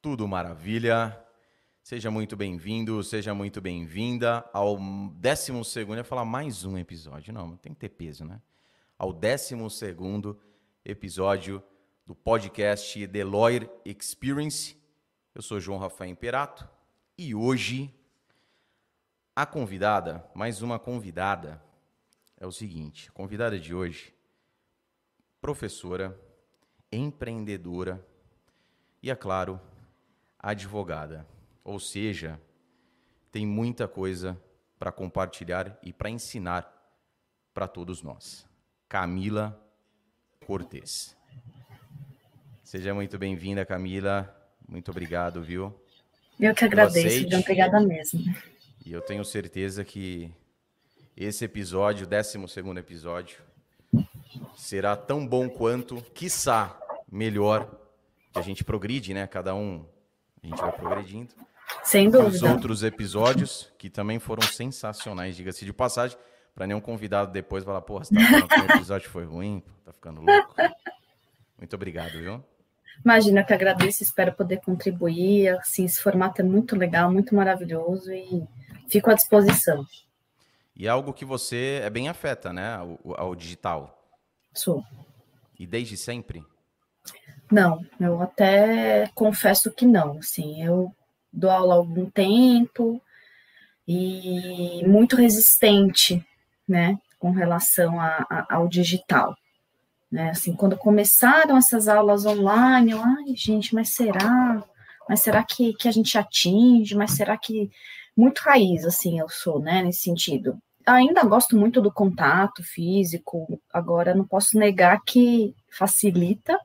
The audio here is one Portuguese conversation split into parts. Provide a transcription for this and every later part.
Tudo maravilha. Seja muito bem-vindo, seja muito bem-vinda ao 12 segundo, eu ia falar mais um episódio, não, tem que ter peso, né? Ao 12 segundo episódio do podcast The Lawyer Experience. Eu sou João Rafael Imperato e hoje a convidada, mais uma convidada, é o seguinte: a convidada de hoje, professora, empreendedora e, é claro, advogada. Ou seja, tem muita coisa para compartilhar e para ensinar para todos nós. Camila Cortes. Seja muito bem-vinda, Camila. Muito obrigado, viu? Eu que agradeço, João. Obrigada mesmo. E eu tenho certeza que esse episódio, o 12 segundo episódio, será tão bom quanto, quiçá, melhor, que a gente progride, né? Cada um a gente vai progredindo. Sem dúvida. Os outros episódios, que também foram sensacionais, diga-se de passagem, para nenhum convidado depois falar, porra, você tá falando que o episódio foi ruim, tá ficando louco. Muito obrigado, viu? Imagina que agradeço, espero poder contribuir. Assim, esse formato é muito legal, muito maravilhoso e fico à disposição. E é algo que você é bem afeta, né, ao, ao digital. Sou. E desde sempre? Não, eu até confesso que não. Assim, eu dou aula há algum tempo e muito resistente, né, com relação a, a, ao digital. Né? Assim, quando começaram essas aulas online, eu, ai, gente, mas será? Mas será que, que a gente atinge? Mas será que muito raiz, assim, eu sou, né, nesse sentido. Ainda gosto muito do contato físico, agora não posso negar que facilita,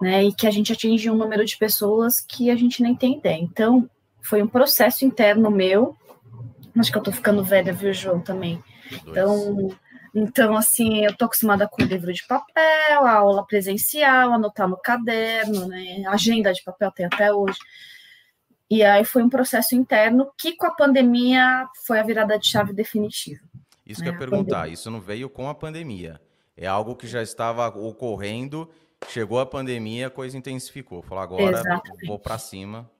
né, e que a gente atinge um número de pessoas que a gente nem tem ideia. Então, foi um processo interno meu, acho que eu tô ficando velha, viu, João, também. Então, então, assim, eu tô acostumada com livro de papel, aula presencial, anotar no caderno, né, agenda de papel tem até hoje. E aí foi um processo interno que com a pandemia foi a virada de chave definitiva. Isso que eu ia perguntar, isso não veio com a pandemia. É algo que já estava ocorrendo Chegou a pandemia, a coisa intensificou. Falou, agora Exatamente. vou para cima.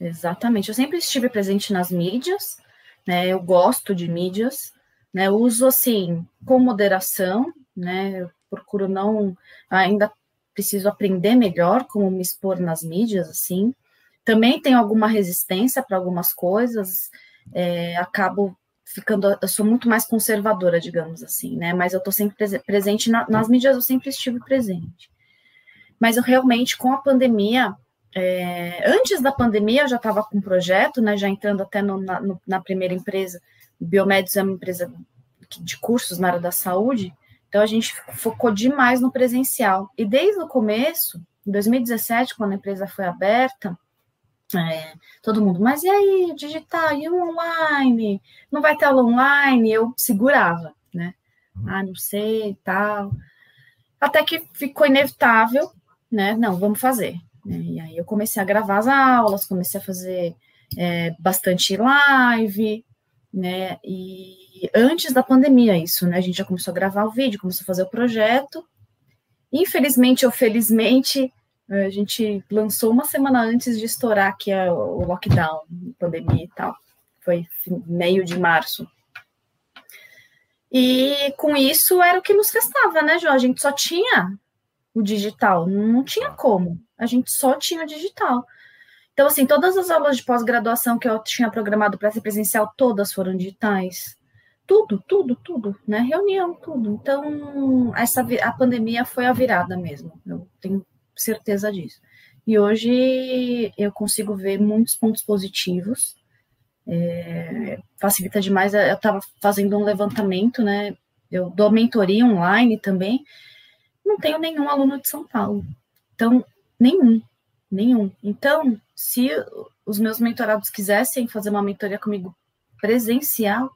Exatamente. Eu sempre estive presente nas mídias, né? Eu gosto de mídias, né? Eu uso assim com moderação, né? Eu procuro não ainda preciso aprender melhor como me expor nas mídias, assim. Também tenho alguma resistência para algumas coisas, é, acabo ficando, eu sou muito mais conservadora, digamos assim, né? Mas eu estou sempre presente na, nas mídias, eu sempre estive presente mas eu realmente, com a pandemia, é, antes da pandemia, eu já estava com um projeto, né, já entrando até no, na, no, na, primeira empresa. Biomédios é uma empresa de cursos na área da saúde, então a gente focou demais no presencial. E desde o começo, em 2017, quando a empresa foi aberta, é, todo mundo, mas e aí, digital, e o online? Não vai ter aula online? Eu segurava, né? Ah, não sei e tal. Até que ficou inevitável né? Não, vamos fazer. Né? E aí eu comecei a gravar as aulas, comecei a fazer é, bastante live, né? E antes da pandemia, isso, né? A gente já começou a gravar o vídeo, começou a fazer o projeto. Infelizmente ou felizmente, a gente lançou uma semana antes de estourar aqui o lockdown, pandemia e tal. Foi meio de março. E com isso era o que nos restava, né, João? A gente só tinha o digital. Não tinha como. A gente só tinha o digital. Então, assim, todas as aulas de pós-graduação que eu tinha programado para ser presencial, todas foram digitais. Tudo, tudo, tudo, né? Reunião, tudo. Então, essa a pandemia foi a virada mesmo. Eu tenho certeza disso. E hoje eu consigo ver muitos pontos positivos. É, facilita demais. Eu estava fazendo um levantamento, né? Eu dou mentoria online também não tenho nenhum aluno de São Paulo. Então, nenhum, nenhum. Então, se os meus mentorados quisessem fazer uma mentoria comigo presencial,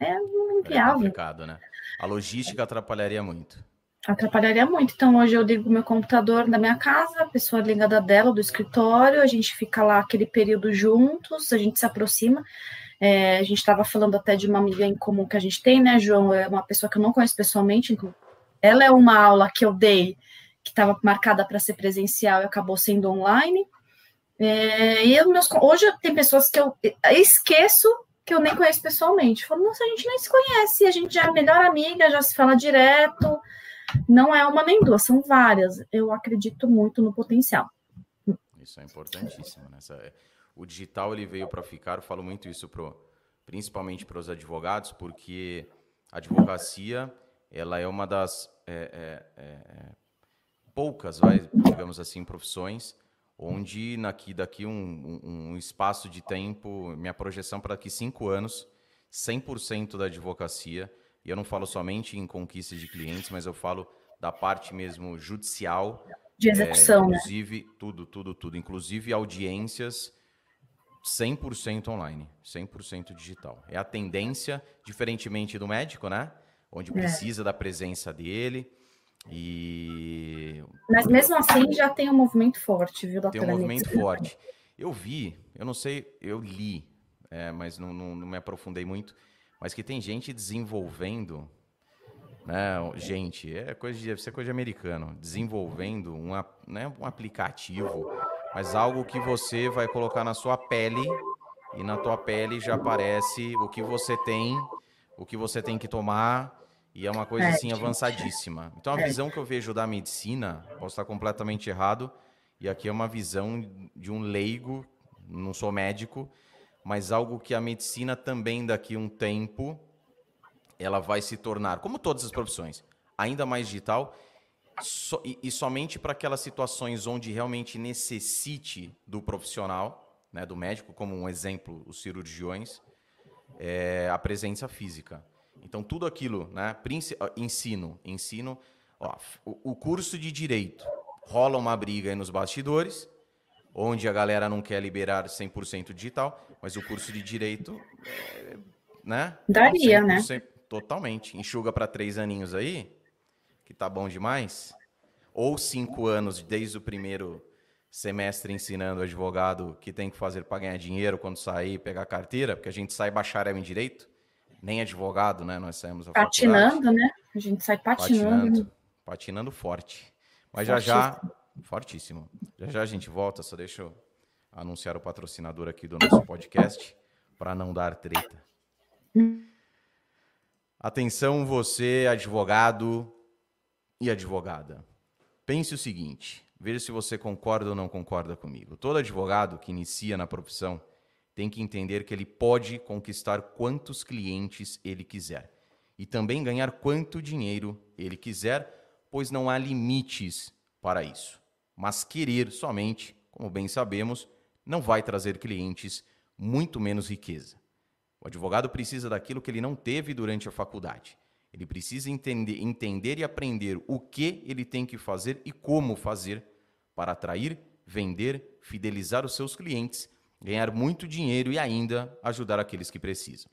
é inviável. É complicado, né? A logística atrapalharia muito. Atrapalharia muito. Então, hoje eu ligo meu computador da minha casa, a pessoa liga da dela, do escritório, a gente fica lá aquele período juntos, a gente se aproxima. É, a gente estava falando até de uma amiga em comum que a gente tem, né, João? É uma pessoa que eu não conheço pessoalmente, ela é uma aula que eu dei que estava marcada para ser presencial e acabou sendo online. É, e eu, meus, hoje tem pessoas que eu esqueço que eu nem conheço pessoalmente. Falo, nossa, a gente nem se conhece, a gente já é melhor amiga, já se fala direto. Não é uma nem duas, são várias. Eu acredito muito no potencial. Isso é importantíssimo. Né? o digital ele veio para ficar. Eu falo muito isso pro, principalmente para os advogados, porque a advocacia ela é uma das é, é, é, poucas, vai, digamos assim, profissões onde daqui, daqui um, um, espaço de tempo, minha projeção para daqui cinco anos, 100% da advocacia, e eu não falo somente em conquista de clientes, mas eu falo da parte mesmo judicial. De execução, é, Inclusive, né? tudo, tudo, tudo. Inclusive audiências 100% online, 100% digital. É a tendência, diferentemente do médico, né? Onde é. precisa é. da presença dele. E. Mas mesmo assim já tem um movimento forte, viu, doutora? Tem um movimento forte. Eu vi, eu não sei, eu li, é, mas não, não, não, me aprofundei muito, mas que tem gente desenvolvendo, né? Gente, é coisa de, deve ser coisa de americano, desenvolvendo um, né, um aplicativo, mas algo que você vai colocar na sua pele e na tua pele já aparece o que você tem, o que você tem que tomar e é uma coisa é, assim avançadíssima. Então a é. visão que eu vejo da medicina, posso estar completamente errado, e aqui é uma visão de um leigo, não sou médico, mas algo que a medicina também daqui a um tempo ela vai se tornar, como todas as profissões, ainda mais digital so, e, e, somente para aquelas situações onde realmente necessite do profissional, né, do médico, como um exemplo, os cirurgiões, é, a presença física. Então, tudo aquilo, né? Ensino, ensino. Ó, o, curso de direito rola uma briga aí nos bastidores, onde a galera não quer liberar 100% digital, mas o curso de direito, é, né? Daria, né? Totalmente. Enxuga para três aninhos aí, que tá bom demais. Ou cinco anos desde o primeiro semestre ensinando advogado que tem que fazer para ganhar dinheiro quando sair, pegar carteira, porque a gente sai bacharel em direito nem advogado, né? Nós saímos Patinando, né? A gente sai patinando. Patinando, patinando forte. Mas já já, fortíssimo. Já já a gente volta, só deixa eu anunciar o patrocinador aqui do nosso podcast para não dar treta. Atenção você, advogado e advogada. Pense o seguinte, veja se você concorda ou não concorda comigo. Todo advogado que inicia na profissão tem que entender que ele pode conquistar quantos clientes ele quiser e também ganhar quanto dinheiro ele quiser, pois não há limites para isso. Mas querer somente, como bem sabemos, não vai trazer clientes, muito menos riqueza. O advogado precisa daquilo que ele não teve durante a faculdade. Ele precisa entender, entender e aprender o que ele tem que fazer e como fazer para atrair, vender, fidelizar os seus clientes ganhar muito dinheiro e ainda ajudar aqueles que precisam.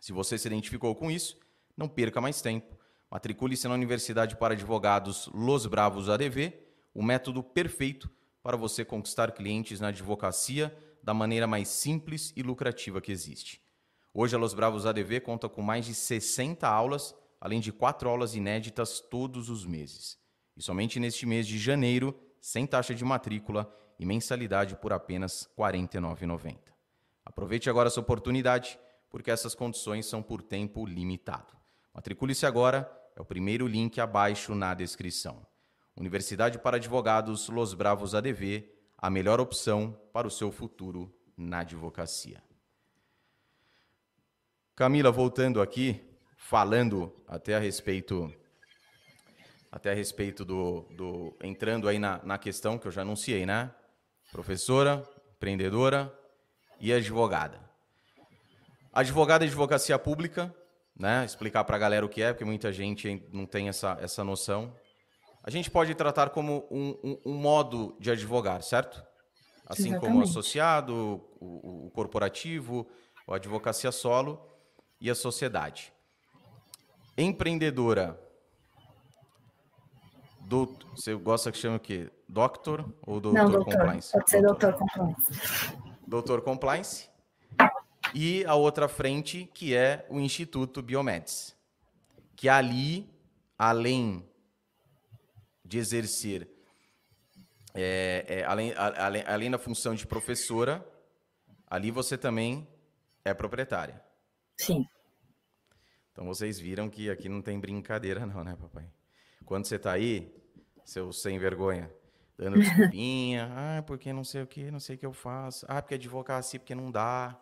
Se você se identificou com isso, não perca mais tempo. Matricule-se na Universidade para Advogados Los Bravos ADV, o método perfeito para você conquistar clientes na advocacia da maneira mais simples e lucrativa que existe. Hoje a Los Bravos ADV conta com mais de 60 aulas, além de quatro aulas inéditas todos os meses. E somente neste mês de janeiro, sem taxa de matrícula, e mensalidade por apenas R$ 49,90. Aproveite agora essa oportunidade, porque essas condições são por tempo limitado. Matricule-se agora, é o primeiro link abaixo na descrição. Universidade para Advogados Los Bravos ADV, a melhor opção para o seu futuro na advocacia. Camila, voltando aqui, falando até a respeito até a respeito do, do entrando aí na, na questão que eu já anunciei, né? Professora, empreendedora e advogada. Advogada e advocacia pública, né? Explicar para a galera o que é, porque muita gente não tem essa, essa noção. A gente pode tratar como um, um, um modo de advogar, certo? Assim Exatamente. como o associado, o, o corporativo, a advocacia solo e a sociedade. Empreendedora, do, você gosta que chama o quê? Doctor ou doutor, Não, doutor compliance? Pode ser doutor, doutor compliance. Doutor compliance. E a outra frente, que é o Instituto Biomeds. Que ali, além de exercer é, é, além, a, além, além da função de professora, ali você também é proprietária. Sim. Então vocês viram que aqui não tem brincadeira, não, né, papai? Quando você tá aí, seu sem vergonha, dando desculpinha, ah, porque não sei o que, não sei o que eu faço, ah, porque advocacia, porque não dá,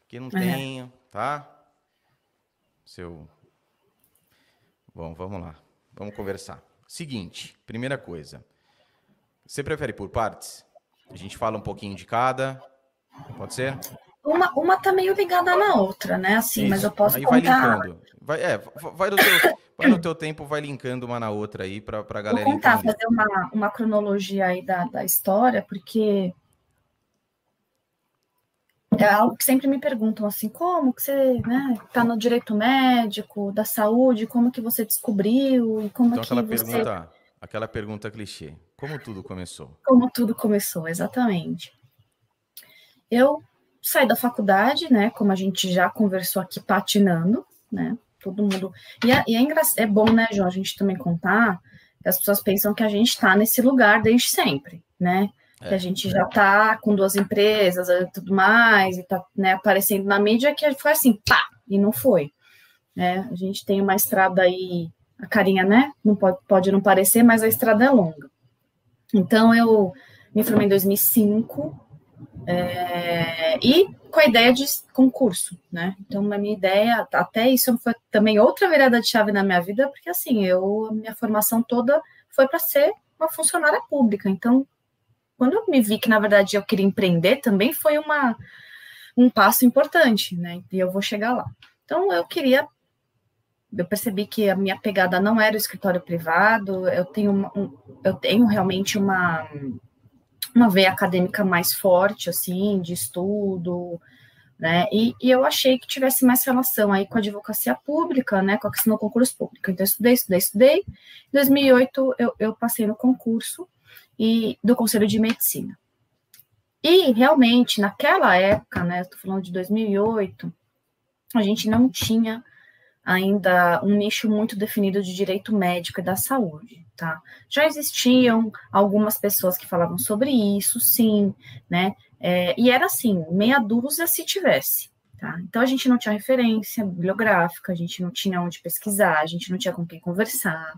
porque não é. tenho, tá? Seu. Bom, vamos lá, vamos conversar. Seguinte, primeira coisa, você prefere por partes? A gente fala um pouquinho de cada, pode ser? Uma, uma tá meio ligada na outra, né? Assim, Isso. mas eu posso aí contar. Vai linkando. Vai, é, vai no, teu, vai no teu tempo, vai linkando uma na outra aí para a galera Vou contar, entender. fazer uma, uma cronologia aí da, da história, porque é algo que sempre me perguntam assim, como que você né, tá no direito médico, da saúde, como que você descobriu e como então, que aquela você... Pergunta, aquela pergunta clichê, como tudo começou? Como tudo começou, exatamente. Eu saí da faculdade, né? Como a gente já conversou aqui, patinando, né? Todo mundo. E é, e é, engra... é bom, né, João, a gente também contar que as pessoas pensam que a gente está nesse lugar desde sempre, né? É. Que a gente já está com duas empresas e tudo mais, e tá né, aparecendo na mídia, que foi assim, pá, e não foi. Né? A gente tem uma estrada aí, a carinha, né? Não pode, pode não parecer, mas a estrada é longa. Então, eu me formei em 2005, é, e com a ideia de concurso, né? Então, a minha ideia, até isso foi também outra virada de chave na minha vida, porque assim, eu, minha formação toda foi para ser uma funcionária pública. Então, quando eu me vi que, na verdade, eu queria empreender, também foi uma, um passo importante, né? E eu vou chegar lá. Então, eu queria. Eu percebi que a minha pegada não era o escritório privado, eu tenho, um, eu tenho realmente uma uma veia acadêmica mais forte, assim, de estudo, né? E, e, eu achei que tivesse mais relação aí com a advocacia pública, né? Com a questão do concurso público. Então, eu estudei, estudei, estudei. Em 2008, eu, eu passei no concurso e do Conselho de Medicina. E, realmente, naquela época, né? Estou falando de 2008, a gente não tinha ainda um nicho muito definido de direito médico e da saúde, tá? Já existiam algumas pessoas que falavam sobre isso, sim, né? É, e era assim, meia dúzia se tivesse, tá? Então a gente não tinha referência bibliográfica, a gente não tinha onde pesquisar, a gente não tinha com quem conversar,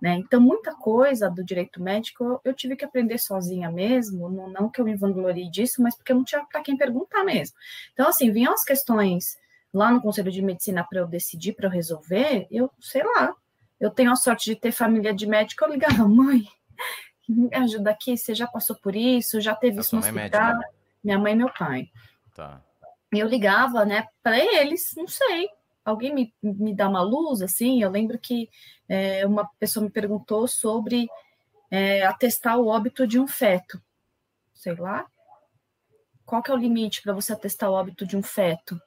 né? Então muita coisa do direito médico eu tive que aprender sozinha mesmo, não, não que eu me vanglorie disso, mas porque eu não tinha para quem perguntar mesmo. Então assim, vinham as questões lá no Conselho de Medicina para eu decidir, para eu resolver, eu sei lá. Eu tenho a sorte de ter família de médico, eu ligava, mãe, me ajuda aqui, você já passou por isso, já teve isso no é hospital. É Minha mãe e meu pai. Tá. E eu ligava, né, para eles, não sei. Alguém me, me dá uma luz, assim? Eu lembro que é, uma pessoa me perguntou sobre é, atestar o óbito de um feto. Sei lá. Qual que é o limite para você atestar o óbito de um feto?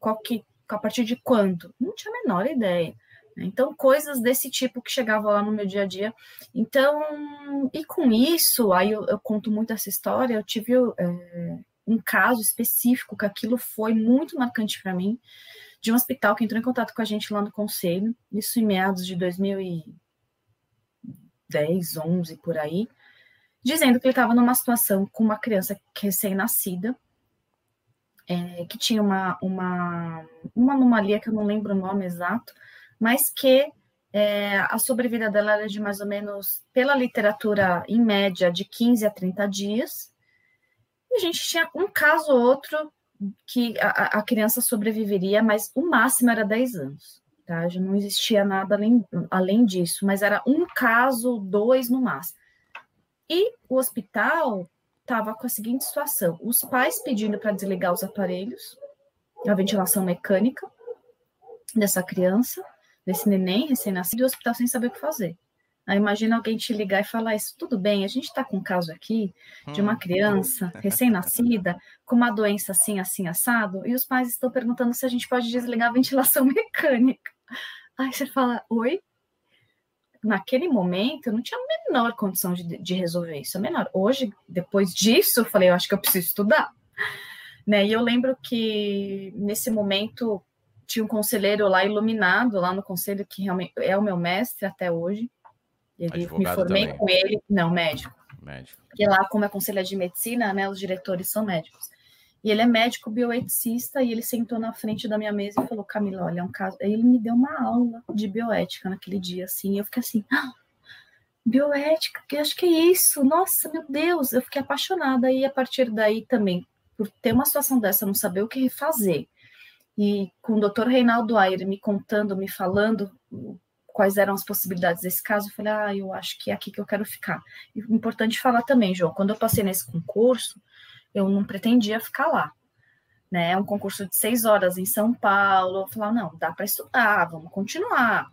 Qual que, a partir de quando? Não tinha a menor ideia. Né? Então, coisas desse tipo que chegavam lá no meu dia a dia. Então, e com isso, aí eu, eu conto muito essa história, eu tive é, um caso específico que aquilo foi muito marcante para mim, de um hospital que entrou em contato com a gente lá no conselho, isso em meados de 2010, 11, por aí, dizendo que ele estava numa situação com uma criança recém-nascida, é, que tinha uma, uma, uma anomalia que eu não lembro o nome exato, mas que é, a sobrevida dela era de mais ou menos, pela literatura, em média, de 15 a 30 dias. E a gente tinha um caso ou outro que a, a criança sobreviveria, mas o máximo era 10 anos. Tá? Já não existia nada além, além disso, mas era um caso, dois no máximo. E o hospital estava com a seguinte situação: os pais pedindo para desligar os aparelhos, a ventilação mecânica dessa criança, desse neném recém-nascido, e o hospital sem saber o que fazer. Aí imagina alguém te ligar e falar isso, tudo bem, a gente está com um caso aqui de uma hum. criança recém-nascida com uma doença assim, assim, assado, e os pais estão perguntando se a gente pode desligar a ventilação mecânica. Aí você fala, oi? Naquele momento, eu não tinha a menor condição de, de resolver isso, a menor. Hoje, depois disso, eu falei, eu acho que eu preciso estudar. Né? E eu lembro que, nesse momento, tinha um conselheiro lá iluminado, lá no conselho, que realmente é o meu mestre até hoje. Ele, me formei também. com ele, não, médico. Médico. Porque lá, como é conselho de medicina, né, os diretores são médicos. E ele é médico bioeticista e ele sentou na frente da minha mesa e falou: Camila, olha, é um caso. Aí ele me deu uma aula de bioética naquele dia, assim. E eu fiquei assim: ah, bioética, que acho que é isso. Nossa, meu Deus, eu fiquei apaixonada. E a partir daí também, por ter uma situação dessa, não saber o que fazer. E com o doutor Reinaldo Aire me contando, me falando quais eram as possibilidades desse caso, eu falei, ah, eu acho que é aqui que eu quero ficar. E importante falar também, João, quando eu passei nesse concurso, eu não pretendia ficar lá. Né, é um concurso de seis horas em São Paulo. Eu falei, não, dá para estudar, vamos continuar.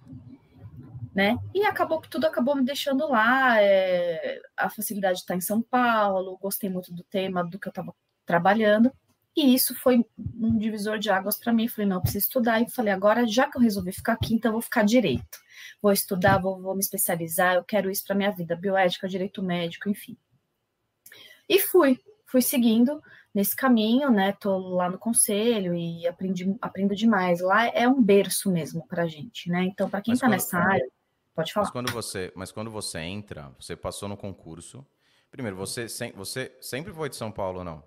Né? E acabou que tudo acabou me deixando lá. É, a facilidade está em São Paulo, gostei muito do tema, do que eu estava trabalhando. E isso foi um divisor de águas para mim. Falei, não, preciso estudar. E falei, agora, já que eu resolvi ficar aqui, então eu vou ficar direito. Vou estudar, vou, vou me especializar, eu quero isso para minha vida, bioética, direito médico, enfim. E fui fui seguindo nesse caminho, né? Tô lá no conselho e aprendi, aprendo demais. Lá é um berço mesmo para gente, né? Então, para quem está nessa área, pode falar. Mas quando você, mas quando você entra, você passou no concurso. Primeiro, você, você sempre foi de São Paulo ou não?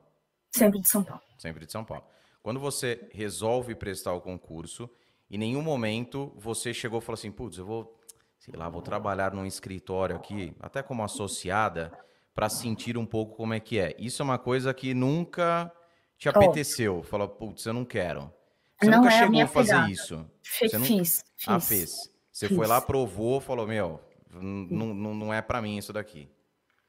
Sempre de São Paulo. Sempre de São Paulo. Quando você resolve prestar o concurso, em nenhum momento você chegou e falou assim, putz, eu vou, sei lá, vou trabalhar num escritório aqui, até como associada para sentir um pouco como é que é. Isso é uma coisa que nunca te apeteceu. Falou, putz, eu não quero. Você não nunca é chegou a, a fazer pegada. isso. Você não... Fiz, fiz. Ah, fez. Você fiz. foi lá, provou, falou, meu, não, não é para mim isso daqui.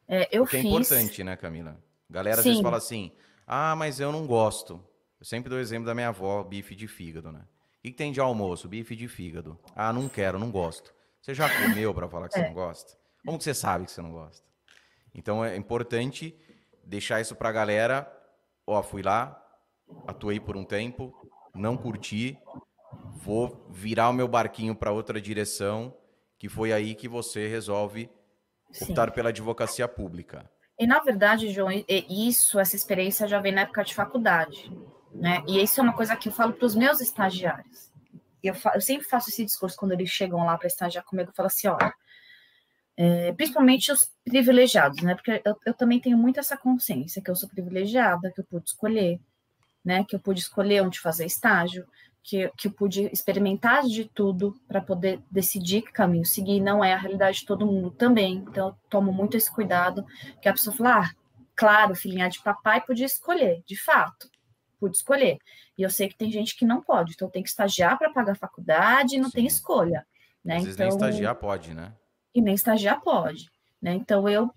É, eu Porque fiz. é importante, né, Camila? Galera às vezes fala assim, ah, mas eu não gosto. Eu sempre dou o exemplo da minha avó, bife de fígado, né? O que, tem de almoço? Bife de fígado. Ah, não quero, não gosto. Você já comeu para falar que é. você não gosta? Como que você sabe que você não gosta? Então é importante deixar isso para a galera. Ó, fui lá, atuei por um tempo, não curti, vou virar o meu barquinho para outra direção, que foi aí que você resolve optar Sim. pela advocacia pública. E na verdade, João, isso, essa experiência já vem na época de faculdade, né? E isso é uma coisa que eu falo para os meus estagiários. Eu, eu, sempre faço esse discurso quando eles chegam lá para estagiar comigo, eu falo assim, ó, é, principalmente os privilegiados, né? Porque eu, eu, também tenho muito essa consciência que eu sou privilegiada, que eu pude escolher, né? Que eu pude escolher onde fazer estágio, que, que eu pude experimentar de tudo para poder decidir que caminho seguir. Não é a realidade de todo mundo também. Então, eu tomo muito esse cuidado, que a pessoa fala, ah, claro, filhinha de papai podia escolher, de fato, pude escolher. E eu sei que tem gente que não pode, então tem que estagiar para pagar a faculdade e não Sim. tem escolha. Né? Às vezes então, nem estagiar pode, né? E nem estagiar pode. Né? Então, eu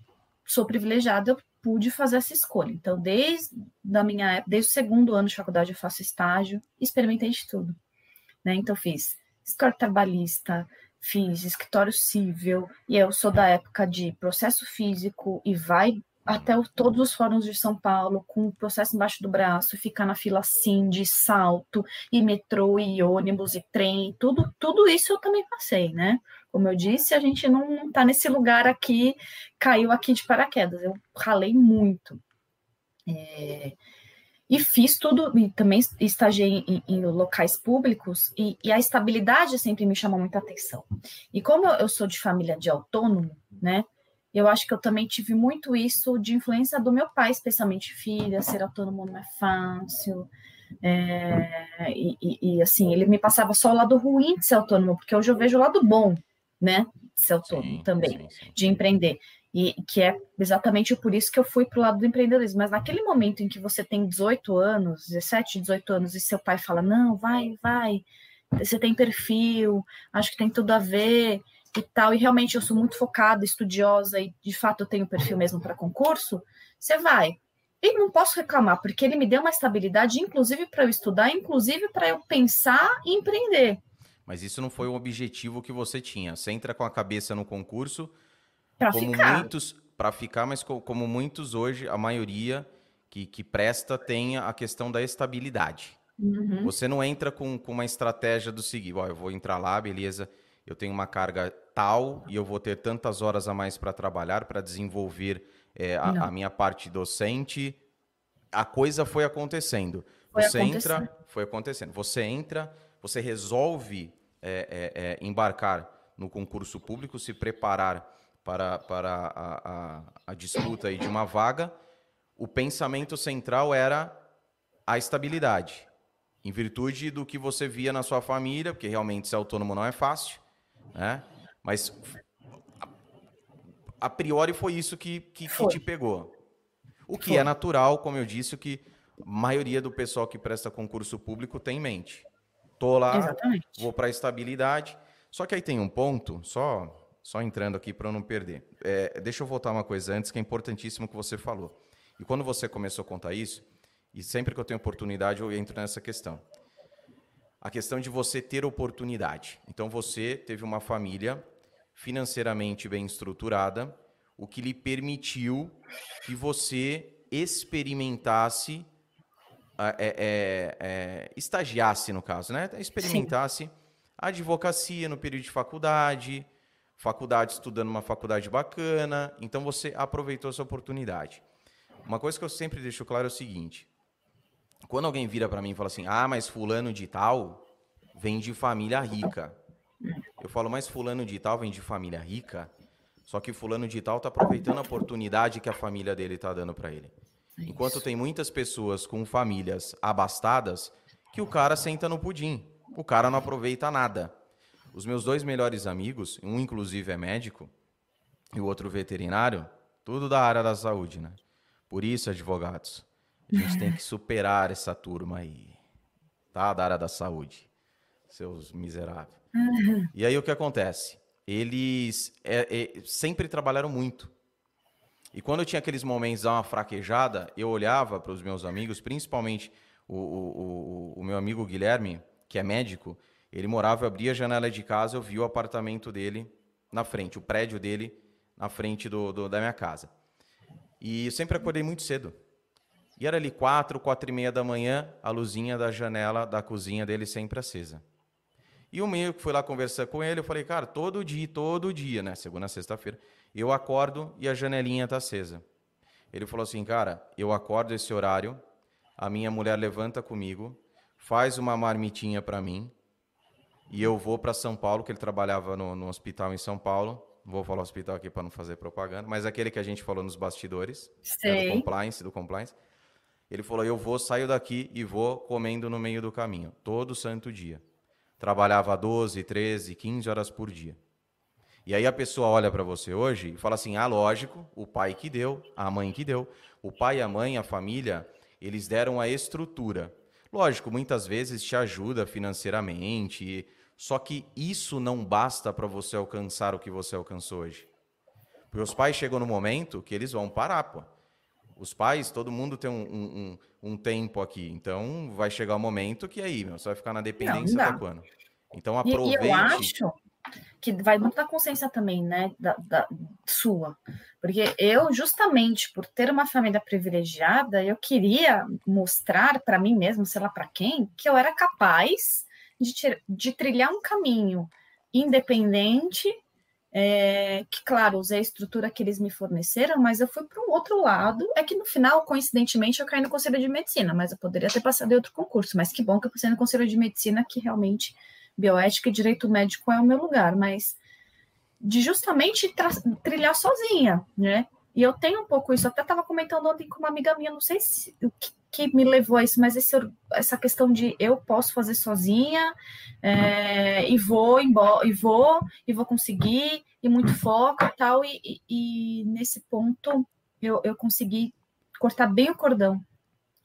sou privilegiada, eu pude fazer essa escolha. Então, desde, da minha, desde o segundo ano de faculdade, eu faço estágio, experimentei de tudo. Né? Então, fiz escritório trabalhista, fiz escritório civil, e eu sou da época de processo físico e vai até o, todos os fóruns de São Paulo com o processo embaixo do braço, ficar na fila assim de salto, e metrô, e ônibus, e trem, tudo, tudo isso eu também passei, né? Como eu disse, a gente não está nesse lugar aqui, caiu aqui de paraquedas. Eu ralei muito. É, e fiz tudo, e também estagiei em, em locais públicos, e, e, a estabilidade sempre me chamou muita atenção. E como eu sou de família de autônomo, né, eu acho que eu também tive muito isso de influência do meu pai, especialmente filha, ser autônomo não é fácil, é, e, e, e, assim, ele me passava só o lado ruim de ser autônomo, porque hoje eu vejo o lado bom, né? Ser autônomo sim, também, sim, sim. de empreender. E que é exatamente por isso que eu fui para o lado do empreendedorismo. Mas naquele momento em que você tem 18 anos, 17, 18 anos, e seu pai fala: não, vai, vai, você tem perfil, acho que tem tudo a ver e tal, e realmente eu sou muito focada, estudiosa, e de fato eu tenho perfil mesmo para concurso, você vai. E não posso reclamar, porque ele me deu uma estabilidade, inclusive para eu estudar, inclusive para eu pensar e empreender. Mas isso não foi o objetivo que você tinha. Você entra com a cabeça no concurso para ficar. muitos para ficar, mas como muitos hoje, a maioria que, que presta tem a questão da estabilidade. Uhum. Você não entra com, com uma estratégia do seguinte, ó, eu vou entrar lá, beleza, eu tenho uma carga tal e eu vou ter tantas horas a mais para trabalhar, para desenvolver é, a, a, minha parte docente. A coisa foi acontecendo. Foi você acontecendo. entra, foi acontecendo. Você entra, você resolve é, é, embarcar no concurso público, se preparar para, para a, a, a disputa de uma vaga, o pensamento central era a estabilidade, em virtude do que você via na sua família, porque realmente ser autônomo não é fácil, né? Mas a, a priori foi isso que, que, que te pegou. O que é foi. é natural, como eu disse, o que a maioria do pessoal que presta concurso público tem em mente. Tô lá, Exatamente. vou para a estabilidade. Só que aí tem um ponto, só só entrando aqui para não perder. É, deixa eu voltar uma coisa antes que é importantíssimo que você falou. E quando você começou a contar isso, e sempre que eu tenho oportunidade eu entro nessa questão. A questão de você ter oportunidade. Então você teve uma família financeiramente bem estruturada, o que lhe permitiu que você experimentasse, é, é, é, estagiasse no caso, né? Experimentasse Sim. advocacia no período de faculdade, faculdade estudando uma faculdade bacana, então você aproveitou essa oportunidade. Uma coisa que eu sempre deixo claro é o seguinte: quando alguém vira para mim e fala assim, ah, mas fulano de tal vem de família rica. Eu falo, mas fulano de tal vem de família rica, só que fulano de tal tá aproveitando a oportunidade que a família dele tá dando para ele. Enquanto tem muitas pessoas com famílias abastadas que o cara senta no pudim. O cara não aproveita nada. Os meus dois melhores amigos, um inclusive é médico e o outro veterinário, tudo da área da saúde, né? Por isso, advogados, a gente tem que superar essa turma aí, tá? Da área da saúde, seus miseráveis. E aí o que acontece? Eles é, é, sempre trabalharam muito. E quando eu tinha aqueles momentos de uma fraquejada, eu olhava para os meus amigos, principalmente o, o, o, o meu amigo Guilherme, que é médico, ele morava, eu abria a janela de casa, eu vi o apartamento dele na frente, o prédio dele na frente do, do da minha casa. E eu sempre acordei muito cedo. E era ali quatro, quatro e meia da manhã, a luzinha da janela da cozinha dele sempre acesa. E o meio que fui lá conversar com ele, eu falei, cara, todo dia, todo dia, né? Segunda, sexta-feira, eu acordo e a janelinha tá acesa. Ele falou assim, cara, eu acordo esse horário, a minha mulher levanta comigo, faz uma marmitinha para mim, e eu vou para São Paulo, que ele trabalhava no, no, hospital em São Paulo. Vou falar hospital aqui para não fazer propaganda, mas aquele que a gente falou nos bastidores, né, do compliance, do compliance. Ele falou: "Eu vou, saio daqui e vou comendo no meio do caminho, todo santo dia". Trabalhava 12, 13, 15 horas por dia. E aí a pessoa olha para você hoje e fala assim: "Ah, lógico, o pai que deu, a mãe que deu. O pai, a mãe, a família, eles deram a estrutura. Lógico, muitas vezes te ajuda financeiramente, só que isso não basta para você alcançar o que você alcançou hoje. Porque os pais chegam no momento que eles vão parar, pô. Os pais, todo mundo tem um, um, um tempo aqui. Então, vai chegar o um momento que aí, meu, você vai ficar na dependência até quando? Então, aproveite. E, e eu acho que vai muito da consciência também, né, da, da, sua. Porque eu, justamente por ter uma família privilegiada, eu queria mostrar para mim mesmo, sei lá para quem, que eu era capaz de, de trilhar um caminho independente, é, que, claro, usei a estrutura que eles me forneceram, mas eu fui para um outro lado. É que no final, coincidentemente, eu caí no Conselho de Medicina, mas eu poderia ter passado em outro concurso. Mas que bom que eu passei no Conselho de Medicina, que realmente bioética e direito médico é o meu lugar, mas de justamente trilhar sozinha, né? E eu tenho um pouco isso, até estava comentando ontem com uma amiga minha, não sei se, o que, que me levou a isso, mas esse, essa questão de eu posso fazer sozinha é, e vou embora, e vou, e vou conseguir, e muito foco e tal, e, e, e nesse ponto eu, eu consegui cortar bem o cordão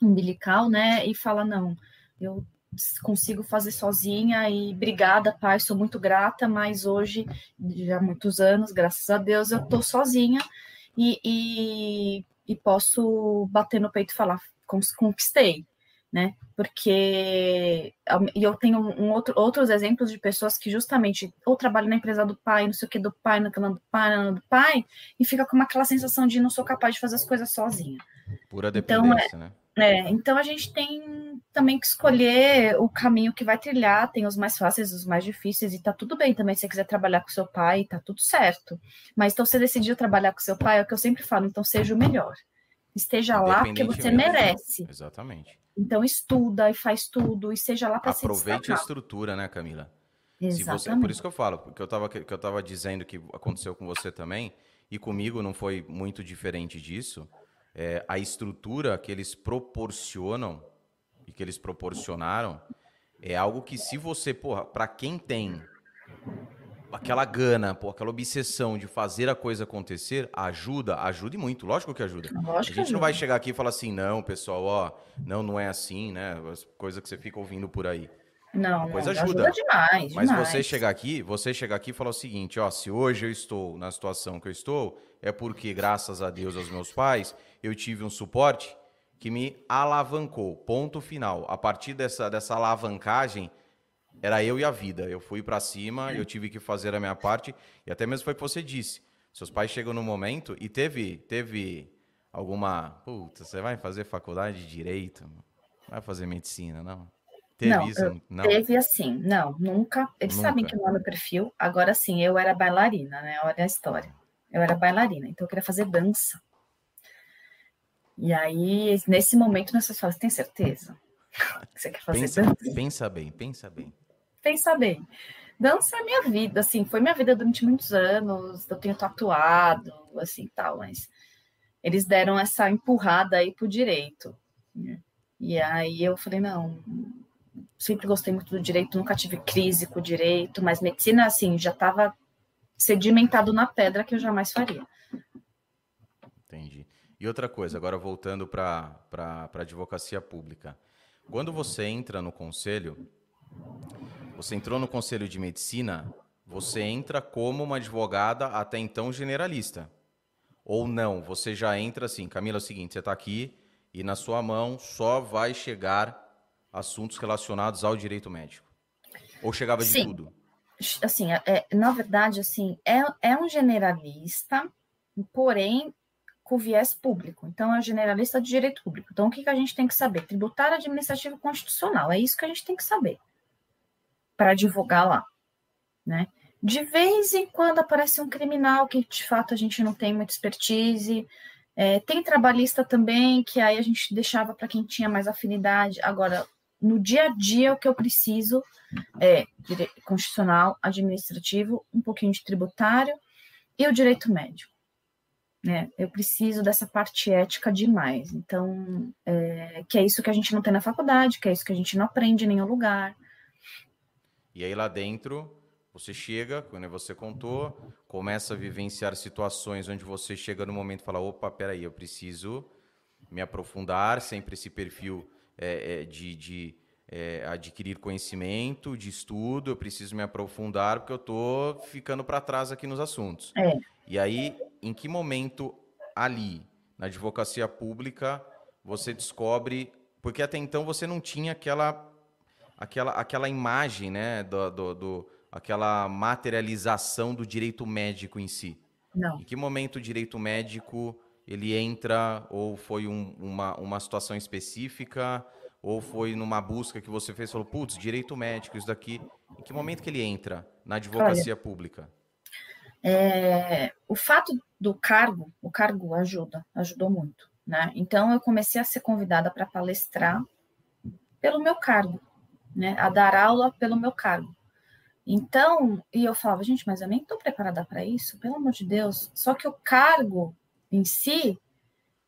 umbilical, né? E falar, não, eu consigo fazer sozinha e obrigada, pai, sou muito grata, mas hoje, já há muitos anos, graças a Deus, eu estou sozinha e, e, e, posso bater no peito e falar, conquistei, né? Porque e eu tenho um outro, outros exemplos de pessoas que justamente ou trabalham na empresa do pai, não sei o que do pai, no canal do pai, no do pai, e fica com aquela sensação de não sou capaz de fazer as coisas sozinha. Pura dependência, então, é, né? É, então a gente tem também que escolher o caminho que vai trilhar, tem os mais fáceis, os mais difíceis, e tá tudo bem também se você quiser trabalhar com seu pai, tá tudo certo. Mas então você decidiu trabalhar com seu pai, é o que eu sempre falo, então seja o melhor. Esteja lá porque você merece. Exatamente. Então estuda e faz tudo, e seja lá para se Aproveite a estrutura, né, Camila? Exatamente. Você, por isso que eu falo, porque eu estava que eu tava dizendo que aconteceu com você também, e comigo não foi muito diferente disso. É, a estrutura que eles proporcionam e que eles proporcionaram é algo que se você, porra, para quem tem aquela gana, pô, aquela obsessão de fazer a coisa acontecer, ajuda, ajude muito, lógico que ajuda. Lógico a gente não vai chegar aqui e falar assim, não, pessoal, ó, não, não é assim, né? As coisas que você fica ouvindo por aí. Não, a coisa não, ajuda. ajuda demais, Mas demais. você chegar aqui, você chegar aqui e falar o seguinte, ó, se hoje eu estou na situação que eu estou, é porque graças a Deus aos meus pais, eu tive um suporte que me alavancou. Ponto final. A partir dessa dessa alavancagem, era eu e a vida. Eu fui para cima, eu tive que fazer a minha parte e até mesmo foi o que você disse. Seus pais chegam no momento e teve teve alguma, puta, você vai fazer faculdade de direito, vai fazer medicina, não? Teve não, isso? Não. Teve assim, não, nunca. Eles nunca. sabem que não é meu perfil. Agora sim, eu era bailarina, né? Olha a história. Eu era bailarina, então eu queria fazer dança. E aí, nesse momento, nessas falas, tem certeza? Você quer fazer pensa, dança? Pensa bem, pensa bem pensa bem. Dança é minha vida, assim, foi minha vida durante muitos anos, eu tenho tatuado, assim, tal, mas eles deram essa empurrada aí pro direito. Né? E aí eu falei, não, sempre gostei muito do direito, nunca tive crise com o direito, mas medicina, assim, já estava sedimentado na pedra que eu jamais faria. Entendi. E outra coisa, agora voltando para a advocacia pública. Quando você entra no conselho, você entrou no Conselho de Medicina, você entra como uma advogada até então generalista. Ou não, você já entra assim, Camila, é o seguinte, você está aqui e na sua mão só vai chegar assuntos relacionados ao direito médico. Ou chegava de Sim. tudo? Assim, é, é, na verdade, assim, é, é um generalista, porém com viés público. Então, é um generalista de direito público. Então, o que, que a gente tem que saber? Tributário administrativo constitucional. É isso que a gente tem que saber para divulgar lá, né? De vez em quando aparece um criminal que de fato a gente não tem muita expertise. É, tem trabalhista também, que aí a gente deixava para quem tinha mais afinidade. Agora, no dia a dia, o que eu preciso é constitucional, administrativo, um pouquinho de tributário e o direito médico. Né? Eu preciso dessa parte ética demais. Então, é, que é isso que a gente não tem na faculdade, que é isso que a gente não aprende em nenhum lugar. E aí lá dentro, você chega, quando você contou, começa a vivenciar situações onde você chega no momento e fala, opa, peraí, eu preciso me aprofundar, sempre esse perfil é, é, de, de é, adquirir conhecimento, de estudo, eu preciso me aprofundar porque eu estou ficando para trás aqui nos assuntos. É. E aí, em que momento ali, na advocacia pública, você descobre, porque até então você não tinha aquela aquela, aquela imagem, né, do, do, do, aquela materialização do direito médico em si. Não. Em que momento o direito médico ele entra ou foi um, uma, uma situação específica ou foi numa busca que você fez, falou, putz, direito médico, isso daqui. Em que momento que ele entra na advocacia Olha, pública? É, o fato do cargo, o cargo ajuda, ajudou muito, né? Então eu comecei a ser convidada para palestrar pelo meu cargo né, a dar aula pelo meu cargo. Então, e eu falava, gente, mas eu nem estou preparada para isso, pelo amor de Deus. Só que o cargo em si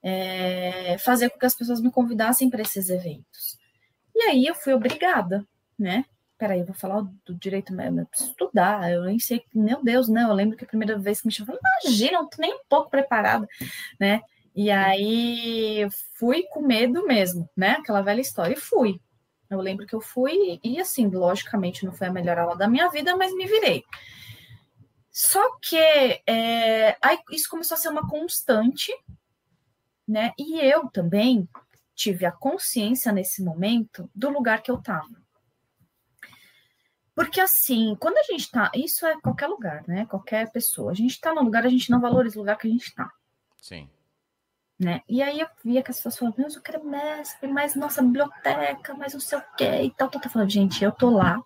é, fazia com que as pessoas me convidassem para esses eventos. E aí eu fui obrigada, né? Peraí, eu vou falar do direito mesmo, eu preciso estudar, eu nem sei, meu Deus, não, eu lembro que a primeira vez que me chamaram, imagina, não tô nem um pouco preparada, né? E aí fui com medo mesmo, né? Aquela velha história, e fui. Eu lembro que eu fui, e assim, logicamente não foi a melhor aula da minha vida, mas me virei. Só que é, aí isso começou a ser uma constante, né? E eu também tive a consciência nesse momento do lugar que eu estava. Porque assim, quando a gente tá, isso é qualquer lugar, né? Qualquer pessoa. A gente tá no lugar, a gente não valoriza o lugar que a gente tá. Sim. Né? E aí eu via que as pessoas falavam, eu quero mestre, mais nossa biblioteca, mais não sei o quê e tal, tal, tal. Falando, gente, eu tô lá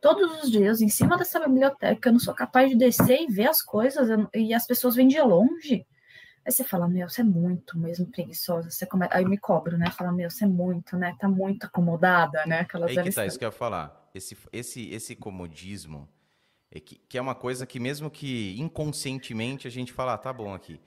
todos os dias em cima dessa biblioteca, eu não sou capaz de descer e ver as coisas, e as pessoas vêm de longe. Aí você fala, meu, você é muito mesmo preguiçosa. Você come... Aí eu me cobro, né? Fala, meu, você é muito, né? Tá muito acomodada, né? Aquelas Aí que tá, isso que eu ia falar. Esse, esse, esse comodismo, É que, que, é uma coisa que mesmo que inconscientemente a gente fala, ah, tá bom aqui.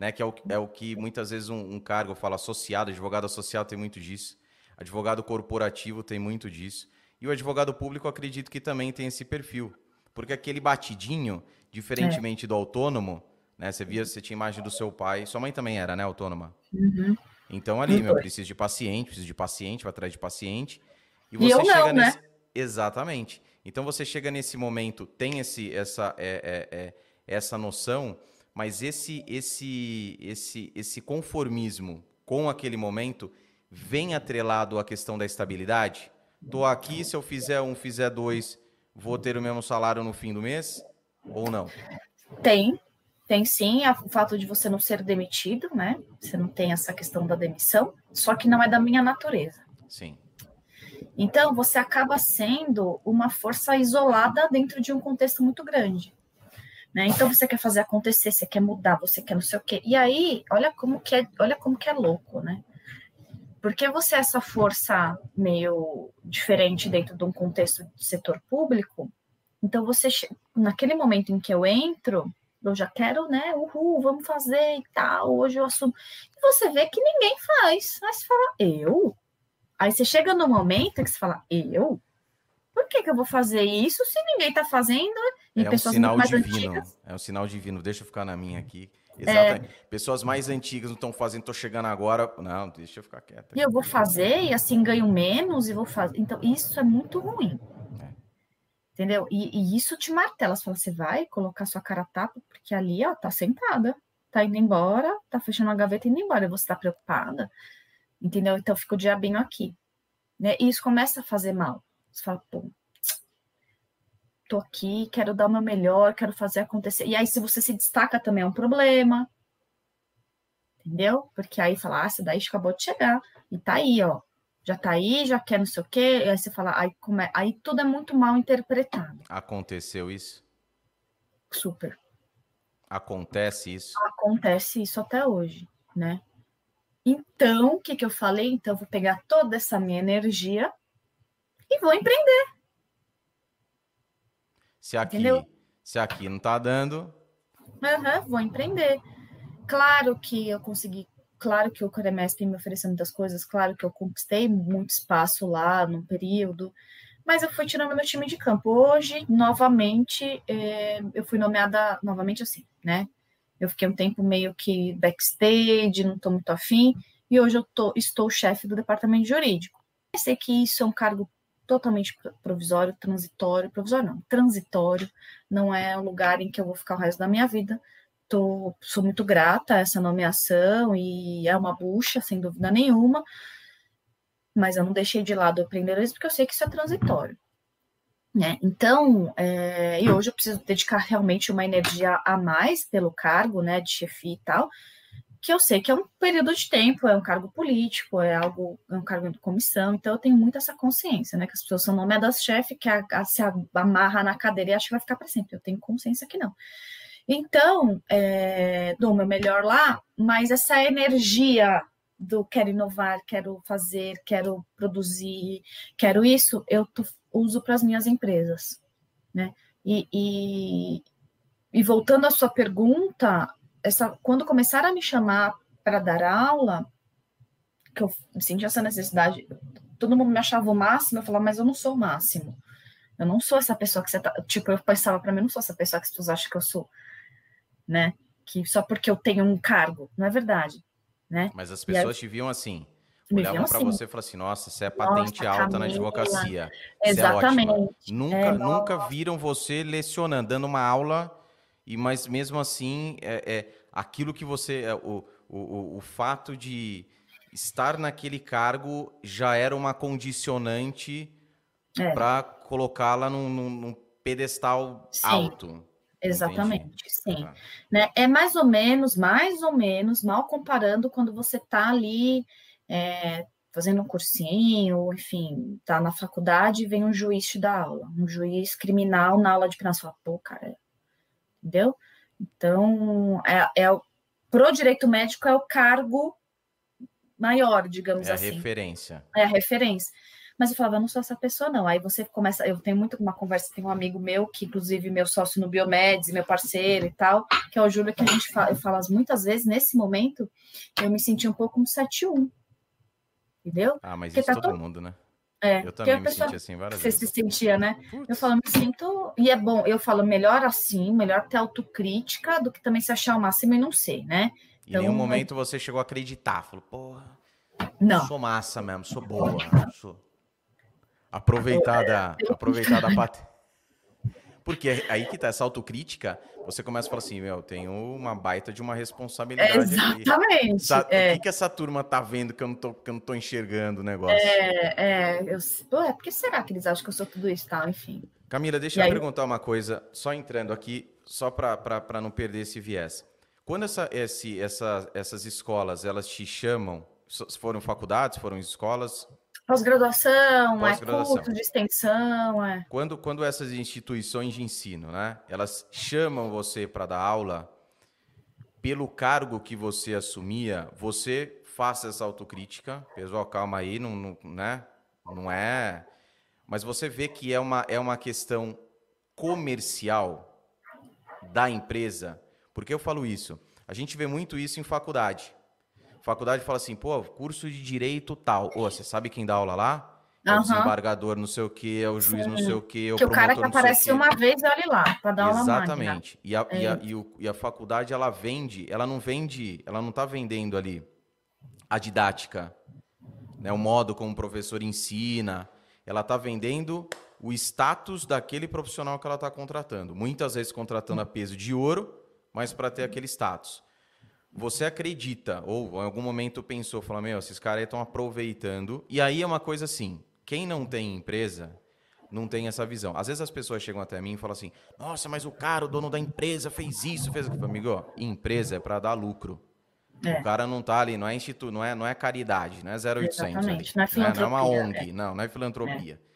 Né? Que é o, é o que muitas vezes um, um cargo fala associado, advogado associado tem muito disso. Advogado corporativo tem muito disso. E o advogado público, acredito que também tem esse perfil. Porque aquele batidinho, diferentemente é. do autônomo, né? Você via, você tinha imagem do seu pai. Sua mãe também era, né, autônoma? Uhum. Então ali, meu, preciso de paciente, preciso de paciente, vai atrás de paciente. E você e eu chega não, nesse. Né? Exatamente. Então você chega nesse momento, tem esse, essa, é, é, é, essa noção, mas esse, esse, esse, esse conformismo com aquele momento vem atrelado à questão da estabilidade. Tô aqui, se eu fizer um, fizer dois, vou ter o mesmo salário no fim do mês ou não? Tem, tem sim o fato de você não ser demitido, né? Você não tem essa questão da demissão, só que não é da minha natureza. Sim. Então, você acaba sendo uma força isolada dentro de um contexto muito grande. Né? Então, você quer fazer acontecer, você quer mudar, você quer não sei o quê. E aí, olha como que é, olha como que é louco, né? Porque você é essa força meio diferente dentro de um contexto de setor público, então você, naquele momento em que eu entro, eu já quero, né, uhul, vamos fazer e tal, hoje eu assumo. E você vê que ninguém faz. Aí você fala, eu? Aí você chega no momento que você fala, eu? Por que, que eu vou fazer isso se ninguém está fazendo? E é um sinal divino. Antigas? É um sinal divino. Deixa eu ficar na minha aqui. Exatamente. É... Pessoas mais antigas não estão fazendo, estou chegando agora. Não, deixa eu ficar quieta. E eu vou fazer, e assim ganho menos, e vou fazer. Então, isso é muito ruim. É. Entendeu? E, e, isso te martela. Você fala, você vai colocar sua cara tapa, porque ali, ó, tá sentada, tá indo embora, tá fechando a gaveta e indo embora. E você tá preocupada entendeu? Então fica o diabinho aqui, né? E isso começa a fazer mal. Você fala, pô, tô aqui, quero dar o meu melhor, quero fazer acontecer. E aí, se você se destaca, também é um problema, entendeu? Porque aí fala, ah, essa daí acabou de chegar, e tá aí, ó, já tá aí, já quer não sei o quê, e aí você fala, aí, como é? aí tudo é muito mal interpretado. Aconteceu isso? Super. Acontece isso? Acontece isso até hoje, né? Então, o que, que eu falei? Então, eu vou pegar toda essa minha energia e vou empreender. Se aqui, se aqui não está dando. Uhum, vou empreender. Claro que eu consegui, claro que o Coremesp me ofereceu muitas coisas, claro que eu conquistei muito espaço lá num período, mas eu fui tirando meu time de campo. Hoje, novamente, é, eu fui nomeada novamente assim, né? Eu fiquei um tempo meio que backstage, não estou muito afim, e hoje eu tô, estou chefe do departamento jurídico. Eu sei que isso é um cargo totalmente provisório, transitório, provisório não, transitório, não é um lugar em que eu vou ficar o resto da minha vida. Tô, sou muito grata a essa nomeação e é uma bucha, sem dúvida nenhuma, mas eu não deixei de lado o empreendedorismo porque eu sei que isso é transitório. Né? Então, é, e hoje eu preciso dedicar realmente uma energia a mais pelo cargo né, de chefia e tal, que eu sei que é um período de tempo, é um cargo político, é algo, é um cargo de comissão, então eu tenho muito essa consciência, né? Que as pessoas são nomeadas chefe, que a, a, se amarra na cadeira e acha que vai ficar para sempre. Eu tenho consciência que não. Então, é, dou o meu melhor lá, mas essa energia do quero inovar, quero fazer, quero produzir, quero isso, eu uso para as minhas empresas, né? E, e, e, voltando à sua pergunta, essa, quando começaram a me chamar para dar aula, que eu senti essa necessidade, todo mundo me achava o máximo, eu falava, mas eu não sou o máximo. Eu não sou essa pessoa que você tá. Tipo, eu pensava para mim, eu não sou essa pessoa que as pessoas acham que eu sou, né? Que só porque eu tenho um cargo, não é verdade, né? Mas as pessoas aí, te viam assim olhavam para assim. você e falavam assim, nossa, você é patente nossa, alta Camila. na advocacia. É Exatamente. É nunca, é, nunca viram você lecionando, dando uma aula, e mas mesmo assim, é, é aquilo que você. É, o, o, o fato de estar naquele cargo já era uma condicionante é. para colocá-la num, num, num, pedestal Sim. alto. Exatamente, Entendi. sim. Ah. Né? É mais ou menos, mais ou menos, mal comparando quando você está ali é, fazendo um cursinho, enfim, tá na faculdade e vem um juiz te dar aula, um juiz criminal na aula de penal, você fala, pô, cara, entendeu? Então, é, é, pro direito médico é o cargo maior, digamos é assim. É a referência. É a referência. Mas eu falava, eu não sou essa pessoa, não. Aí você começa, eu tenho muito uma conversa, tem um amigo meu, que inclusive meu sócio no Biomedes, meu parceiro e tal, que é o Júlio, que a gente fala, eu falo muitas vezes, nesse momento, eu me senti um pouco um 7-1. Entendeu? Ah, mas Porque isso tá todo todo... mundo, né? É, eu também me pessoa, senti assim várias você vezes. Você se sentia, né? Putz. Eu falo, me sinto. E é bom, eu falo, melhor assim, melhor ter autocrítica do que também se achar o máximo e não sei, né? Em então, nenhum momento você chegou a acreditar. Falou, porra, não. sou massa mesmo, sou boa. Sou... Aproveitar da, aproveitar da. Porque aí que tá essa autocrítica, você começa a falar assim, meu, tenho uma baita de uma responsabilidade. exatamente. É. O que, que essa turma tá vendo que eu não tô, que eu não tô enxergando o negócio? É, é, eu, pô, é, por que será que eles acham que eu sou tudo isso, tá? Enfim. Camila, deixa e eu aí... perguntar uma coisa, só entrando aqui, só para não perder esse viés. Quando essa, esse, essa, essas escolas, elas te chamam, foram faculdades, foram escolas, Pós-graduação, Pós é curso de extensão, é. Quando, quando essas instituições de ensino, né, elas chamam você para dar aula, pelo cargo que você assumia, você faça essa autocrítica. Pessoal, calma aí, não, não, né? não é. Mas você vê que é uma, é uma questão comercial da empresa. Por que eu falo isso? A gente vê muito isso em faculdade faculdade fala assim, pô, curso de direito tal. Ô, você sabe quem dá aula lá? É o desembargador não sei o que, é o juiz Sim. não sei o que, é o que o cara que aparece uma vez, olha lá, para dar aula Exatamente. E a, é. e, a, e, o, e a faculdade, ela vende, ela não vende, ela não está vendendo ali a didática, né, o modo como o professor ensina, ela está vendendo o status daquele profissional que ela está contratando. Muitas vezes contratando a peso de ouro, mas para ter aquele status você acredita, ou em algum momento pensou, falou, meu, esses caras estão aproveitando. E aí é uma coisa assim, quem não tem empresa não tem essa visão. Às vezes as pessoas chegam até mim e falam assim, nossa, mas o cara, o dono da empresa fez isso, fez aquilo. Amigo, ó, empresa é para dar lucro. É. O cara não tá ali, não é instituto, não é, não é caridade, não é 0800 Exatamente, não é filantropia. Não é, uma ONG, é. não, não é filantropia. É.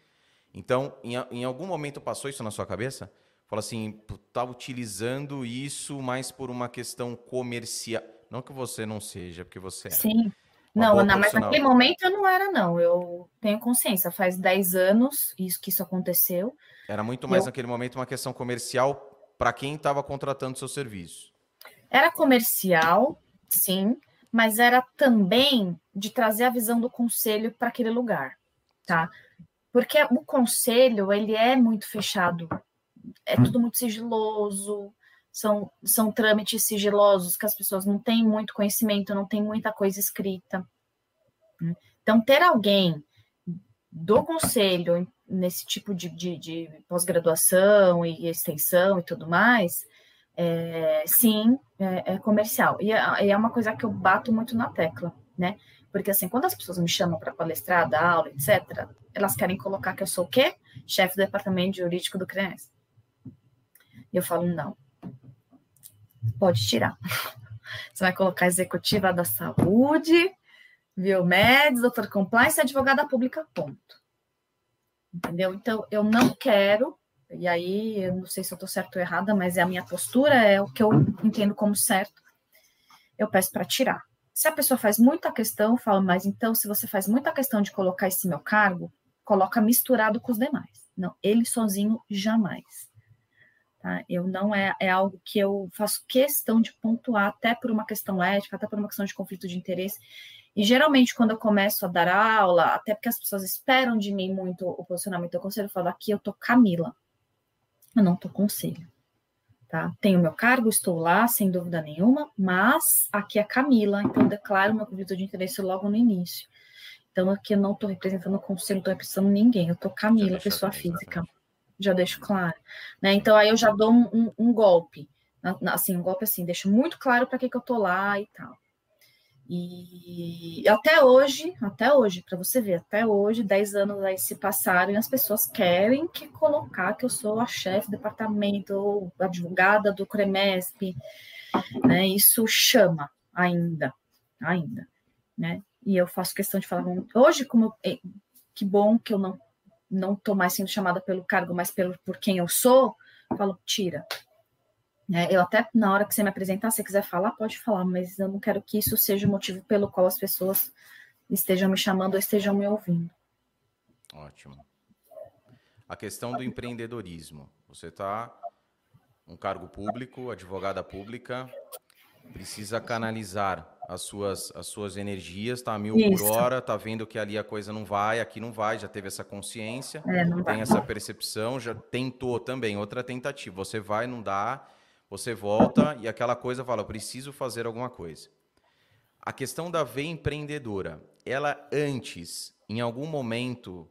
Então, em, em algum momento passou isso na sua cabeça? Fala assim, tá utilizando isso mais por uma questão comercial. Não que você não seja, porque você é. Sim. Não, não, mas naquele momento eu não era, não. Eu tenho consciência. Faz 10 anos isso que isso aconteceu. Era muito mais eu... naquele momento uma questão comercial para quem estava contratando seu serviço. Era comercial, sim, mas era também de trazer a visão do conselho para aquele lugar, tá? Porque o conselho, ele é muito fechado é tudo muito sigiloso, são, são trâmites sigilosos que as pessoas não têm muito conhecimento, não tem muita coisa escrita. Né? Então, ter alguém do conselho nesse tipo de, de, de pós-graduação e extensão e tudo mais, é, sim, é, é comercial. E é, é, uma coisa que eu bato muito na tecla, né? Porque, assim, quando as pessoas me chamam para palestrar, dar aula, etc., elas querem colocar que eu sou o quê? Chefe do departamento jurídico do CREAS. Eu falo, não. Pode tirar. Você vai colocar executiva da saúde, Biomedes, doutor compliance, advogada pública, ponto. Entendeu? Então, eu não quero, e aí eu não sei se eu estou certo ou errada, mas é a minha postura, é o que eu entendo como certo. Eu peço para tirar. Se a pessoa faz muita questão, eu falo, mas então, se você faz muita questão de colocar esse meu cargo, coloca misturado com os demais. Não, ele sozinho jamais. Tá? Eu não é, é algo que eu faço questão de pontuar, até por uma questão ética, até por uma questão de conflito de interesse. E geralmente, quando eu começo a dar aula, até porque as pessoas esperam de mim muito o posicionamento do conselho, eu falo aqui eu tô Camila, eu não tô conselho. Tá? Tenho meu cargo, estou lá, sem dúvida nenhuma, mas aqui é Camila, então eu declaro meu conflito de interesse logo no início. Então, aqui eu não estou representando o conselho, não estou representando ninguém, eu estou Camila, pessoa física já deixo claro. Né? Então, aí eu já dou um, um, um golpe, assim, um golpe assim, deixo muito claro para que, que eu tô lá e tal. E até hoje, até hoje, para você ver, até hoje, 10 anos aí se passaram e as pessoas querem que colocar que eu sou a chefe do departamento ou advogada do CREMESP, né? Isso chama ainda, ainda, né? E eu faço questão de falar, hoje, como eu, que bom que eu não não estou mais sendo chamada pelo cargo, mas pelo, por quem eu sou, falo, tira. É, eu até, na hora que você me apresentar, se quiser falar, pode falar, mas eu não quero que isso seja o motivo pelo qual as pessoas estejam me chamando ou estejam me ouvindo. Ótimo. A questão do empreendedorismo. Você está um cargo público, advogada pública, precisa canalizar as suas, as suas energias, tá a mil Isso. por hora, tá vendo que ali a coisa não vai, aqui não vai, já teve essa consciência, é, tem vai. essa percepção, já tentou também, outra tentativa. Você vai, não dá, você volta e aquela coisa fala, eu preciso fazer alguma coisa. A questão da veia empreendedora, ela antes, em algum momento,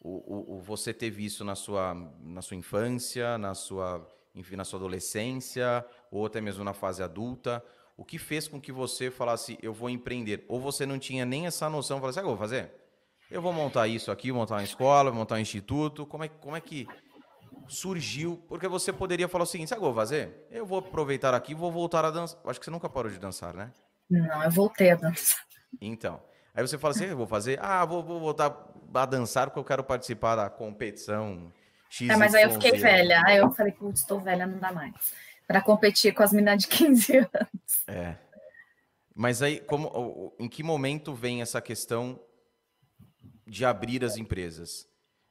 o, o, você teve isso na sua, na sua infância, na sua, enfim, na sua adolescência, ou até mesmo na fase adulta? O que fez com que você falasse, eu vou empreender? Ou você não tinha nem essa noção, falasse, ah, eu vou fazer? Eu vou montar isso aqui, montar uma escola, montar um instituto. Como é, como é que surgiu? Porque você poderia falar o seguinte, sabe o que eu vou fazer? Eu vou aproveitar aqui vou voltar a dançar. Acho que você nunca parou de dançar, né? Não, eu voltei a dançar. Então. Aí você fala assim, eu vou fazer, ah, vou, vou voltar a dançar porque eu quero participar da competição X. É, mas aí eu fiquei velha. Aí eu falei, putz, estou velha, não dá mais. Para competir com as meninas de 15 anos. É. Mas aí, como, em que momento vem essa questão de abrir as empresas?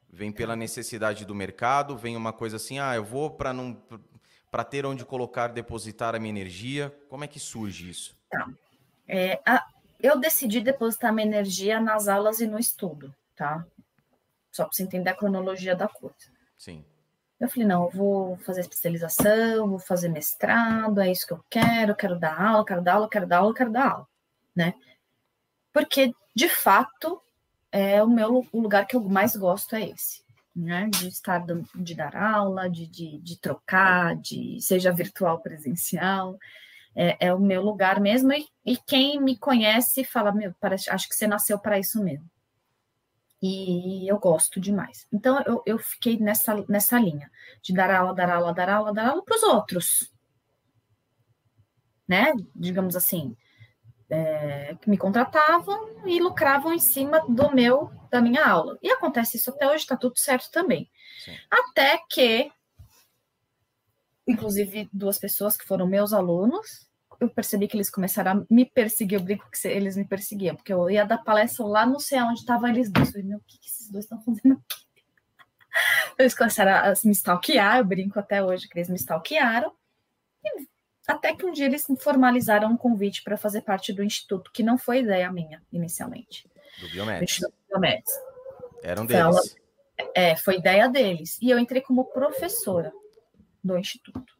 Vem pela necessidade do mercado? Vem uma coisa assim, ah, eu vou para não para ter onde colocar, depositar a minha energia? Como é que surge isso? Tá. É, a, eu decidi depositar minha energia nas aulas e no estudo, tá? Só para você entender a cronologia da coisa. Sim. Eu falei, não, eu vou fazer especialização, vou fazer mestrado, é isso que eu quero, quero dar aula, quero dar aula, quero dar aula, quero dar aula, né? Porque, de fato, é o meu o lugar que eu mais gosto é esse, né? De estar, de dar aula, de, de, de trocar, de seja virtual, presencial, é, é o meu lugar mesmo, e, e, quem me conhece fala, meu, parece, acho que você nasceu para isso mesmo. E eu gosto demais. Então, eu, eu fiquei nessa, nessa linha, de dar aula, dar aula, dar aula, dar aula para os outros. Né? Digamos assim, é, que me contratavam e lucravam em cima do meu, da minha aula. E acontece isso até hoje, está tudo certo também. Sim. Até que inclusive duas pessoas que foram meus alunos, eu percebi que eles começaram a me perseguir, eu brinco que eles me perseguiam, porque eu ia dar palestra lá não sei onde estavam eles dois. Eu falei, meu, o que, que esses dois estão fazendo aqui? Eles começaram a me stalkear, eu brinco até hoje que eles me stalkearam. E até que um dia eles formalizaram um convite para fazer parte do instituto, que não foi ideia minha inicialmente. Do Biomedes. Do Biomedes. Eram deles. é, foi ideia deles. E eu entrei como professora do Instituto.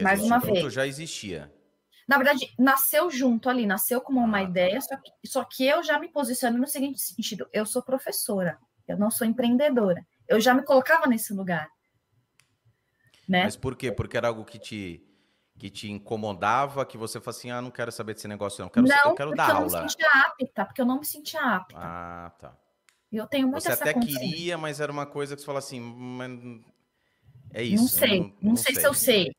Mais uma vez. já existia. Na verdade, nasceu junto ali, nasceu como uma tá. ideia, só que, só que eu já me posiciono no seguinte sentido: eu sou professora, eu não sou empreendedora. Eu já me colocava nesse lugar. Né? Mas por quê? Porque era algo que te, que te incomodava, que você falou assim: ah, não quero saber desse negócio, não. Quero, não, eu quero dar aula. Eu não me sentia apta, porque eu não me sentia apta. Ah, tá. Eu tenho muito Você até queria, mas era uma coisa que você fala assim, é isso. Não sei, não, não, não sei, sei, se eu sei.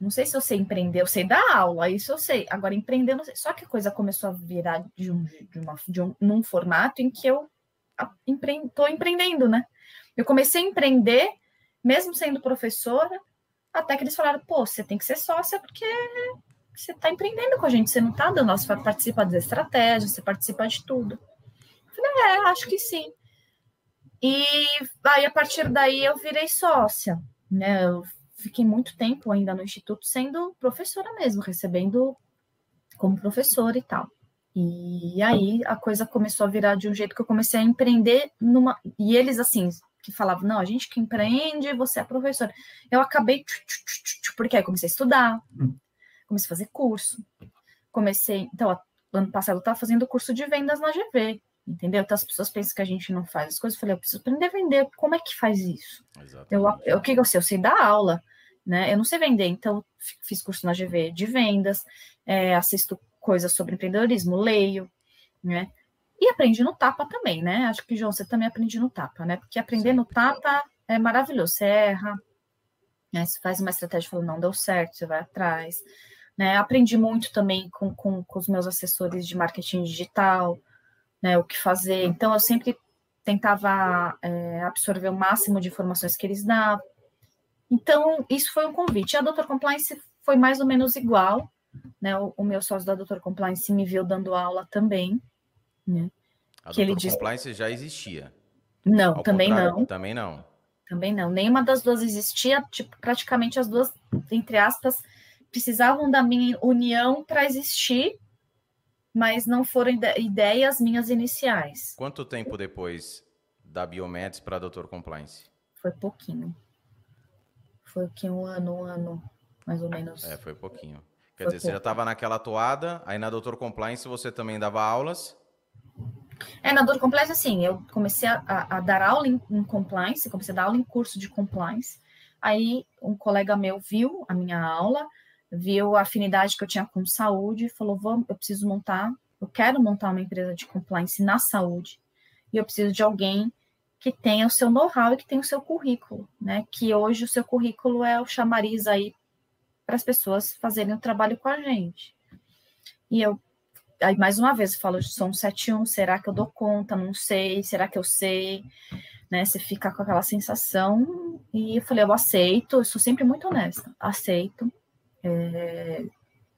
Não sei se eu sei empreender, eu sei dar aula, isso eu sei. Agora, empreender, não sei. Só que a coisa começou a virar de um, de uma, de um, num formato em que eu estou empreendendo, né? Eu comecei a empreender, mesmo sendo professora, até que eles falaram, pô, você tem que ser sócia porque você está empreendendo com a gente, você não está dando, você participa das estratégias, você participa de tudo. Eu falei, é, acho que sim. E aí, a partir daí, eu virei sócia, né? Eu fiquei muito tempo ainda no instituto sendo professora mesmo, recebendo como professora e tal. E aí a coisa começou a virar de um jeito que eu comecei a empreender numa. E eles, assim, que falavam: não, a gente que empreende, você é professora. Eu acabei. Porque aí comecei a estudar, comecei a fazer curso. Comecei. Então, ano passado eu estava fazendo curso de vendas na GV entendeu? Então as pessoas pensam que a gente não faz as coisas. Eu falei, eu preciso aprender a vender. Como é que faz isso? Eu, eu, o que eu sei? Eu sei dar aula, né? Eu não sei vender, então fiz curso na GV de vendas, é, assisto coisas sobre empreendedorismo, leio, né? E aprendi no tapa também, né? Acho que, João, você também aprende no tapa, né? Porque aprender Sim. no tapa é maravilhoso. Você erra, né? Você faz uma estratégia e fala, não deu certo, você vai atrás. Né? Aprendi muito também com, com, com os meus assessores de marketing digital, né, o que fazer. Então, eu sempre tentava é, absorver o máximo de informações que eles davam. Então, isso foi um convite. A Doutor Compliance foi mais ou menos igual, né? O, o meu sócio da Doutor Compliance me viu dando aula também, né? A que Doutor ele Compliance já existia. Não, Ao também não. Também não. Também não. Nenhuma das duas existia, tipo, praticamente as duas, entre aspas, precisavam da minha união para existir, mas não foram ideias minhas iniciais. Quanto tempo depois da Biomeds para Doutor Compliance? Foi pouquinho. Foi que um ano, um ano, mais ou menos. É, foi pouquinho. Quer foi dizer, pouco. você já estava naquela toada, aí na Doutor Compliance você também dava aulas? É, na Doutor Compliance, assim, eu comecei a, a, dar aula em, em compliance, comecei a dar aula em curso de compliance. Aí um colega meu viu a minha aula, viu a afinidade que eu tinha com saúde, falou: Vamos, eu preciso montar, eu quero montar uma empresa de compliance na saúde, e eu preciso de alguém que tenha o seu know-how e que tenha o seu currículo, né? Que hoje o seu currículo é o chamariz aí para as pessoas fazerem o trabalho com a gente. E eu, aí mais uma vez, eu falo, sou um 71, será que eu dou conta? Não sei, será que eu sei? Né? Você fica com aquela sensação. E eu falei, eu aceito, eu sou sempre muito honesta, aceito. É,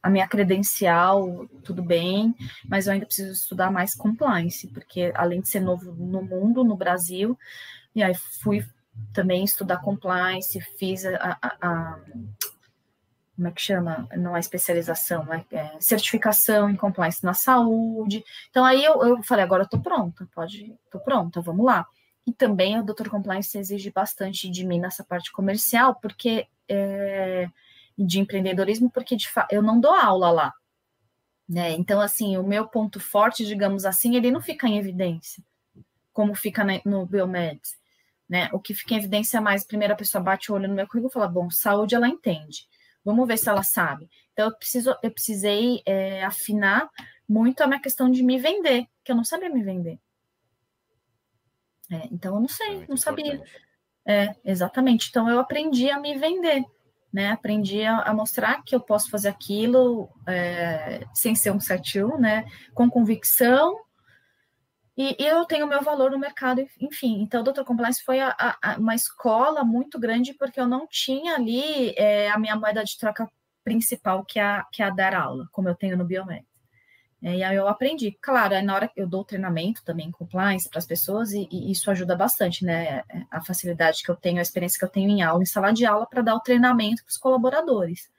a minha credencial, tudo bem, mas eu ainda preciso estudar mais compliance, porque além de ser novo no mundo, no Brasil, e aí fui também estudar compliance, fiz a, a, a como é que chama? Não é especialização, é, é, certificação em compliance na saúde. Então aí eu, eu falei, agora eu tô pronta, pode, tô pronta, vamos lá. E também o Dr. Compliance exige bastante de mim nessa parte comercial, porque é, de empreendedorismo, porque de eu não dou aula lá. Né? Então, assim, o meu ponto forte, digamos assim, ele não fica em evidência, como fica no Biomeds. Né? O que fica em evidência é mais, a primeira pessoa bate o olho no meu currículo e fala, bom, saúde ela entende. Vamos ver se ela sabe. Então, eu, preciso, eu precisei é, afinar muito a minha questão de me vender, que eu não sabia me vender. É, então, eu não sei, é não sabia. É, exatamente. Então, eu aprendi a me vender né? Aprendi a, a, mostrar que eu posso fazer aquilo é, sem ser um 71, né? Com convicção. E, eu tenho meu valor no mercado, enfim. Então, o Dr. Compliance foi a, a, uma escola muito grande, porque eu não tinha ali é, a minha moeda de troca principal, que é que é a dar aula, como eu tenho no Biomed. É, e aí eu aprendi. Claro, na hora que eu dou treinamento também, compliance para as pessoas, e, e, isso ajuda bastante, né? A facilidade que eu tenho, a experiência que eu tenho em aula, em sala de aula, para dar o treinamento para os colaboradores.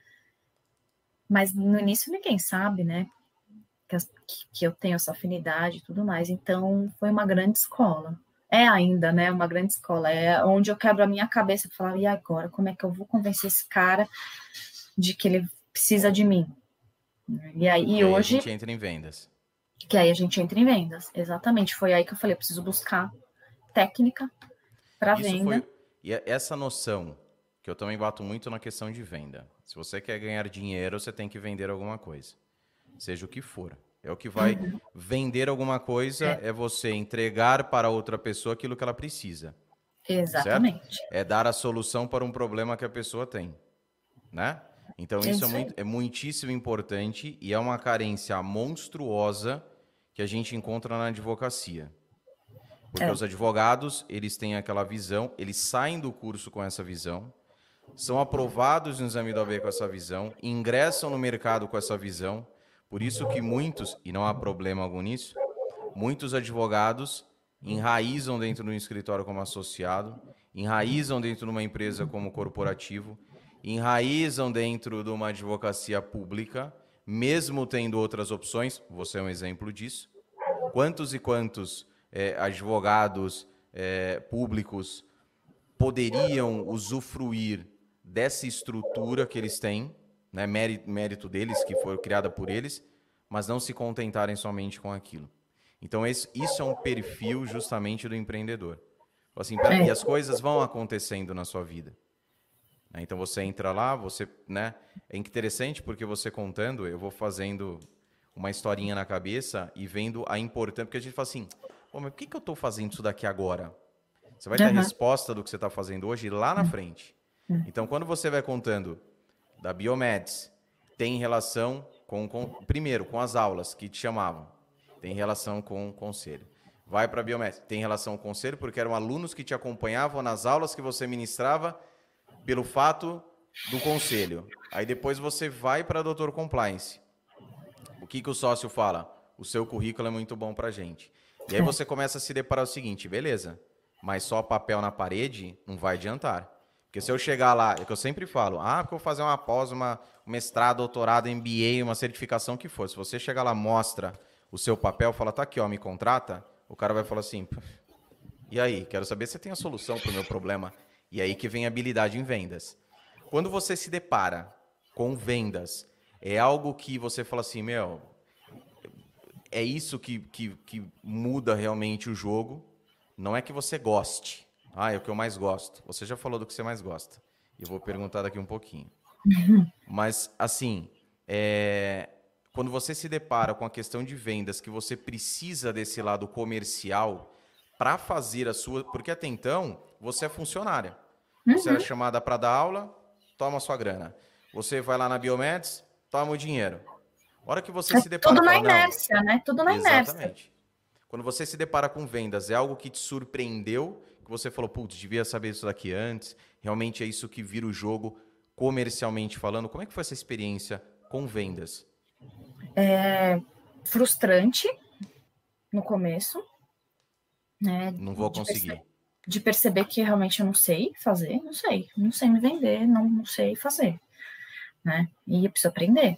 Mas no início ninguém sabe, né? Que, que eu tenho essa afinidade e tudo mais. Então foi uma grande escola. É ainda, né? Uma grande escola. É onde eu quebro a minha cabeça para falar, e agora? Como é que eu vou convencer esse cara de que ele precisa de mim? E aí, e hoje. A gente entra em vendas. Que aí a gente entra em vendas. Exatamente. Foi aí que eu falei: eu preciso buscar técnica para venda. Foi... E essa noção, que eu também bato muito na questão de venda. Se você quer ganhar dinheiro, você tem que vender alguma coisa. Seja o que for. É o que vai uhum. vender alguma coisa, é. é. você entregar para outra pessoa aquilo que ela precisa. Exatamente. Certo? É dar a solução para um problema que a pessoa tem. Né? Então isso é, muito, é muitíssimo importante e é uma carência monstruosa que a gente encontra na advocacia. Porque é. os advogados, eles têm aquela visão, eles saem do curso com essa visão, são aprovados no exame do AB com essa visão, ingressam no mercado com essa visão. Por isso que muitos, e não há problema algum nisso, muitos advogados enraizam dentro do escritório como associado, enraizam dentro de uma empresa como corporativo enraizam dentro de uma advocacia pública, mesmo tendo outras opções, você é um exemplo disso. Quantos e quantos é, advogados é, públicos poderiam usufruir dessa estrutura que eles têm, né, mérito, mérito deles, que foi criada por eles, mas não se contentarem somente com aquilo. Então, esse, isso é um perfil justamente do empreendedor. Assim, e as coisas vão acontecendo na sua vida. Né? Então você entra lá, você, né? É interessante porque você contando, eu vou fazendo uma historinha na cabeça e vendo a importância, porque a gente fala assim, Pô, mas por que, que eu estou fazendo isso daqui agora? Você vai ter uhum. a resposta do que você está fazendo hoje lá na frente. Uhum. Então, quando você vai contando da Biomeds, tem relação com, com, primeiro, com as aulas que te chamavam, tem relação com o conselho. Vai para a Biomeds, tem relação com o conselho, porque eram alunos que te acompanhavam nas aulas que você ministrava pelo fato do conselho. Aí depois você vai para Doutor Compliance. O que, que o sócio fala? O seu currículo é muito bom para gente. E aí você começa a se deparar o seguinte, beleza? mas só papel na parede não vai adiantar. Porque se eu chegar lá, é que eu sempre falo, ah, porque eu vou fazer uma pós, uma mestrado, doutorado, MBA, uma certificação que for. Se você chegar lá, mostra o seu papel, fala, tá aqui, ó, me contrata, o cara vai falar assim, e aí, quero saber se tem a solução para o meu problema. E aí que vem habilidade em vendas. Quando você se depara com vendas, é algo que você fala assim, meu, é isso que, que, que muda realmente o jogo. Não é que você goste, ah, é o que eu mais gosto. Você já falou do que você mais gosta. Eu vou perguntar daqui um pouquinho. Mas, assim, é... quando você se depara com a questão de vendas, que você precisa desse lado comercial para fazer a sua. Porque até então, você é funcionária. Você uhum. é chamada para dar aula, toma sua grana. Você vai lá na Biomeds, toma o dinheiro. A hora que você é se depara. Tudo na inércia, né? Tudo na Exatamente. inércia. Exatamente. Quando você se depara com vendas, é algo que te surpreendeu que você falou, putz, devia saber isso daqui antes, realmente é isso que vira o jogo comercialmente falando. Como é que foi essa experiência com vendas? É frustrante no começo. Né, não vou conseguir. De perceber, que realmente eu não sei fazer, não sei, não sei me vender, não, não sei fazer. Né? E eu preciso aprender.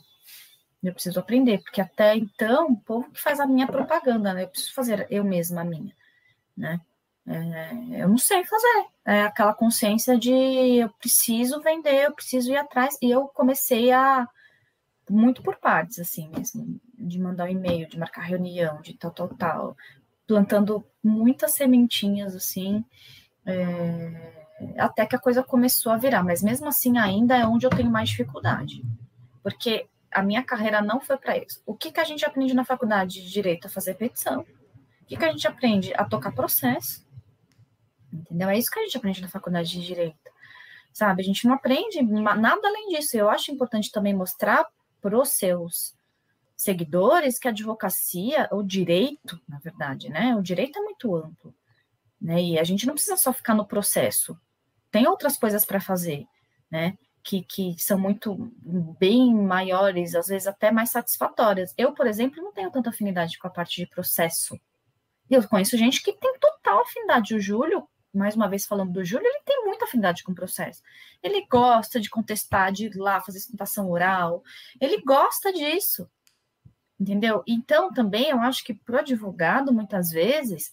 Eu preciso aprender, porque até então o povo que faz a minha propaganda, né? Eu preciso fazer eu mesma a minha, né? É, eu não sei fazer. É aquela consciência de eu preciso vender, eu preciso ir atrás. E eu comecei a muito por partes, assim mesmo, de mandar um e-mail, de marcar reunião, de tal, tal, tal, plantando muitas sementinhas assim, é, até que a coisa começou a virar. Mas mesmo assim, ainda é onde eu tenho mais dificuldade, porque a minha carreira não foi para isso. O que, que a gente aprende na faculdade de direito? A fazer petição. O que, que a gente aprende? A tocar processo entendeu? É isso que a gente aprende na faculdade de direito, sabe? A gente não aprende nada além disso. Eu acho importante também mostrar para os seus seguidores que a advocacia, o direito, na verdade, né? O direito é muito amplo, né? E a gente não precisa só ficar no processo. Tem outras coisas para fazer, né? Que, que são muito bem maiores, às vezes até mais satisfatórias. Eu, por exemplo, não tenho tanta afinidade com a parte de processo. Eu conheço gente que tem total afinidade. O Júlio mais uma vez falando do Júlio, ele tem muita afinidade com o processo. Ele gosta de contestar, de ir lá fazer sustentação oral, ele gosta disso, entendeu? Então, também, eu acho que para o advogado, muitas vezes,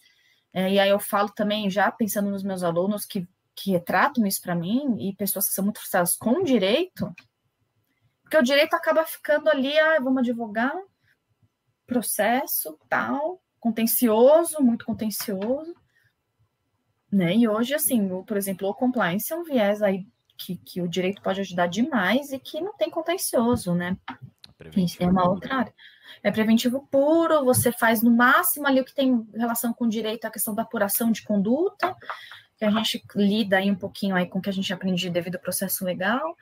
é, e aí eu falo também, já pensando nos meus alunos que, que retratam isso para mim, e pessoas que são muito frustradas com o direito, porque o direito acaba ficando ali, ah, vamos advogar, processo, tal, contencioso, muito contencioso, né? E hoje, assim, o, por exemplo, o compliance é um viés aí que, que o direito pode ajudar demais e que não tem contencioso, né? Isso é uma outra área. É preventivo puro, você faz no máximo ali o que tem relação com direito, a questão da apuração de conduta, que a gente lida aí um pouquinho aí com o que a gente aprende devido ao processo legal.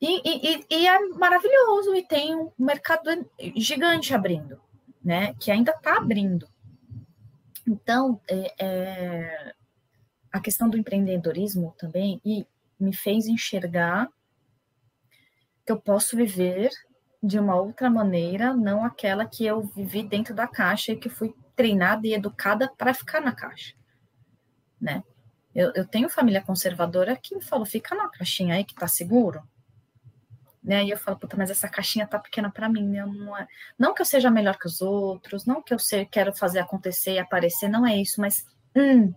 E, e, e é maravilhoso, e tem um mercado gigante abrindo, né? Que ainda está abrindo. Então, é, é, a questão do empreendedorismo também e me fez enxergar que eu posso viver de uma outra maneira, não aquela que eu vivi dentro da caixa e que fui treinada e educada para ficar na caixa, né? Eu, eu, tenho família conservadora que me falou, fica na caixinha aí que tá seguro, né? E eu falo, puta, mas essa caixinha tá pequena para mim, né? Não, é, não que eu seja melhor que os outros, não que eu sei, quero fazer acontecer e aparecer, não é isso, mas hum,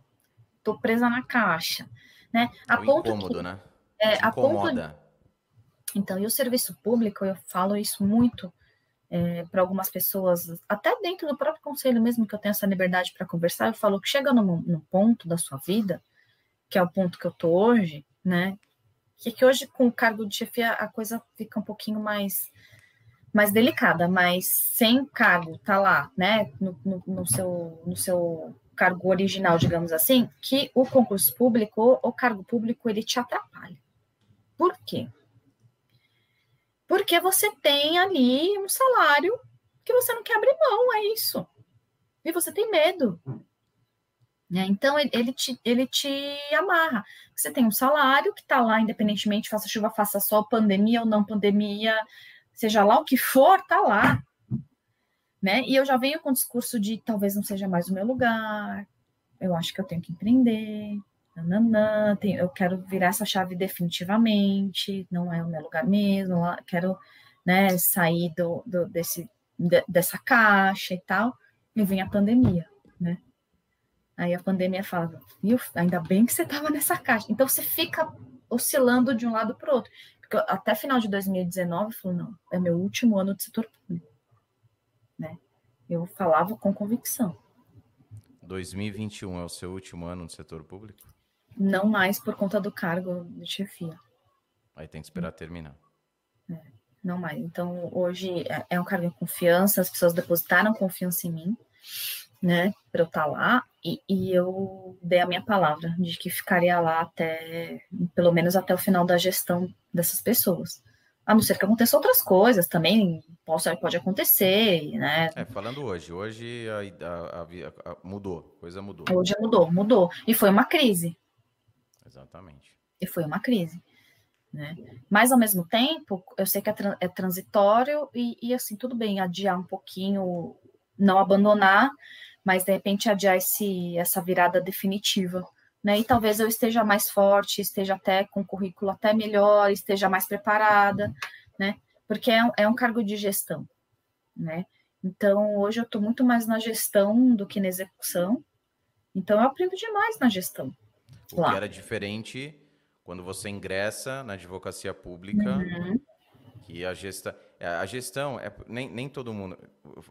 tô presa na caixa, né? A é ponto incômodo, que, né? É, a ponto então, e o serviço público, eu falo isso muito é, para algumas pessoas, até dentro do próprio conselho mesmo, que eu tenho essa liberdade para conversar, eu falo que chega num, num, ponto da sua vida, que é o ponto que eu tô hoje, né? Que, que hoje, com o cargo de chefia, a coisa fica um pouquinho mais mais delicada, mas sem cargo, tá lá, né, no, no, no seu, no seu cargo original, digamos assim, que o concurso público, o cargo público, ele te atrapalha. Por quê? Porque você tem ali um salário que você não quer abrir mão, é isso. E você tem medo. Né? Então, ele te, ele te amarra. Você tem um salário que está lá, independentemente, faça chuva, faça sol, pandemia ou não pandemia, seja lá o que for, está lá né? E eu já venho com o discurso de talvez não seja mais o meu lugar, eu acho que eu tenho que empreender, nananã, eu quero virar essa chave definitivamente, não é o meu lugar mesmo, quero né, sair do, do desse, de, dessa caixa e tal, e vem a pandemia, né? Aí a pandemia fala, ainda bem que você estava nessa caixa. Então você fica oscilando de um lado para o outro. Porque até final de 2019, eu falei, não, é meu último ano de setor público. Né? Eu falava com convicção. 2021 é o seu último ano no setor público? Não mais por conta do cargo de chefia. Aí tem que esperar terminar. É, não mais. Então, hoje é, é um cargo de confiança, as pessoas depositaram confiança em mim, né, para eu estar tá lá, e, e, eu dei a minha palavra de que ficaria lá até, pelo menos até o final da gestão dessas pessoas. A não ser que aconteça outras coisas também, pode, pode acontecer, né? É, falando hoje, hoje a, a, a, mudou, coisa mudou. Hoje mudou, mudou. E foi uma crise. Exatamente. E foi uma crise. Né? Mas ao mesmo tempo, eu sei que é, é transitório e, e, assim, tudo bem, adiar um pouquinho, não abandonar, mas de repente adiar esse, essa virada definitiva. Né? E talvez eu esteja mais forte, esteja até com currículo até melhor, esteja mais preparada, né? Porque é é um cargo de gestão, né? Então, hoje eu estou muito mais na gestão do que na execução. Então, eu aprendo demais na gestão. O lá. que era diferente quando você ingressa na advocacia pública, uhum. que a gestão. É, a gestão, é, nem, nem todo mundo.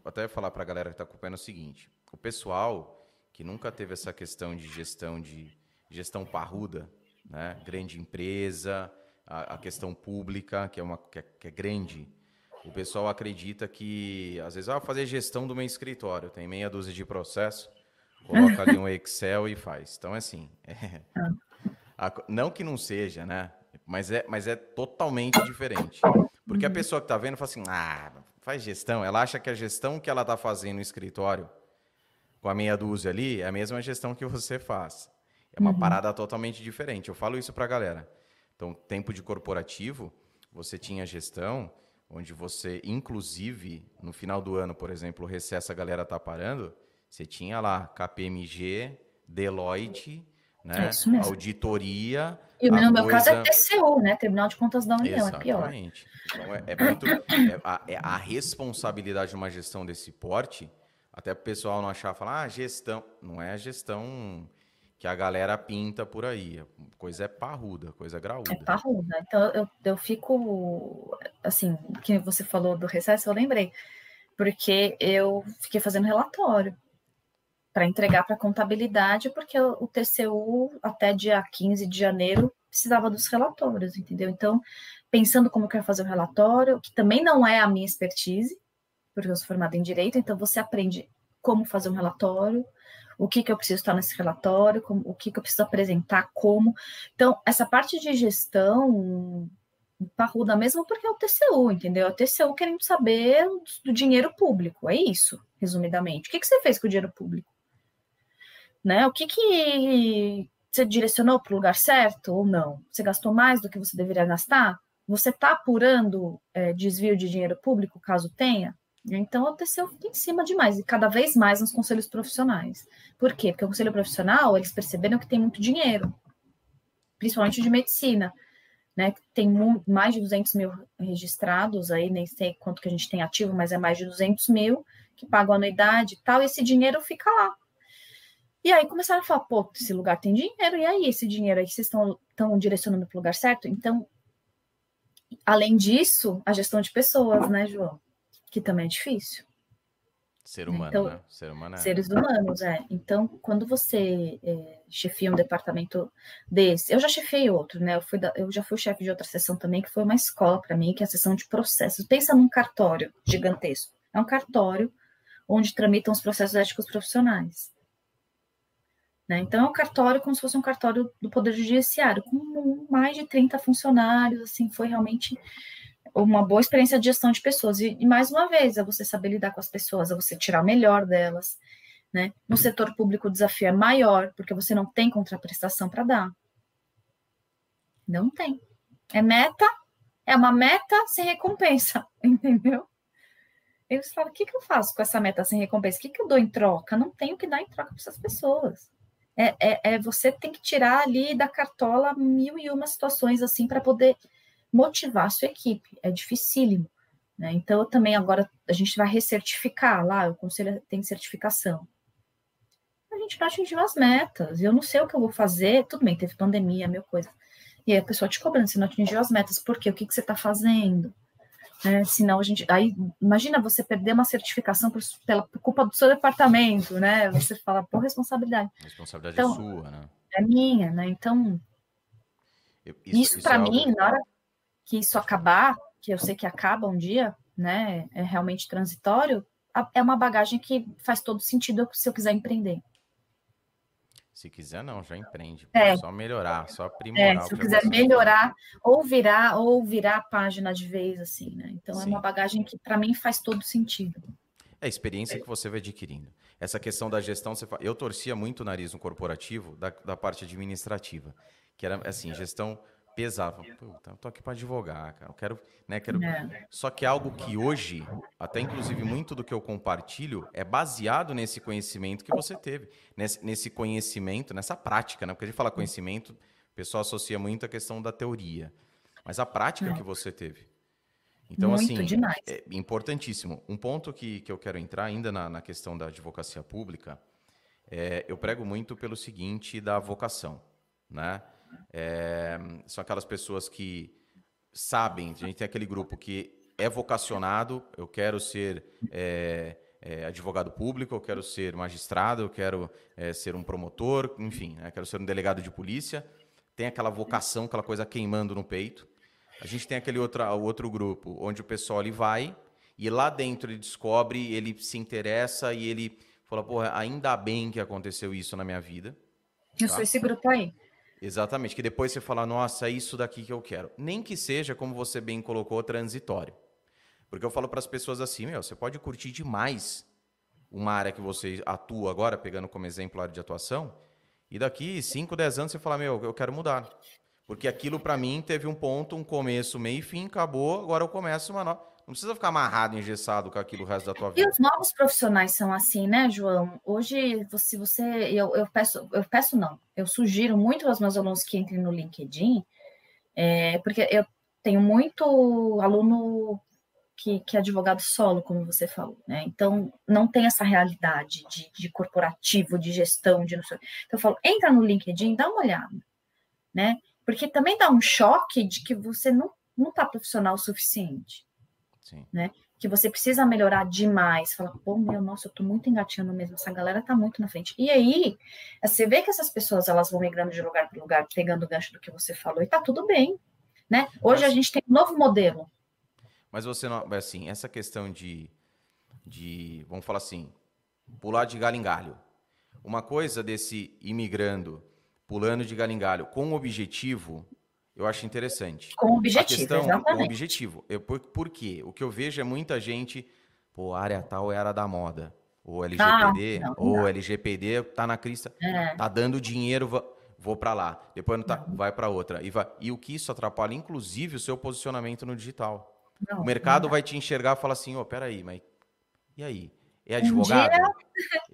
Até falar para a galera que está acompanhando o seguinte: o pessoal que nunca teve essa questão de gestão de gestão parruda, né? grande empresa, a, a questão pública, que é, uma, que é, que é grande. O pessoal acredita que, às vezes, ah, fazer gestão do meu escritório, tem meia dúzia de processo, coloca ali um Excel e faz. Então, assim, é, a, não que não seja, né? Mas é, mas é totalmente diferente. Porque a uhum. pessoa que está vendo fala assim, ah, faz gestão. Ela acha que a gestão que ela está fazendo no escritório, com a meia dúzia ali, é a mesma gestão que você faz. É uma uhum. parada totalmente diferente. Eu falo isso para a galera. Então, tempo de corporativo, você tinha gestão, onde você, inclusive, no final do ano, por exemplo, o recesso a galera tá parando, você tinha lá KPMG, Deloitte, né? É auditoria. E no meu coisa... caso é TCU, né? Tribunal de Contas da União, Exatamente. é pior. Então é, é muito. É, a, é a, responsabilidade de uma gestão desse porte, até o pessoal não achar, falar, ah, gestão. Não é a gestão que a galera pinta por aí. Coisa é parruda, coisa é graúda. É parruda. Então eu, eu fico, assim, que você falou do recesso, eu lembrei, porque eu fiquei fazendo relatório para entregar para a contabilidade, porque o TCU, até dia 15 de janeiro, precisava dos relatórios, entendeu? Então, pensando como eu quero fazer o relatório, que também não é a minha expertise, porque eu sou formada em direito, então você aprende como fazer um relatório, o que, que eu preciso estar nesse relatório, como, o que, que eu preciso apresentar, como. Então, essa parte de gestão parruda mesmo porque é o TCU, entendeu? É o TCU querendo saber do dinheiro público, é isso, resumidamente. O que, que você fez com o dinheiro público? Né? O que, que você direcionou para o lugar certo ou não? Você gastou mais do que você deveria gastar? Você está apurando é, desvio de dinheiro público, caso tenha? Então, TCU fica em cima demais, e cada vez mais nos conselhos profissionais. Por quê? Porque o conselho profissional, eles perceberam que tem muito dinheiro, principalmente de medicina, né? Tem mais de 200 mil registrados aí, nem sei quanto que a gente tem ativo, mas é mais de 200 mil que pagam anuidade e tal, e esse dinheiro fica lá. E aí começaram a falar, pô, esse lugar tem dinheiro, e aí esse dinheiro aí vocês estão direcionando para o lugar certo? Então, além disso, a gestão de pessoas, né, João? que também é difícil. Ser humano, então, né? Ser humano é... Seres humanos, é. Então, quando você é, chefia um departamento desse, eu já chefiei outro, né? Eu, fui da, eu já fui chefe de outra sessão também, que foi uma escola para mim, que é a sessão de processos. Pensa num cartório gigantesco. É um cartório onde tramitam os processos éticos profissionais. Né? Então, é um cartório como se fosse um cartório do Poder Judiciário, com mais de 30 funcionários, assim, foi realmente uma boa experiência de gestão de pessoas. E, e, mais uma vez, é você saber lidar com as pessoas, é você tirar o melhor delas. Né? No setor público, o desafio é maior, porque você não tem contraprestação para dar. Não tem. É meta, é uma meta sem recompensa, entendeu? Aí você fala, o que, que eu faço com essa meta sem recompensa? O que, que eu dou em troca? Não tenho que dar em troca para essas pessoas. É, é, é, você tem que tirar ali da cartola mil e uma situações assim para poder motivar a sua equipe. É dificílimo. Né? Então, também agora a gente vai recertificar lá, o conselho tem certificação. A gente não atingiu as metas, eu não sei o que eu vou fazer. Tudo bem, teve pandemia, mil coisas. E aí a pessoa te cobrando, você não atingiu as metas, por quê? O que, que você está fazendo? Né? Senão a gente. Aí, imagina você perder uma certificação por, pela por culpa do seu departamento, né? Você fala, por responsabilidade. A responsabilidade é então, é sua, né? É minha, né? Então. Isso, isso, isso para é mim, algo... na hora que isso acabar, que eu sei que acaba um dia, né? É realmente transitório, é uma bagagem que faz todo sentido se eu quiser empreender. Se quiser, não, já empreende. É. Só melhorar, só aprimorar. É, se eu quiser melhorar, ou virar, ou virar a página de vez, assim, né? Então Sim. é uma bagagem que, para mim, faz todo sentido. É a experiência que você vai adquirindo. Essa questão da gestão, você fala... eu torcia muito o nariz no corporativo da, da parte administrativa, que era assim, gestão pesava. Puta, eu tô aqui para advogar, cara. Eu quero, né, quero. É. Só que algo que hoje, até inclusive muito do que eu compartilho é baseado nesse conhecimento que você teve, nesse, nesse conhecimento, nessa prática, né? Porque a gente fala conhecimento, o pessoal associa muito a questão da teoria, mas a prática é. que você teve. Então, muito assim, demais. é importantíssimo. Um ponto que, que eu quero entrar ainda na, na questão da advocacia pública, é, eu prego muito pelo seguinte da vocação, né? É, são aquelas pessoas que sabem, a gente tem aquele grupo que é vocacionado, eu quero ser é, é, advogado público, eu quero ser magistrado, eu quero é, ser um promotor, enfim, né, quero ser um delegado de polícia. Tem aquela vocação, aquela coisa queimando no peito. A gente tem aquele outro, outro grupo onde o pessoal ele vai e lá dentro ele descobre, ele se interessa e ele fala, porra, ainda bem que aconteceu isso na minha vida. Eu tá? sou esse grupo aí. Exatamente, que depois você fala, nossa, é isso daqui que eu quero. Nem que seja, como você bem colocou, transitório. Porque eu falo para as pessoas assim, meu, você pode curtir demais uma área que você atua agora, pegando como exemplo a área de atuação, e daqui 5, 10 anos você fala, meu, eu quero mudar. Porque aquilo para mim teve um ponto, um começo, meio e fim, acabou, agora eu começo uma nova. Não precisa ficar amarrado, engessado com aquilo o resto da tua vida. E os novos profissionais são assim, né, João? Hoje, se você. Eu, eu peço, eu peço não, eu sugiro muito aos meus alunos que entrem no LinkedIn, é, porque eu tenho muito aluno que, que, é advogado solo, como você falou, né? Então, não tem essa realidade de, de corporativo, de gestão, de não sei. Então, eu falo, entra no LinkedIn, dá uma olhada, né? Porque também dá um choque de que você não não está profissional o suficiente. Sim. né? Que você precisa melhorar demais. Fala, pô, meu, nossa, eu tô muito engatinhando mesmo, essa galera tá muito na frente. E aí, você vê que essas pessoas, elas vão migrando de lugar para lugar, pegando o gancho do que você falou, e tá tudo bem, né? Hoje Mas... a gente tem um novo modelo. Mas você não, assim, essa questão de, de, vamos falar assim, pular de galho em galho. Uma coisa desse imigrando, pulando de galho em galho, com o objetivo eu acho interessante. Com objetivo, questão, exatamente. Com objetivo. Eu, por, por quê? O que eu vejo é muita gente, pô, área tal era da moda. Ou LGPD, ah, ou não. LGPD tá na crista, é. tá dando dinheiro, vou para lá. Depois não tá, não. vai para outra. E, vai, e o que isso atrapalha, inclusive, o seu posicionamento no digital. O mercado vai te enxergar e falar assim, ô, oh, peraí, mas e aí? É advogado? Um dia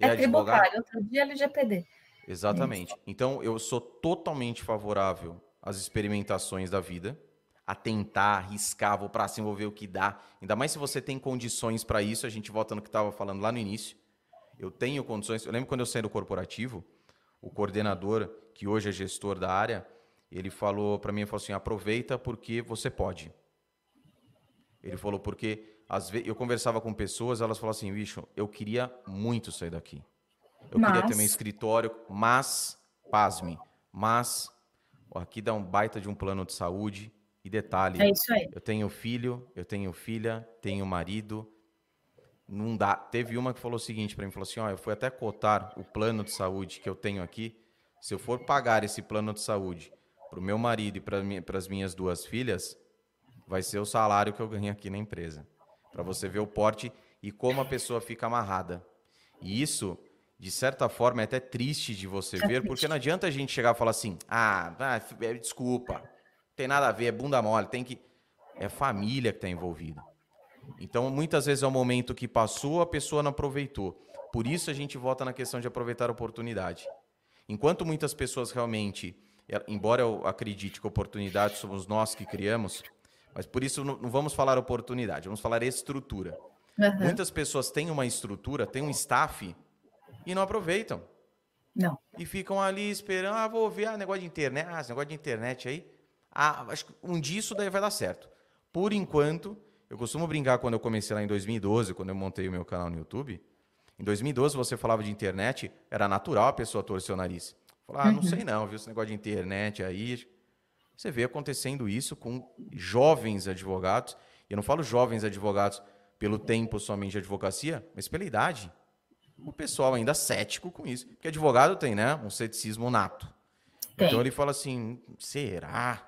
é, é tributário, outro dia é LGPD. Exatamente. Então, eu sou totalmente favorável as experimentações da vida, a tentar, arriscar, vou para cima, vou ver o que dá. Ainda mais se você tem condições para isso, a gente volta no que estava falando lá no início. Eu tenho condições. Eu lembro quando eu saí do corporativo, o coordenador, que hoje é gestor da área, ele falou para mim, ele falou assim, aproveita porque você pode. Ele falou porque às vezes eu conversava com pessoas, elas falavam assim, bicho, eu queria muito sair daqui. Eu mas... queria ter meu escritório, mas, pasme, mas Aqui dá um baita de um plano de saúde. E detalhe, é isso aí. eu tenho filho, eu tenho filha, tenho marido. Não dá. Teve uma que falou o seguinte para mim, falou assim: "Ó, eu fui até cotar o plano de saúde que eu tenho aqui. Se eu for pagar esse plano de saúde para o meu marido e para as minhas duas filhas, vai ser o salário que eu ganho aqui na empresa. Para você ver o porte e como a pessoa fica amarrada. E isso de certa forma, é até triste de você é ver, porque não adianta a gente chegar e falar assim: ah, é, desculpa, tem nada a ver, é bunda mole, tem que. É família que está envolvida. Então, muitas vezes é um momento que passou, a pessoa não aproveitou. Por isso a gente volta na questão de aproveitar a oportunidade. Enquanto muitas pessoas realmente, é, embora eu acredite que oportunidade somos nós que criamos, mas por isso não, não vamos falar oportunidade, vamos falar estrutura. Uhum. Muitas pessoas têm uma estrutura, têm um staff e não aproveitam. Não. E ficam ali esperando, ah, vou ver ah, negócio de internet, ah, esse negócio de internet aí. Ah, acho que um dia isso daí vai dar certo. Por enquanto, eu costumo brincar quando eu comecei lá em 2012, quando eu montei o meu canal no YouTube. Em 2012, você falava de internet, era natural a pessoa torcer o nariz. Falar, ah, não uhum. sei não, viu esse negócio de internet aí. Você vê acontecendo isso com jovens advogados. E eu não falo jovens advogados pelo tempo somente de advocacia, mas pela idade. O pessoal ainda cético com isso. Porque advogado tem, né? Um ceticismo nato. Tem. Então ele fala assim: será?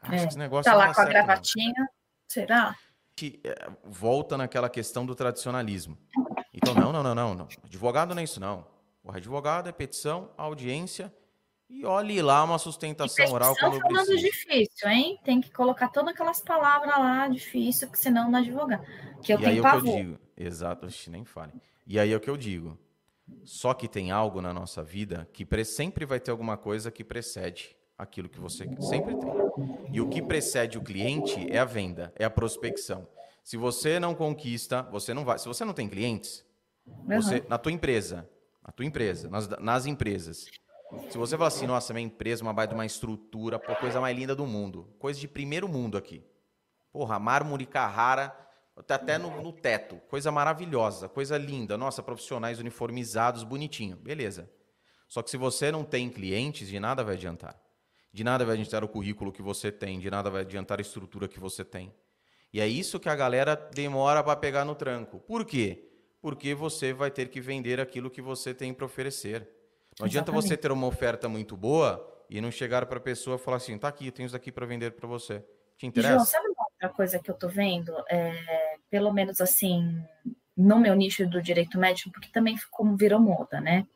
Acho é. que esse negócio tá lá com certo, a gravatinha. Não. Será? Que é, volta naquela questão do tradicionalismo. Então, não, não, não, não, não. Advogado não é isso, não. O advogado é petição, audiência e olhe lá uma sustentação oral quando falando precisa. difícil, hein? Tem que colocar todas aquelas palavras lá difícil, que senão não advogar. Que eu e tenho aí pavor. é o que eu digo. Exato, nem fale. E aí é o que eu digo. Só que tem algo na nossa vida que sempre vai ter alguma coisa que precede aquilo que você sempre tem. E o que precede o cliente é a venda, é a prospecção. Se você não conquista, você não vai. Se você não tem clientes, uhum. você na tua empresa, na tua empresa, nas, nas empresas, se você falar assim, nossa, minha empresa, uma baita uma estrutura, pô, coisa mais linda do mundo. Coisa de primeiro mundo aqui. Porra, mármore Carrara, tá até no, no, teto. Coisa maravilhosa, coisa linda. Nossa, profissionais uniformizados, bonitinho. Beleza. Só que se você não tem clientes, de nada vai adiantar. De nada vai adiantar o currículo que você tem, de nada vai adiantar a estrutura que você tem. E é isso que a galera demora para pegar no tranco. Por quê? Porque você vai ter que vender aquilo que você tem para oferecer. Não adianta Exatamente. você ter uma oferta muito boa e não chegar para a pessoa e falar assim: tá aqui, eu tenho isso aqui para vender para você. Te interessa? João, sabe outra coisa que eu tô vendo? É, pelo menos assim, no meu nicho do direito médico, porque também ficou, virou moda, né?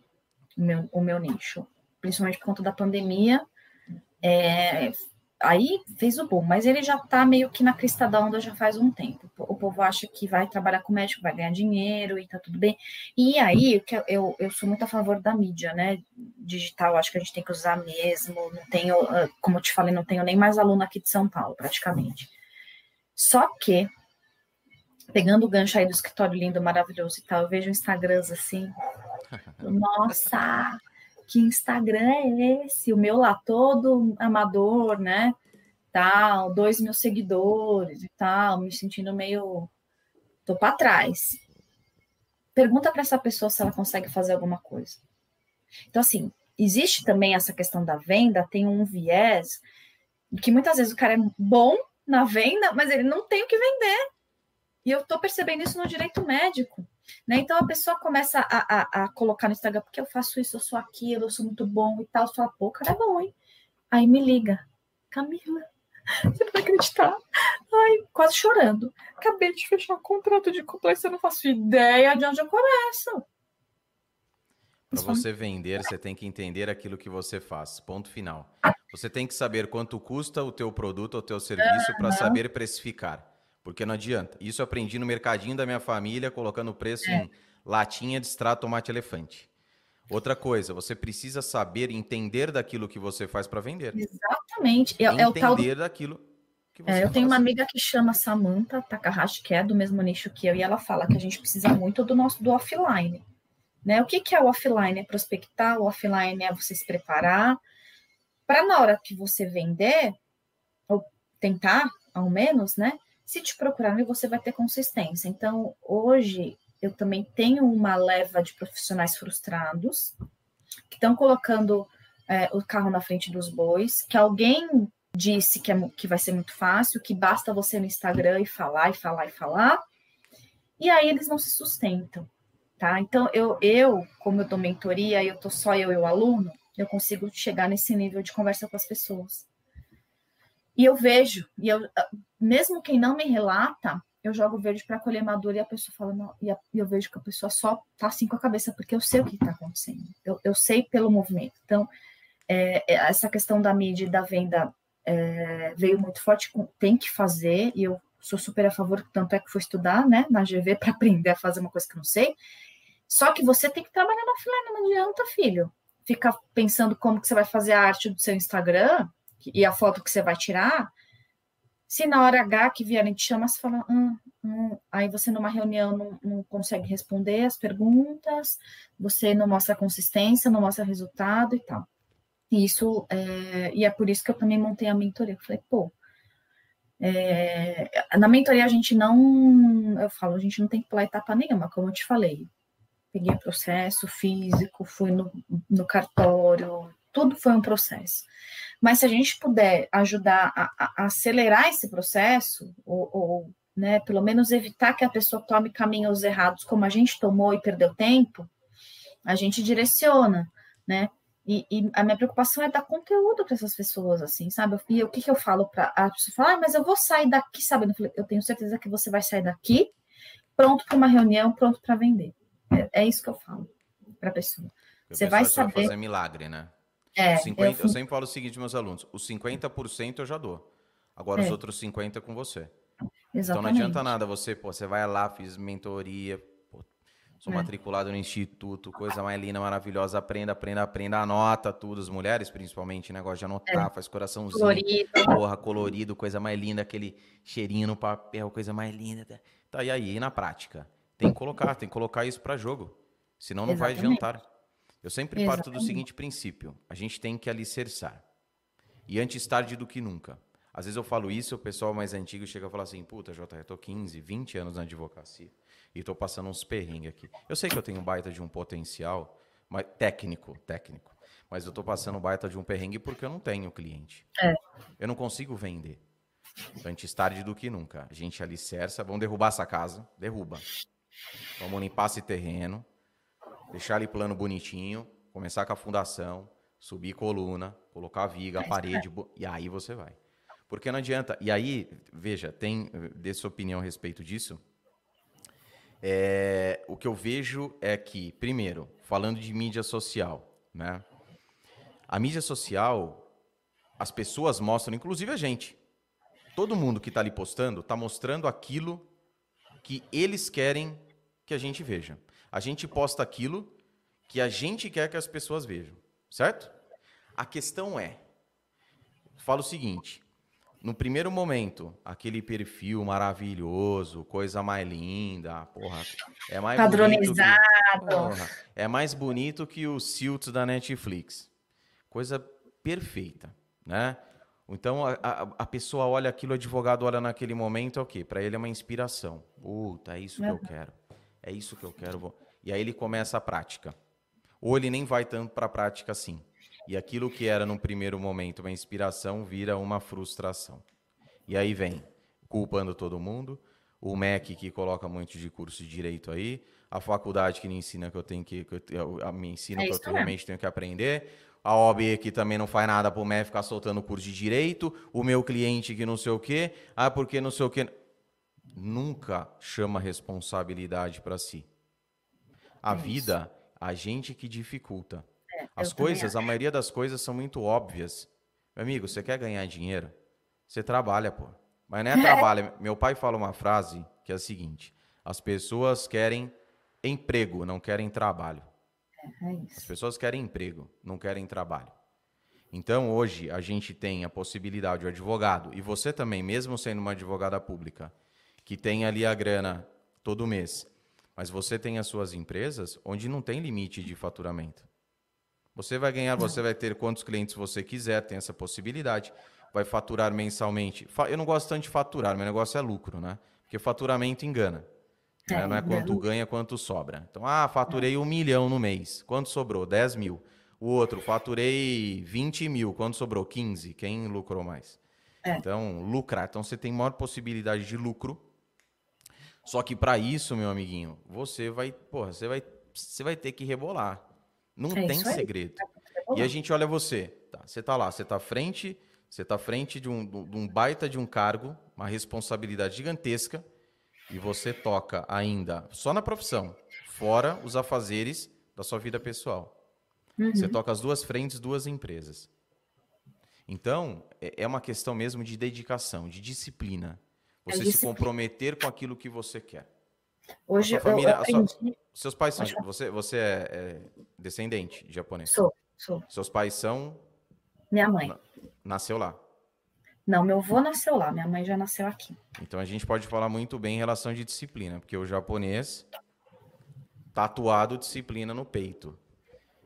O meu, o meu nicho. Principalmente por conta da pandemia. É, aí fez o boom, mas ele já está meio que na crista da onda já faz um tempo. O povo acha que vai trabalhar com médico, vai ganhar dinheiro e tá tudo bem. E aí, eu, eu sou muito a favor da mídia, né? Digital, acho que a gente tem que usar mesmo. Não tenho, ah, como eu te falei, não tenho nem mais aluno aqui de São Paulo, praticamente. Só que, pegando o gancho aí do escritório lindo, maravilhoso e tal, eu vejo Instagrams assim. Nossa! que Instagram é esse? O meu lá todo amador, né? Tal, dois mil seguidores e tal, me sentindo meio. tô para trás. Pergunta para essa pessoa se ela consegue fazer alguma coisa. Então, assim, existe também essa questão da venda, tem um viés que muitas vezes o cara é bom na venda, mas ele não tem o que vender. E eu estou percebendo isso no direito médico. Né? Então a pessoa começa a, a, a, colocar no Instagram, porque eu faço isso, eu sou aquilo, eu sou muito bom e tal. Você fala, pô, cara é bom, hein? Aí me liga, Camila, você não vai acreditar. Ai, quase chorando. Acabei de fechar um contrato de complexo, eu não faço ideia de onde eu começo. Para você vender, você tem que entender aquilo que você faz. Ponto final. Você tem que saber quanto custa o teu produto ou o teu serviço para saber precificar. Porque não adianta. Isso eu aprendi no mercadinho da minha família, colocando o preço é. em latinha de extrato tomate elefante. Outra coisa, você precisa saber entender daquilo que você faz para vender. Exatamente. É, entender é o tal do... daquilo que você é, Eu faz. tenho uma amiga que chama Samantha Takahashi, que é do mesmo nicho que eu, e ela fala que a gente precisa muito do nosso do offline. Né? O que, que é o offline? É prospectar, o offline é você se preparar para na hora que você vender, ou tentar, ao menos, né? Se te procurarem, você vai ter consistência. Então, hoje, eu também tenho uma leva de profissionais frustrados que estão colocando é, o carro na frente dos bois, que alguém disse que, é, que vai ser muito fácil, que basta você no Instagram e falar, e falar, e falar, e aí eles não se sustentam, tá? Então, eu, eu como eu dou mentoria, eu tô só eu e o aluno, eu consigo chegar nesse nível de conversa com as pessoas. E eu vejo, e eu, mesmo quem não me relata, eu jogo verde para colher madura e a pessoa fala, não, e, a, e, eu vejo que a pessoa só tá assim com a cabeça, porque eu sei o que está acontecendo, eu, eu, sei pelo movimento. Então, é, é, essa questão da mídia e da venda é, veio muito forte, tem que fazer, e eu sou super a favor, tanto é que fui estudar né, na GV para aprender a fazer uma coisa que eu não sei. Só que você tem que trabalhar na offline, não adianta, filho. fica pensando como que você vai fazer a arte do seu Instagram e a foto que você vai tirar, se na hora H que vierem te chamar, você fala, hum, hum, aí você numa reunião não, não, consegue responder as perguntas, você não mostra consistência, não mostra resultado e tal. Isso, é, e é por isso que eu também montei a mentoria. Eu falei, pô, é, na mentoria a gente não, eu falo, a gente não tem que pular etapa nenhuma, como eu te falei. Peguei processo físico, fui no, no cartório, tudo foi um processo. Mas se a gente puder ajudar a, a acelerar esse processo, ou, ou né, pelo menos evitar que a pessoa tome caminhos errados, como a gente tomou e perdeu tempo, a gente direciona, né? E, e, a minha preocupação é dar conteúdo para essas pessoas, assim, sabe? E o que, que eu falo para a pessoa? Fala, ah, mas eu vou sair daqui, sabe? Eu tenho certeza que você vai sair daqui pronto para uma reunião, pronto para vender. É, é, isso que eu falo para a pessoa. Você vai saber. Vai fazer milagre, né? É, 50, eu... eu... sempre falo o seguinte, meus alunos: os 50% eu já dou. Agora é. os outros 50% é com você. Exatamente. Então não adianta nada você, pô, você vai lá, fiz mentoria, Sou é. matriculado no instituto, coisa mais linda, maravilhosa. Aprenda, aprenda, aprenda, anota tudo. As mulheres, principalmente, negócio de anotar, é. faz coraçãozinho. Colorido. Porra, colorido, coisa mais linda, aquele cheirinho no papel, coisa mais linda. Tá, e aí, na prática? Tem que colocar, tem que colocar isso para jogo. Senão não Exatamente. vai adiantar. Eu sempre Exatamente. parto do seguinte princípio: a gente tem que alicerçar. E antes tarde do que nunca. Às vezes eu falo isso, o pessoal mais antigo chega a falar assim: puta, Jota, eu tô 15, 20 anos na advocacia e estou passando uns perrengues aqui. Eu sei que eu tenho um baita de um potencial, mas técnico, técnico. Mas eu estou passando um baita de um perrengue porque eu não tenho cliente. É. Eu não consigo vender. Antes tarde do que nunca. A gente alicerça, vamos derrubar essa casa, derruba. Vamos limpar esse terreno, deixar ele plano bonitinho, começar com a fundação, subir coluna, colocar a viga, a é parede, e aí você vai. Porque não adianta. E aí, veja, tem, dê sua opinião a respeito disso. É, o que eu vejo é que, primeiro, falando de mídia social, né? A mídia social, as pessoas mostram, inclusive a gente. Todo mundo que está ali postando está mostrando aquilo que eles querem que a gente veja. A gente posta aquilo que a gente quer que as pessoas vejam, certo? A questão é, falo o seguinte: no primeiro momento, aquele perfil maravilhoso, coisa mais linda, porra, é mais padronizado. Que, porra, é mais bonito que o Silt da Netflix. Coisa perfeita, né? Então a, a, a, pessoa olha aquilo, o advogado olha naquele momento, é o quê? Para ele é uma inspiração. Puta, é isso que eu quero. É isso que eu quero. E aí ele começa a prática. Ou ele nem vai tanto para a prática assim. E aquilo que era no primeiro momento uma inspiração vira uma frustração. E aí vem culpando todo mundo, o MEC que coloca muito de curso de direito aí, a faculdade que me ensina que eu tenho que, que eu, me ensina é que eu realmente tenho que aprender, a OAB que também não faz nada para o MEC ficar soltando curso de direito, o meu cliente que não sei o quê, ah, porque não sei o quê. Nunca chama responsabilidade para si. A é vida, a gente que dificulta. As coisas, a maioria das coisas são muito óbvias. Meu amigo, você quer ganhar dinheiro? Você trabalha, pô. Mas não é trabalho. Meu pai fala uma frase que é a seguinte: as pessoas querem emprego, não querem trabalho. É, é as pessoas querem emprego, não querem trabalho. Então, hoje, a gente tem a possibilidade, o advogado, e você também, mesmo sendo uma advogada pública, que tem ali a grana todo mês, mas você tem as suas empresas onde não tem limite de faturamento. Você vai ganhar, você vai ter quantos clientes você quiser, tem essa possibilidade. Vai faturar mensalmente. Eu não gosto tanto de faturar, meu negócio é lucro, né? Porque faturamento engana. É, né? Não é quanto ganha, quanto sobra. Então, ah, faturei um milhão no mês. Quanto sobrou? 10 mil. O outro, faturei 20 mil. Quanto sobrou? 15. Quem lucrou mais? É. Então, lucrar. Então, você tem maior possibilidade de lucro. Só que para isso, meu amiguinho, você vai, porra, você vai, você vai ter que rebolar. Não é tem segredo. E a gente olha você, tá? Você tá lá, você tá à frente, você tá à frente de um, de um baita de um cargo, uma responsabilidade gigantesca, e você toca ainda só na profissão, fora os afazeres da sua vida pessoal. Uhum. Você toca as duas frentes, duas empresas. Então, é, é uma questão mesmo de dedicação, de disciplina. É você é disciplina. se comprometer com aquilo que você quer. Hoje família, eu aprendi... sua, seus pais são. Você, você é, é, descendente de japonês? Sou. Sou. Seus pais são. Minha mãe. Nasceu lá. Não, meu avô nasceu lá, minha mãe já nasceu aqui. Então a gente pode falar muito bem em relação de disciplina, porque o japonês tatuado disciplina no peito.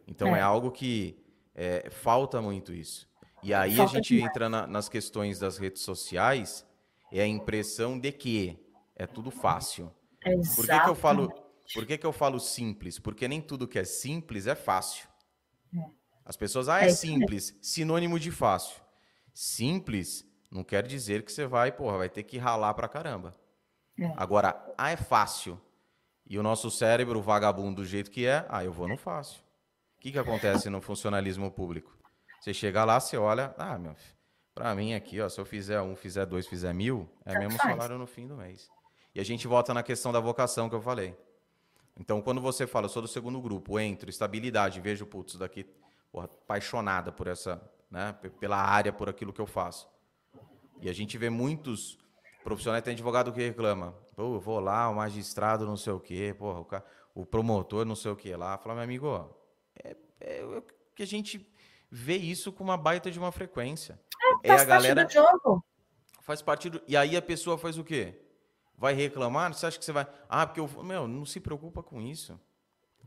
Então é, é algo que é, falta muito isso. E aí falta a gente demais. entra na, nas questões das redes sociais, é a impressão de que é tudo fácil. Exato. Por que, que eu falo? Por que, que eu falo simples? Porque nem tudo que é simples é fácil. É. As pessoas, ah, é, é simples, sinônimo de fácil. Simples não quer dizer que você vai, porra, vai ter que ralar pra caramba. É. Agora, ah, é fácil. E o nosso cérebro, vagabundo do jeito que é, ah, eu vou no fácil. O que, que acontece no funcionalismo público? Você chega lá, você olha, ah, meu, pra mim aqui, ó, se eu fizer um, fizer dois, fizer mil, é mesmo salário no fim do mês. E a gente volta na questão da vocação que eu falei. Então, quando você fala, eu sou do segundo grupo, entro, estabilidade, vejo, putz, daqui, porra, apaixonada por essa, né, pela área, por aquilo que eu faço. E a gente vê muitos profissionais, tem advogado que reclama. Pô, eu vou lá, o magistrado não sei o quê, porra, o, cara, o promotor não sei o quê lá. Fala, meu amigo, ó, é, é, é, que a gente vê isso com uma baita de uma frequência. É, faz é a galera parte do jogo. Faz parte do... E aí a pessoa faz o quê? Vai reclamar? Você acha que você vai... Ah, porque eu... Meu, não se preocupa com isso.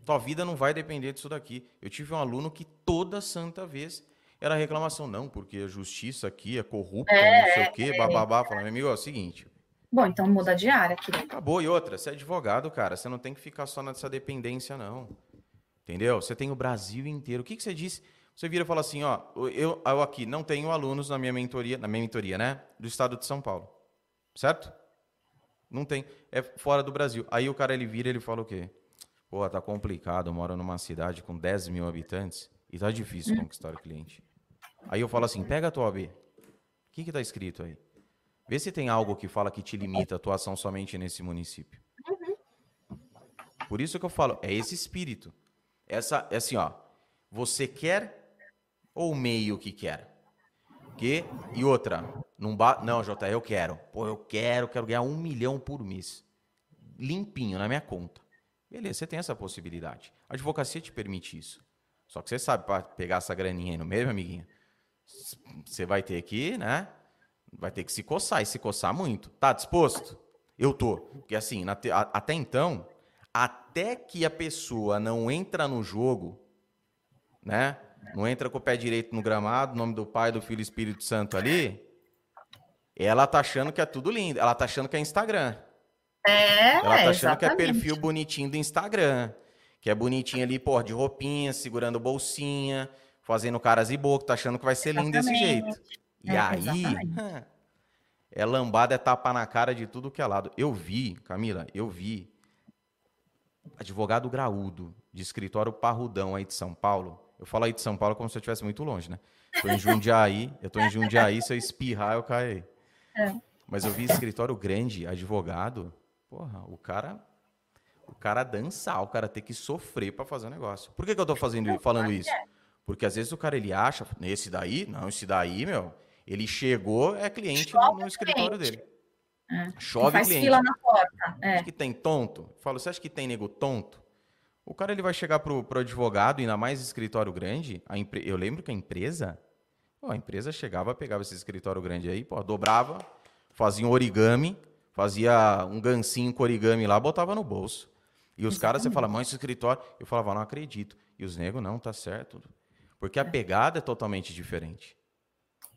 Tua vida não vai depender disso daqui. Eu tive um aluno que toda santa vez era reclamação, não, porque a justiça aqui é corrupta, é, não sei o quê, é, bababá. Falando, meu amigo, é o seguinte. Bom, então muda de área, querido. Acabou. E outra, você é advogado, cara, você não tem que ficar só nessa dependência, não. Entendeu? Você tem o Brasil inteiro. O que, que você disse? Você vira e fala assim, ó, eu, eu aqui não tenho alunos na minha mentoria, na minha mentoria, né? Do estado de São Paulo. Certo? Não tem. É fora do Brasil. Aí o cara ele vira ele fala o quê? Pô, tá complicado, eu moro numa cidade com 10 mil habitantes e tá difícil conquistar o cliente. Aí eu falo assim, pega a tua B. O que está escrito aí? Vê se tem algo que fala que te limita a atuação somente nesse município. Por isso que eu falo, é esse espírito. Essa, é assim, ó. Você quer ou meio que quer? Que? E outra, não, ba... não, Jota, eu quero. Pô, eu quero, quero ganhar um milhão por mês. Limpinho na minha conta. Beleza, você tem essa possibilidade. A advocacia te permite isso. Só que você sabe, para pegar essa graninha aí no meio, amiguinho, você vai ter que, né? Vai ter que se coçar e se coçar muito. Tá disposto? Eu tô. Porque assim, te... até então, até que a pessoa não entra no jogo, né? Não entra com o pé direito no gramado, nome do Pai, do Filho e Espírito Santo ali, ela tá achando que é tudo lindo. Ela tá achando que é Instagram. É, Ela tá achando exatamente. que é perfil bonitinho do Instagram. Que é bonitinho ali, pô, de roupinha, segurando bolsinha, fazendo caras e boca, tá achando que vai ser lindo desse jeito. E é, aí, é lambada, é tapa na cara de tudo que é lado. Eu vi, Camila, eu vi advogado graúdo de escritório parrudão aí de São Paulo. Eu falo aí de São Paulo como se eu estivesse muito longe, né? Tô em Jundiaí, eu tô em Jundiaí, se eu espirrar, eu caio aí. É. Mas eu vi escritório grande, advogado, porra, o cara o cara dançar, o cara ter que sofrer para fazer o negócio. Por que, que eu tô fazendo, falando isso? Porque às vezes o cara ele acha, nesse daí, não, esse daí, meu, ele chegou, é cliente Chove no, escritório cliente. dele. É. Chove faz cliente. fila na porta. É. Acho que tem tonto. Falo, você acha que tem nego tonto? O cara ele vai chegar pro, pro advogado, ainda mais escritório grande. Eu lembro que a empresa, pô, a empresa chegava, pegava esse escritório grande aí, pô, dobrava, fazia um origami, fazia um gancinho com origami lá, botava no bolso. E os Exatamente. caras, você fala, mãe, esse escritório. Eu falava, não acredito. E os negros, não, tá certo. Porque a pegada é totalmente diferente.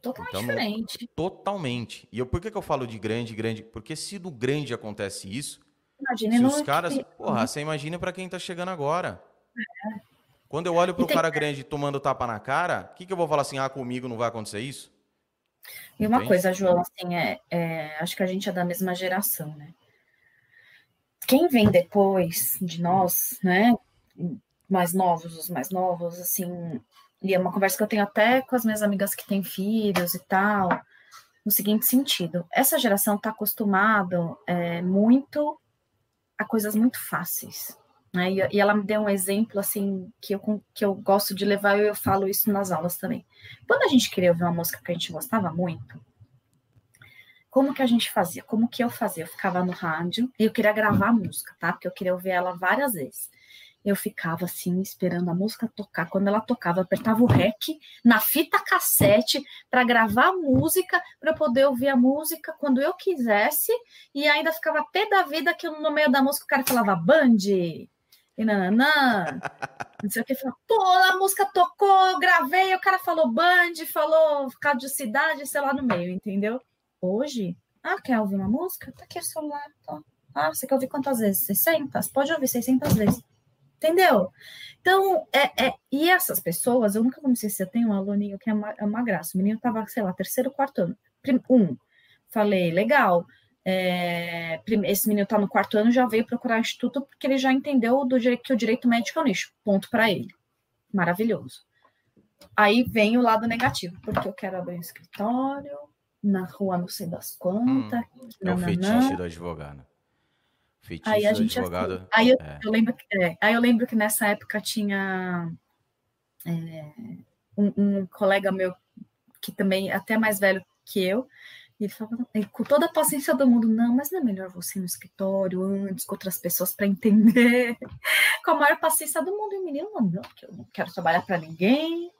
Totalmente então, diferente. Totalmente. E eu, por que, que eu falo de grande, grande? Porque se no grande acontece isso, Imagine se os caras. Que... Porra, você imagina para quem tá chegando agora. É. Quando eu olho pro tem... cara grande tomando tapa na cara, o que, que eu vou falar assim? Ah, comigo não vai acontecer isso? E uma coisa, João, assim, é, é, acho que a gente é da mesma geração, né? Quem vem depois de nós, né? Mais novos, os mais novos, assim, e é uma conversa que eu tenho até com as minhas amigas que têm filhos e tal, no seguinte sentido: essa geração está acostumado é, muito a coisas muito fáceis. Né? E, e, ela me deu um exemplo assim que eu, que eu gosto de levar e eu falo isso nas aulas também. Quando a gente queria ouvir uma música que a gente gostava muito, como que a gente fazia? Como que eu fazia? Eu ficava no rádio e eu queria gravar a música, tá? Porque eu queria ouvir ela várias vezes. Eu ficava assim, esperando a música tocar. Quando ela tocava, eu apertava o REC na fita cassete para gravar a música, para eu poder ouvir a música quando eu quisesse, e ainda ficava pé da vida que no meio da música o cara falava Band, e nananã, não sei o que, falou, pô, a música tocou, eu gravei, o cara falou Band, falou cidade, sei lá, no meio, entendeu? Hoje, ah, quer ouvir uma música? Tá aqui o celular, tá. Ah, você quer ouvir quantas vezes? 600? Pode ouvir 600 vezes. Entendeu? Então, é, é, e essas pessoas, eu nunca me esquecer, eu tenho um aluninho que é uma, é uma graça, o menino estava, sei lá, terceiro, quarto ano. Um, falei, legal, é, esse menino está no quarto ano, já veio procurar o instituto porque ele já entendeu do jeito que o direito médico é o nicho. Ponto para ele. Maravilhoso. Aí vem o lado negativo, porque eu quero abrir um escritório na rua não sei das quantas. Hum, é o fetiche do advogado. Feitiço aí a gente advogado. Assim, aí eu, é. eu lembro que, é, aí eu lembro que nessa época tinha é, um, um, colega meu que também é até mais velho que eu, e ele falava com toda a paciência do mundo, não, mas não é melhor você ir no escritório antes com outras pessoas para entender, com a maior paciência do mundo. E o menino, não, porque eu não quero trabalhar para ninguém.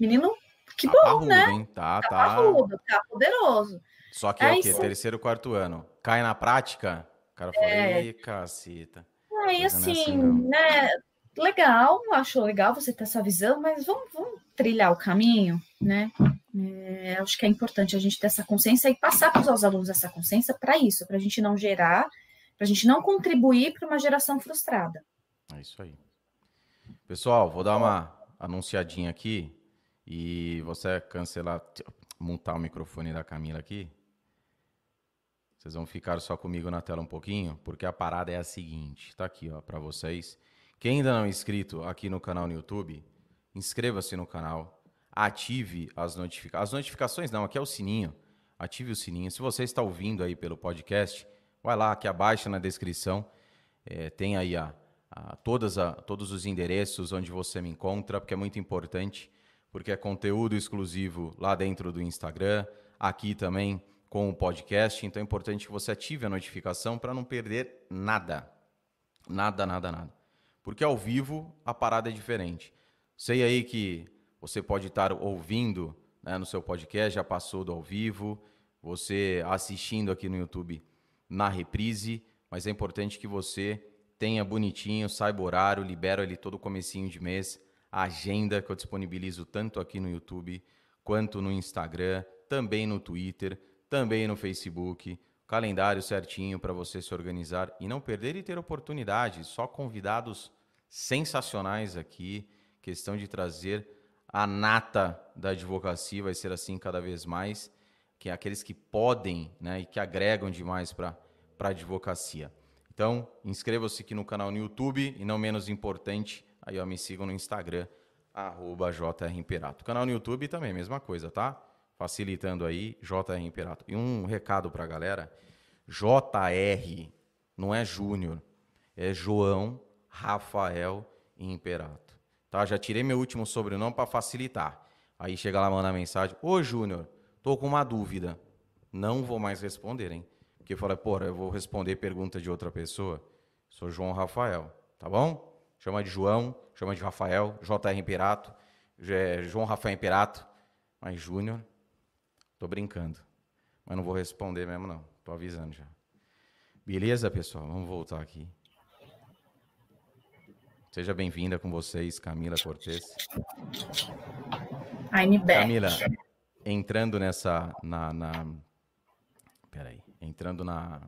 Menino, que tá bom, parrudo, né? Hein? Tá, tá, tá. Parrudo, tá poderoso. Só que é, o quê? Terceiro, quarto ano. Cai na prática? O cara fala, é. ei, caceta. Aí, assim, assim né? Legal, acho legal você ter essa visão, mas vamos, vamos trilhar o caminho, né? É, acho que é importante a gente ter essa consciência e passar para os alunos essa consciência para isso, para a gente não gerar, para a gente não contribuir para uma geração frustrada. É isso aí. Pessoal, vou dar uma anunciadinha aqui e você cancelar, montar o microfone da Camila aqui. Vocês vão ficar só comigo na tela um pouquinho, porque a parada é a seguinte, tá aqui, ó, para vocês. Quem ainda não é inscrito aqui no canal no YouTube, inscreva-se no canal, ative as notificações. As notificações não, aqui é o sininho. Ative o sininho. Se você está ouvindo aí pelo podcast, vai lá aqui abaixo na descrição. É, tem aí a, a, todas a, todos os endereços onde você me encontra, porque é muito importante, porque é conteúdo exclusivo lá dentro do Instagram, aqui também com o podcast, então é importante que você ative a notificação para não perder nada. Nada, nada, nada. Porque ao vivo a parada é diferente. Sei aí que você pode estar ouvindo né, no seu podcast, já passou do ao vivo, você assistindo aqui no YouTube na reprise, mas é importante que você tenha bonitinho, saiba o horário, libero ali todo o comecinho de mês, a agenda que eu disponibilizo tanto aqui no YouTube quanto no Instagram, também no Twitter também no Facebook, calendário certinho para você se organizar e não perder e ter oportunidade. Só convidados sensacionais aqui, questão de trazer a nata da advocacia, vai ser assim cada vez mais, que é aqueles que podem né, e que agregam demais para a advocacia. Então, inscreva-se aqui no canal no YouTube e não menos importante, aí ó, me sigam no Instagram, arroba jrimperato. Canal no YouTube também, mesma coisa, tá? Facilitando aí, JR Imperato. E um recado para a galera: JR não é Júnior, é João Rafael Imperato. Tá? Já tirei meu último sobrenome para facilitar. Aí chega lá, manda mensagem: Ô Júnior, tô com uma dúvida. Não vou mais responder, hein? Porque falei, porra, eu vou responder pergunta de outra pessoa. Sou João Rafael, tá bom? Chama de João, chama de Rafael, JR Imperato, é João Rafael Imperato, mas Júnior Tô brincando. Mas não vou responder mesmo, não. Tô avisando já. Beleza, pessoal? Vamos voltar aqui. Seja bem-vinda com vocês, Camila Cortez. I'm back. Camila, entrando nessa. Na, na... Peraí. Entrando na.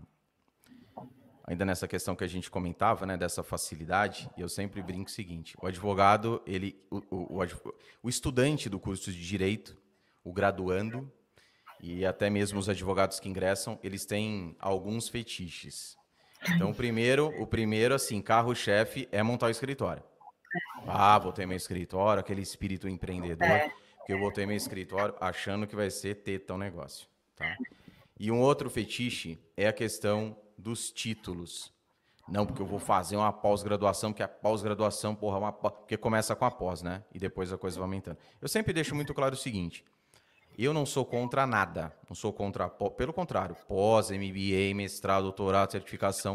Ainda nessa questão que a gente comentava, né, dessa facilidade, eu sempre brinco o seguinte: o advogado, ele, o, o, o, o estudante do curso de direito, o graduando, e até mesmo os advogados que ingressam, eles têm alguns fetiches. Então, o primeiro, o primeiro assim, carro-chefe é montar o escritório. Ah, vou ter meu escritório, aquele espírito empreendedor, que eu vou ter meu escritório achando que vai ser ter tal negócio, tá? E um outro fetiche é a questão dos títulos. Não, porque eu vou fazer uma pós-graduação, porque a pós-graduação, porra, é uma porque começa com a pós, né? E depois a coisa vai aumentando. Eu sempre deixo muito claro o seguinte: eu não sou contra nada. Não sou contra. Pelo contrário, pós, MBA, mestrado, doutorado, certificação.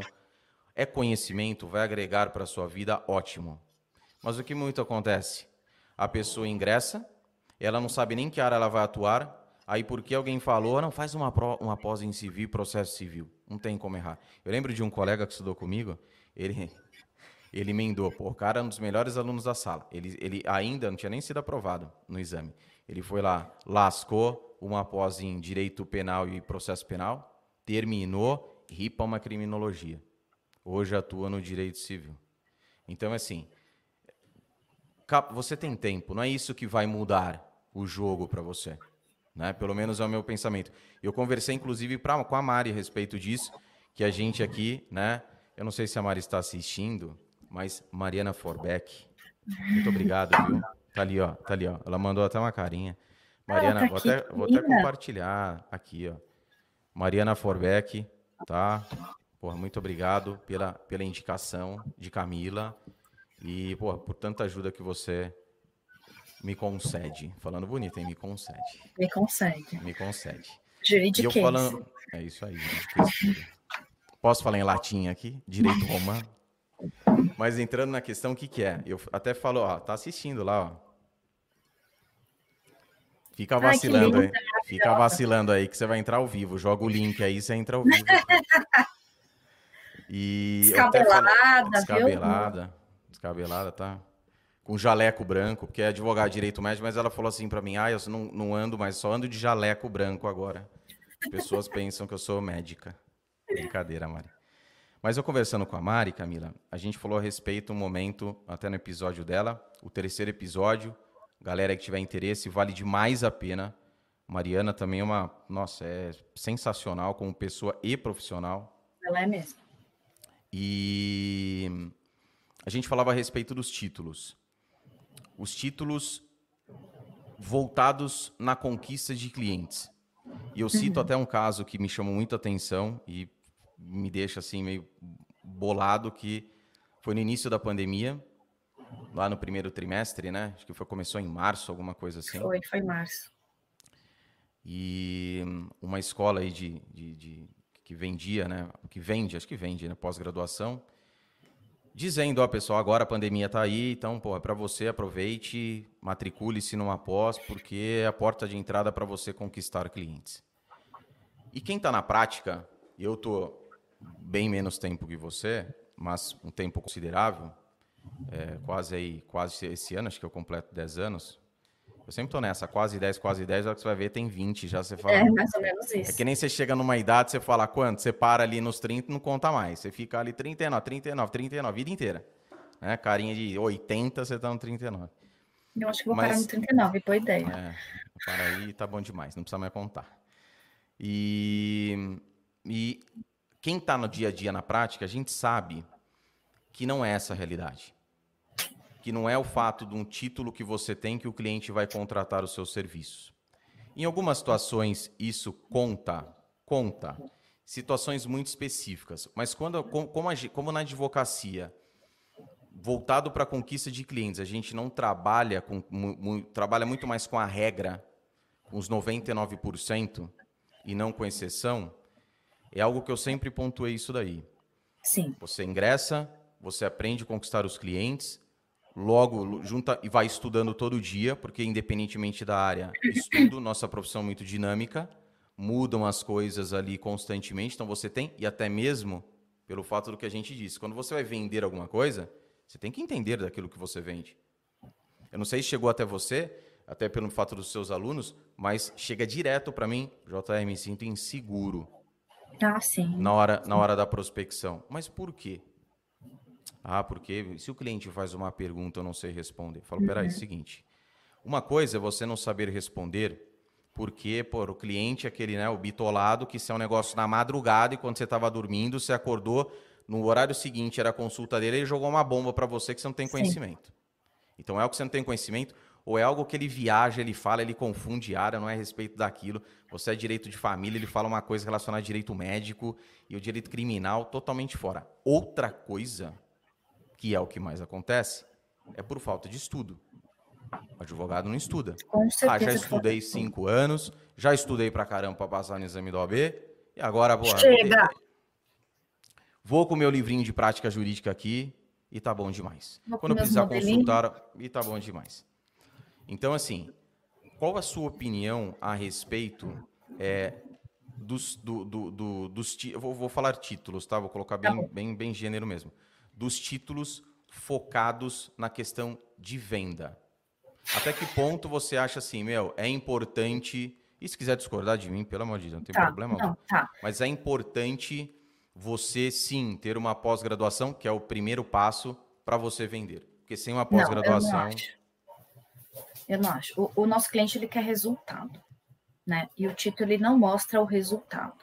É conhecimento, vai agregar para a sua vida, ótimo. Mas o que muito acontece? A pessoa ingressa, ela não sabe nem que área ela vai atuar, aí porque alguém falou, não, faz uma, uma pós em civil, processo civil. Não tem como errar. Eu lembro de um colega que estudou comigo, ele, ele emendou, pô, o cara é um dos melhores alunos da sala. Ele, ele ainda não tinha nem sido aprovado no exame. Ele foi lá, lascou uma pós em direito penal e processo penal, terminou, ripa uma criminologia. Hoje atua no direito civil. Então, assim, você tem tempo, não é isso que vai mudar o jogo para você. Né? Pelo menos é o meu pensamento. Eu conversei, inclusive, pra, com a Mari a respeito disso, que a gente aqui, né? Eu não sei se a Mari está assistindo, mas Mariana Forbeck, muito obrigado, viu? Tá ali, ó. Tá ali, ó. Ela mandou até uma carinha. Mariana, ah, tá vou, até, vou até compartilhar aqui, ó. Mariana Forbeck, tá? Porra, muito obrigado pela, pela indicação de Camila e, porra, por tanta ajuda que você me concede. Falando bonito, hein? Me concede. Me concede. Me concede. Juridiquês. E eu falando... É isso aí. Né? Posso falar em latim aqui? Direito romano? Mas entrando na questão, o que, que é? Eu até falo, ó, tá assistindo lá, ó. Fica vacilando Ai, aí. Fica vacilando aí que você vai entrar ao vivo. Joga o link aí, você entra ao vivo. E descabelada, descabelada, viu? descabelada, tá? Com jaleco branco, porque é advogado de direito médico, mas ela falou assim para mim: "Ah, eu não, não ando mais, só ando de jaleco branco agora". As pessoas pensam que eu sou médica. Brincadeira, Mari. Mas eu conversando com a Mari, Camila, a gente falou a respeito um momento, até no episódio dela, o terceiro episódio. Galera que tiver interesse, vale demais a pena. Mariana também é uma, nossa, é sensacional como pessoa e profissional. Ela é mesmo. E a gente falava a respeito dos títulos. Os títulos voltados na conquista de clientes. E eu cito uhum. até um caso que me chamou muita atenção e me deixa assim meio bolado que foi no início da pandemia, lá no primeiro trimestre, né? Acho que foi começou em março, alguma coisa assim. Foi, foi em março. E uma escola aí de, de, de que vendia, né? Que vende, acho que vende, né? Pós-graduação, dizendo, ó, pessoal, agora a pandemia está aí, então, pô, é para você, aproveite, matricule-se numa pós, porque é a porta de entrada para você conquistar clientes. E quem está na prática, eu tô bem menos tempo que você, mas um tempo considerável, é, quase aí, quase esse ano, acho que eu completo 10 anos. Eu sempre tô nessa, quase 10, quase 10, a que você vai ver tem 20, já você fala. É, mais ou menos isso. É que nem você chega numa idade, você fala quanto? Você para ali nos 30 não conta mais. Você fica ali 39, 39, 39, a vida inteira. Né? Carinha de 80, você tá no 39. Eu acho que vou Mas, parar no 39, boa ideia. É, para aí tá bom demais, não precisa mais contar. E, e quem está no dia a dia na prática, a gente sabe que não é essa a realidade. Que não é o fato de um título que você tem que o cliente vai contratar os seus serviços. Em algumas situações isso conta, conta. Situações muito específicas. Mas quando, como, como na advocacia, voltado para a conquista de clientes, a gente não trabalha com trabalha muito mais com a regra, com os 99% e não com exceção, é algo que eu sempre pontuei isso daí. Sim. Você ingressa, você aprende a conquistar os clientes, logo junta e vai estudando todo dia, porque independentemente da área, estudo, nossa profissão é muito dinâmica, mudam as coisas ali constantemente, então você tem, e até mesmo pelo fato do que a gente disse, quando você vai vender alguma coisa, você tem que entender daquilo que você vende. Eu não sei se chegou até você, até pelo fato dos seus alunos, mas chega direto para mim, JR, me sinto inseguro ah, sim. Na hora, na hora da prospecção. Mas por quê? Ah, porque se o cliente faz uma pergunta eu não sei responder. Eu falo, peraí, é o seguinte. Uma coisa é você não saber responder porque, por o cliente, aquele, né, o bitolado, que se é um negócio na madrugada e quando você estava dormindo, você acordou, no horário seguinte era a consulta dele, ele jogou uma bomba para você que você não tem conhecimento. Sim. Então é o que você não tem conhecimento, ou é algo que ele viaja, ele fala, ele confunde área, não é a respeito daquilo. Você é direito de família, ele fala uma coisa relacionada a direito médico e o direito criminal totalmente fora. Outra coisa, que é o que mais acontece, é por falta de estudo. O advogado não estuda. ah, já estudei cinco anos, já estudei pra caramba pra passar no exame do OAB, e agora, porra. Chega! Vou com o meu livrinho de prática jurídica aqui e tá bom demais. Vou Quando precisar modelinhos. consultar, e tá bom demais. Então, assim, qual a sua opinião a respeito é, dos, do, do, do- dos vou, vou falar títulos, tá? Vou colocar Tá bem, bem, bem gênero mesmo. Dos títulos focados na questão de venda. Até que ponto você acha assim, meu, é importante. E se quiser discordar de mim, pelo amor de Deus, não tem Tá, problema. não, tá. Mas é importante você sim ter uma pós-graduação, que é o primeiro passo para você vender. Porque sem uma Não, eu não pós-graduação. acho. Eu não acho. O, o nosso cliente ele quer resultado, né? E o título ele não mostra o resultado,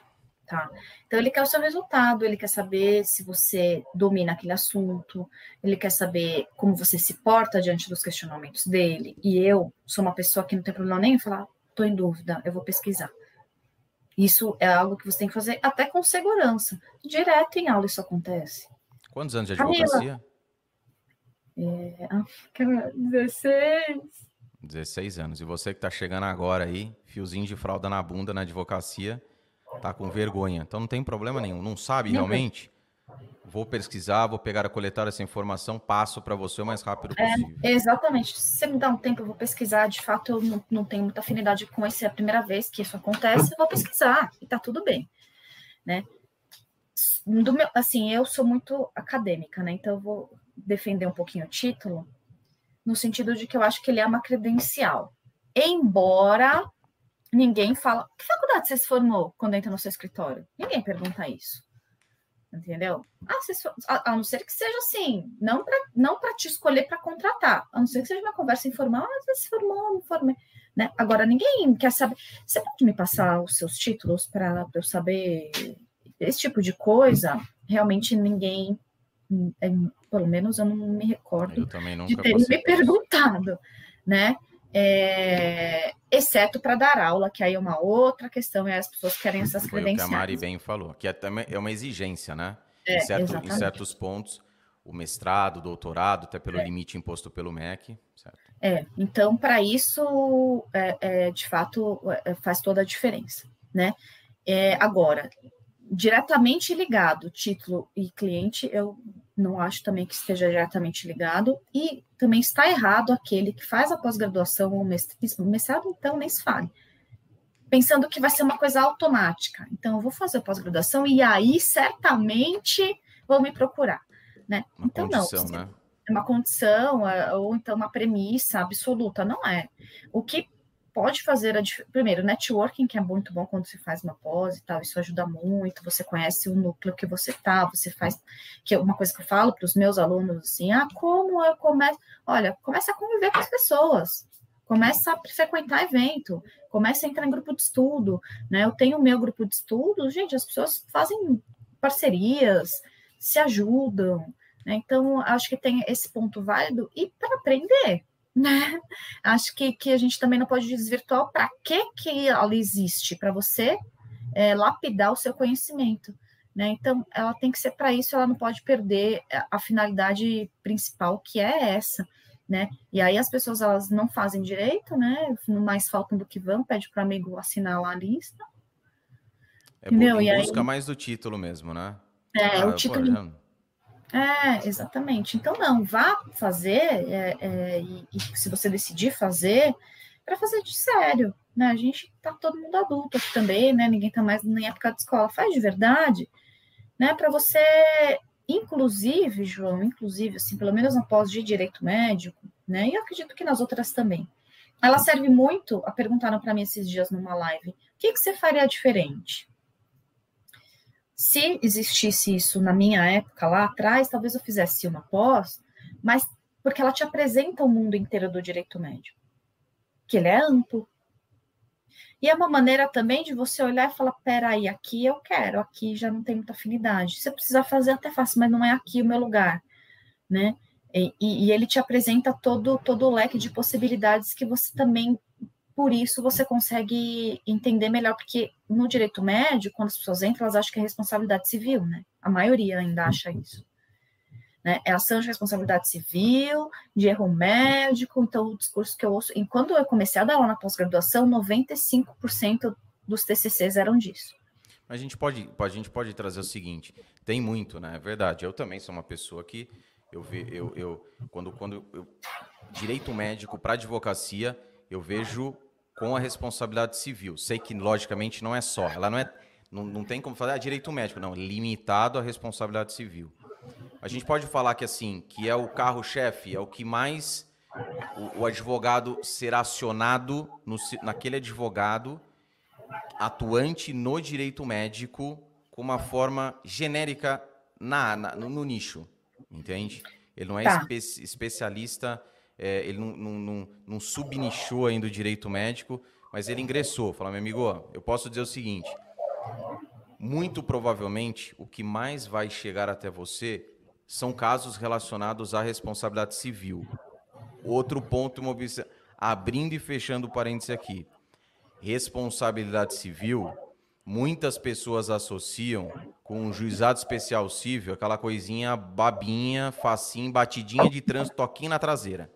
tá? Então ele quer o seu resultado, ele quer saber se você domina aquele assunto, ele quer saber como você se porta diante dos questionamentos dele. E eu sou uma pessoa que não tem problema nenhum em falar, tô em dúvida, eu vou pesquisar. Isso é algo que você tem que fazer até com segurança. Direto em aula isso acontece. Quantos anos de Camila. É, cara, 16. 16 anos. E você que tá chegando agora aí, fiozinho de fralda na bunda na advocacia, tá com vergonha. Então não tem problema nenhum. Não sabe realmente? Vou pesquisar, vou pegar a coletar essa informação, passo para você o mais rápido É, possível. Exatamente. Se você me dá um tempo, eu vou pesquisar. De fato, eu não, não tenho muita afinidade com esse. É a primeira vez que isso acontece, eu vou pesquisar. E tá tudo bem, né? Do meu, assim, eu sou muito acadêmica, né? Então, eu vou defender um pouquinho o título, no sentido de que eu acho que ele é uma credencial. Embora ninguém fala... Que faculdade você se formou quando entra no seu escritório? Ninguém pergunta isso. Entendeu? Ah, se for- a, a não ser que seja assim, não para não pra te escolher para contratar, a não ser que seja uma conversa informal, ah, você se formou, não formei. Né? Agora, ninguém quer saber. Você pode me passar os seus títulos para eu saber esse tipo de coisa? Realmente ninguém, hum, é, pelo menos eu não me recordo de terem me por isso. perguntado, né? É, exceto para dar aula, que aí é uma outra questão, e as pessoas querem essas Foi o que a credenciais. Mari bem falou, que é, também, é uma exigência, né? É, em, certo- em certos pontos, o mestrado, o doutorado, até pelo limite imposto pelo MEC, certo? É, então, para isso, é, é, de fato, é, faz toda a diferença, né? É, agora, diretamente ligado, título e cliente, eu não acho também que esteja diretamente ligado, e também está errado aquele que faz a pós-graduação ou mestrado, então nem se fale, pensando que vai ser uma coisa automática. Então, eu vou fazer a pós-graduação e aí, certamente, vão me procurar, né? Uma então, não, condição, você- né? é uma condição é, ou então uma premissa absoluta, não é. O que pode fazer a primeiro networking que é muito bom quando se faz uma pós e tal, isso ajuda muito, você conhece o núcleo que você tá, você faz que é uma coisa que eu falo para os meus alunos assim, ah, como eu começo, olha, começa a conviver com as pessoas. Começa a frequentar evento, começa a entrar em grupo de estudo, né? Eu tenho o meu grupo de estudo, gente, as pessoas fazem parcerias, se ajudam, né? Então, acho que tem esse ponto válido e para aprender, né? Acho que, que a gente também não pode desvirtuar para que, que ela existe, para você é, lapidar o seu conhecimento. Né? Então, ela tem que ser para isso, ela não pode perder a- finalidade principal, que é essa. Né? E aí as pessoas elas não fazem direito, né? Mais faltam do que vão, pede para o amigo assinar lá a lista. É Entendeu? bu- em aí- busca mais do título mesmo, né? É, Ah, o pô, título já- É, exatamente. Então, não, vá fazer, é, é, e, e se você decidir fazer, para fazer de sério, né? A gente tá todo mundo adulto aqui também, né? Ninguém tá mais nem época de escola, faz de verdade, né? Para você, inclusive, João, inclusive, assim, pelo menos na pós de direito médico, né? E eu acredito que nas outras também. Ela serve muito, a perguntaram para mim esses dias numa live, o que, que você faria diferente? Se existisse isso na minha época lá atrás, talvez eu fizesse uma pós, mas porque ela te apresenta o mundo inteiro do direito médico, que ele é amplo. E é uma maneira também de você olhar e falar: peraí, aqui eu quero, aqui já não tem muita afinidade. Se precisar fazer, até faço, mas não é aqui o meu lugar, né? E, e- e ele te apresenta todo, todo o leque de possibilidades que você também por isso você consegue entender melhor, porque no direito médio, quando as pessoas entram, elas acham que é responsabilidade civil, né? A maioria ainda acha isso. Né? É ação de responsabilidade civil, de erro médico, então o discurso que eu ouço. E quando eu comecei a dar aula na pós-graduação, 95% dos TCCs eram disso. A gente pode, a gente pode trazer o seguinte: tem muito, né? É verdade. Eu também sou uma pessoa que eu ve, eu, eu quando quando eu, direito médico para advocacia eu vejo com a responsabilidade civil. Sei que logicamente não é só, ela não é não, não tem como falar ah, direito médico, não, limitado à responsabilidade civil. A gente pode falar que assim, que é o carro-chefe, é o que mais o, o advogado será acionado no, naquele advogado atuante no direito médico com uma forma genérica na, na no, no, nicho, entende? Ele não é tá. espe especialista, é, ele não, não, não, não subnichou ainda o direito médico, mas ele ingressou. Fala, meu amigo, eu posso dizer o seguinte: muito provavelmente o que mais vai chegar até você são casos relacionados à responsabilidade civil. Outro ponto, abrindo e fechando o parênteses aqui. Responsabilidade civil, muitas pessoas associam com um juizado especial civil, aquela coisinha babinha, facinho, batidinha de trânsito, toquinho na traseira.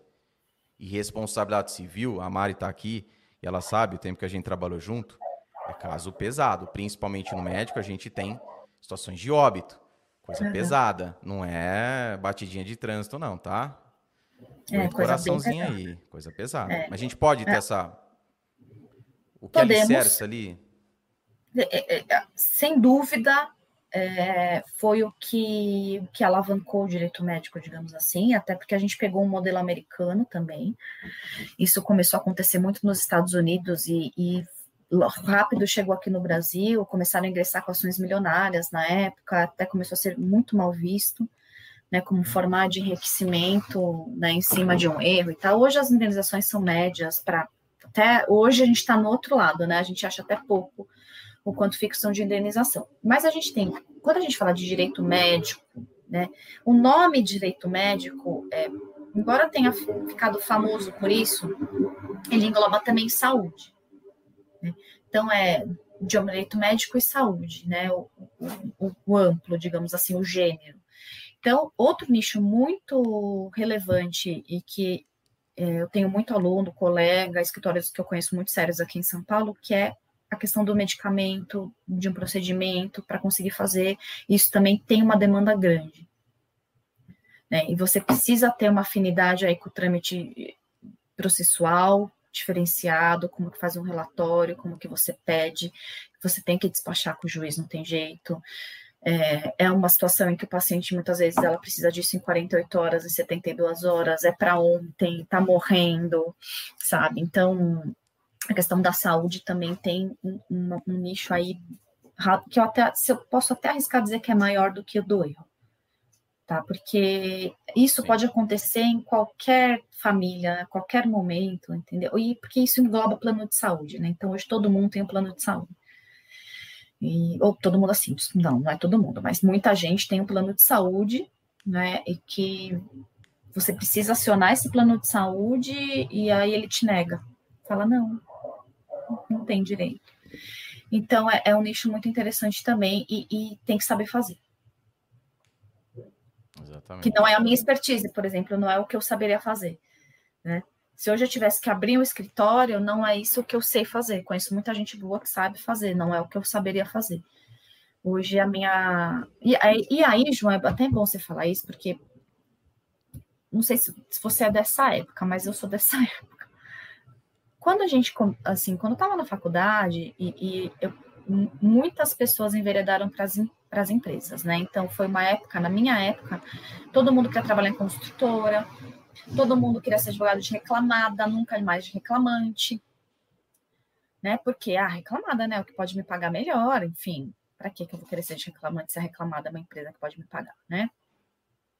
E responsabilidade civil, a Mari está aqui e ela sabe o tempo que a gente trabalhou junto, é caso pesado. Principalmente no médico, a gente tem situações de óbito. Coisa uhum. pesada. Não é batidinha de trânsito, não, tá? É, coraçãozinho aí, coisa pesada. É. Mas a gente pode ter é. essa. O que Podemos. alicerce ali? É, é, é, sem dúvida, é, foi o que, que alavancou o direito médico, digamos assim, até porque a gente pegou um modelo americano também. Isso começou a acontecer muito nos Estados Unidos e, e rápido chegou aqui no Brasil, começaram a ingressar com ações milionárias na época, até começou a ser muito mal visto né, como forma de enriquecimento né, em cima de um erro e tal. Hoje as indenizações são médias para até hoje a gente está no outro lado, né? A gente acha até pouco o quanto ficção de indenização. Mas a gente tem, quando a gente fala de direito médico, né? O nome direito médico, é, embora tenha ficado famoso por isso, ele engloba também saúde. Né? Então é direito médico e saúde, né? O, o, o amplo, digamos assim, o gênero. Então, outro nicho muito relevante e que é, eu tenho muito aluno, colega, escritórios que eu conheço muito sérios aqui em São Paulo, que é a questão do medicamento, de um procedimento para conseguir fazer. Isso também tem uma demanda grande. Né? E você precisa ter uma afinidade aí com o trâmite processual diferenciado, como que faz um relatório, como que você pede, você tem que despachar com o juiz, não tem jeito. É, é uma situação em que o paciente, muitas vezes, ela precisa disso em 48 horas, em 72 horas, é para ontem, está morrendo, sabe? Então, a questão da saúde também tem um, um, um nicho aí que eu até eu posso até arriscar dizer que é maior do que o do erro, tá? Porque isso Sim. pode acontecer em qualquer família, qualquer momento, entendeu? E porque isso engloba plano de saúde, né? Então hoje todo mundo tem um plano de saúde. E, ou todo mundo assim, não, não é todo mundo, mas muita gente tem um plano de saúde, né? E que você precisa acionar esse plano de saúde e aí ele te nega. Fala, não, não tem direito. Então é, é um nicho muito interessante também e, e tem que saber fazer. Exatamente. Que não é a minha expertise, por exemplo, não é o que eu saberia fazer, né? Se hoje eu tivesse que abrir um escritório, não é isso que eu sei fazer. Conheço muita gente boa que sabe fazer, não é o que eu saberia fazer. Hoje a minha. E, e aí, João, é até bom você falar isso, porque não sei se, se você é dessa época, mas eu sou dessa época. Quando a gente, assim, quando eu estava na faculdade, e, e eu, muitas pessoas enveredaram para as empresas, né? Então, foi uma época, na minha época, todo mundo quer trabalhar em construtora, Todo mundo queria ser advogado de reclamada, nunca mais de reclamante. Né? Porque a ah, reclamada, né? O que pode me pagar melhor, enfim. Para que eu vou querer ser de reclamante se a reclamada é uma empresa que pode me pagar, né?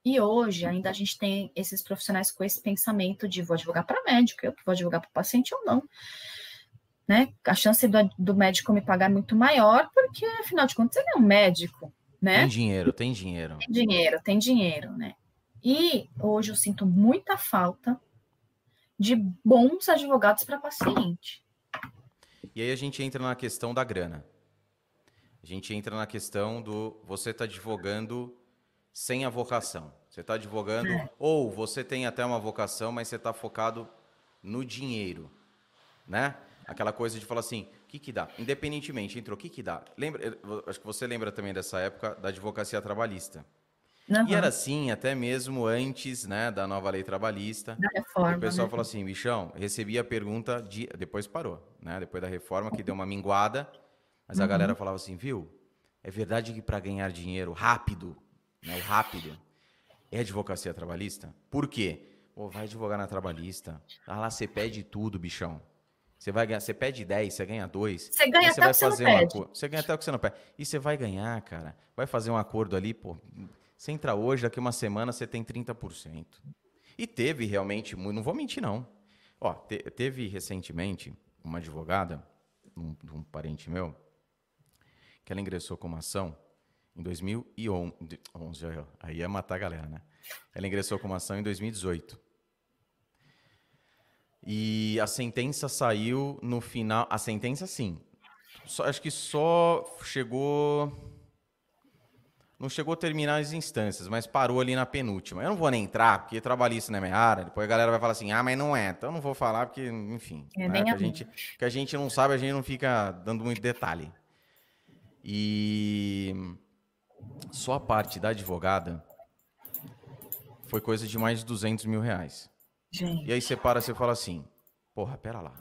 E hoje ainda a gente tem esses profissionais com esse pensamento de vou advogar para médico, eu vou advogar para o paciente ou não. Né? A chance do, do, médico me pagar é muito maior, porque afinal de contas ele é um médico, né? Tem dinheiro, tem dinheiro. Tem dinheiro, tem dinheiro, né? E hoje eu sinto muita falta de bons advogados para paciente. E aí a gente entra na questão da grana. A gente entra na questão do você está advogando sem a vocação. Você está advogando, é. ou você tem até uma vocação, mas você está focado no dinheiro, né? Aquela coisa de falar assim, o que que dá? Independentemente, entrou, o que que dá? Lembra, acho que você lembra também dessa época da advocacia trabalhista. Uhum. E era assim até mesmo antes né, da nova lei trabalhista. Da reforma. O pessoal né? falou assim, bichão, recebi a pergunta, de... depois parou, né? Depois da reforma, que deu uma minguada, mas uhum. a galera falava assim, viu, é verdade que para ganhar dinheiro rápido, né, o rápido, é advocacia trabalhista? Por quê? Pô, vai advogar na trabalhista. Ah, lá você pede tudo, bichão. Você vai ganhar, você pede 10, você ganha 2. Você ganha até vai o que você não pede. Você ganha até o que você não pede. E você vai ganhar, cara. Vai fazer um acordo ali, pô. Você entra hoje, daqui uma semana você tem 30%. E teve realmente, não vou mentir não. Ó, te, teve recentemente uma advogada, um, um parente meu, que ela ingressou com uma ação em 2011. Aí ia matar a galera, né? Ela ingressou com uma ação em 2018. E a sentença saiu no final. A sentença, sim. Só, acho que só chegou. Não chegou a terminar as instâncias, mas parou ali na penúltima. Eu não vou nem entrar, porque trabalhista não é minha área. Depois a galera vai falar assim: ah, mas não é. Então eu não vou falar, porque, enfim. É, né, que, a gente, que a gente não sabe, a gente não fica dando muito detalhe. E só a parte da advogada foi coisa de mais de 200 mil reais. Gente. E aí você para, você fala assim, porra, pera lá.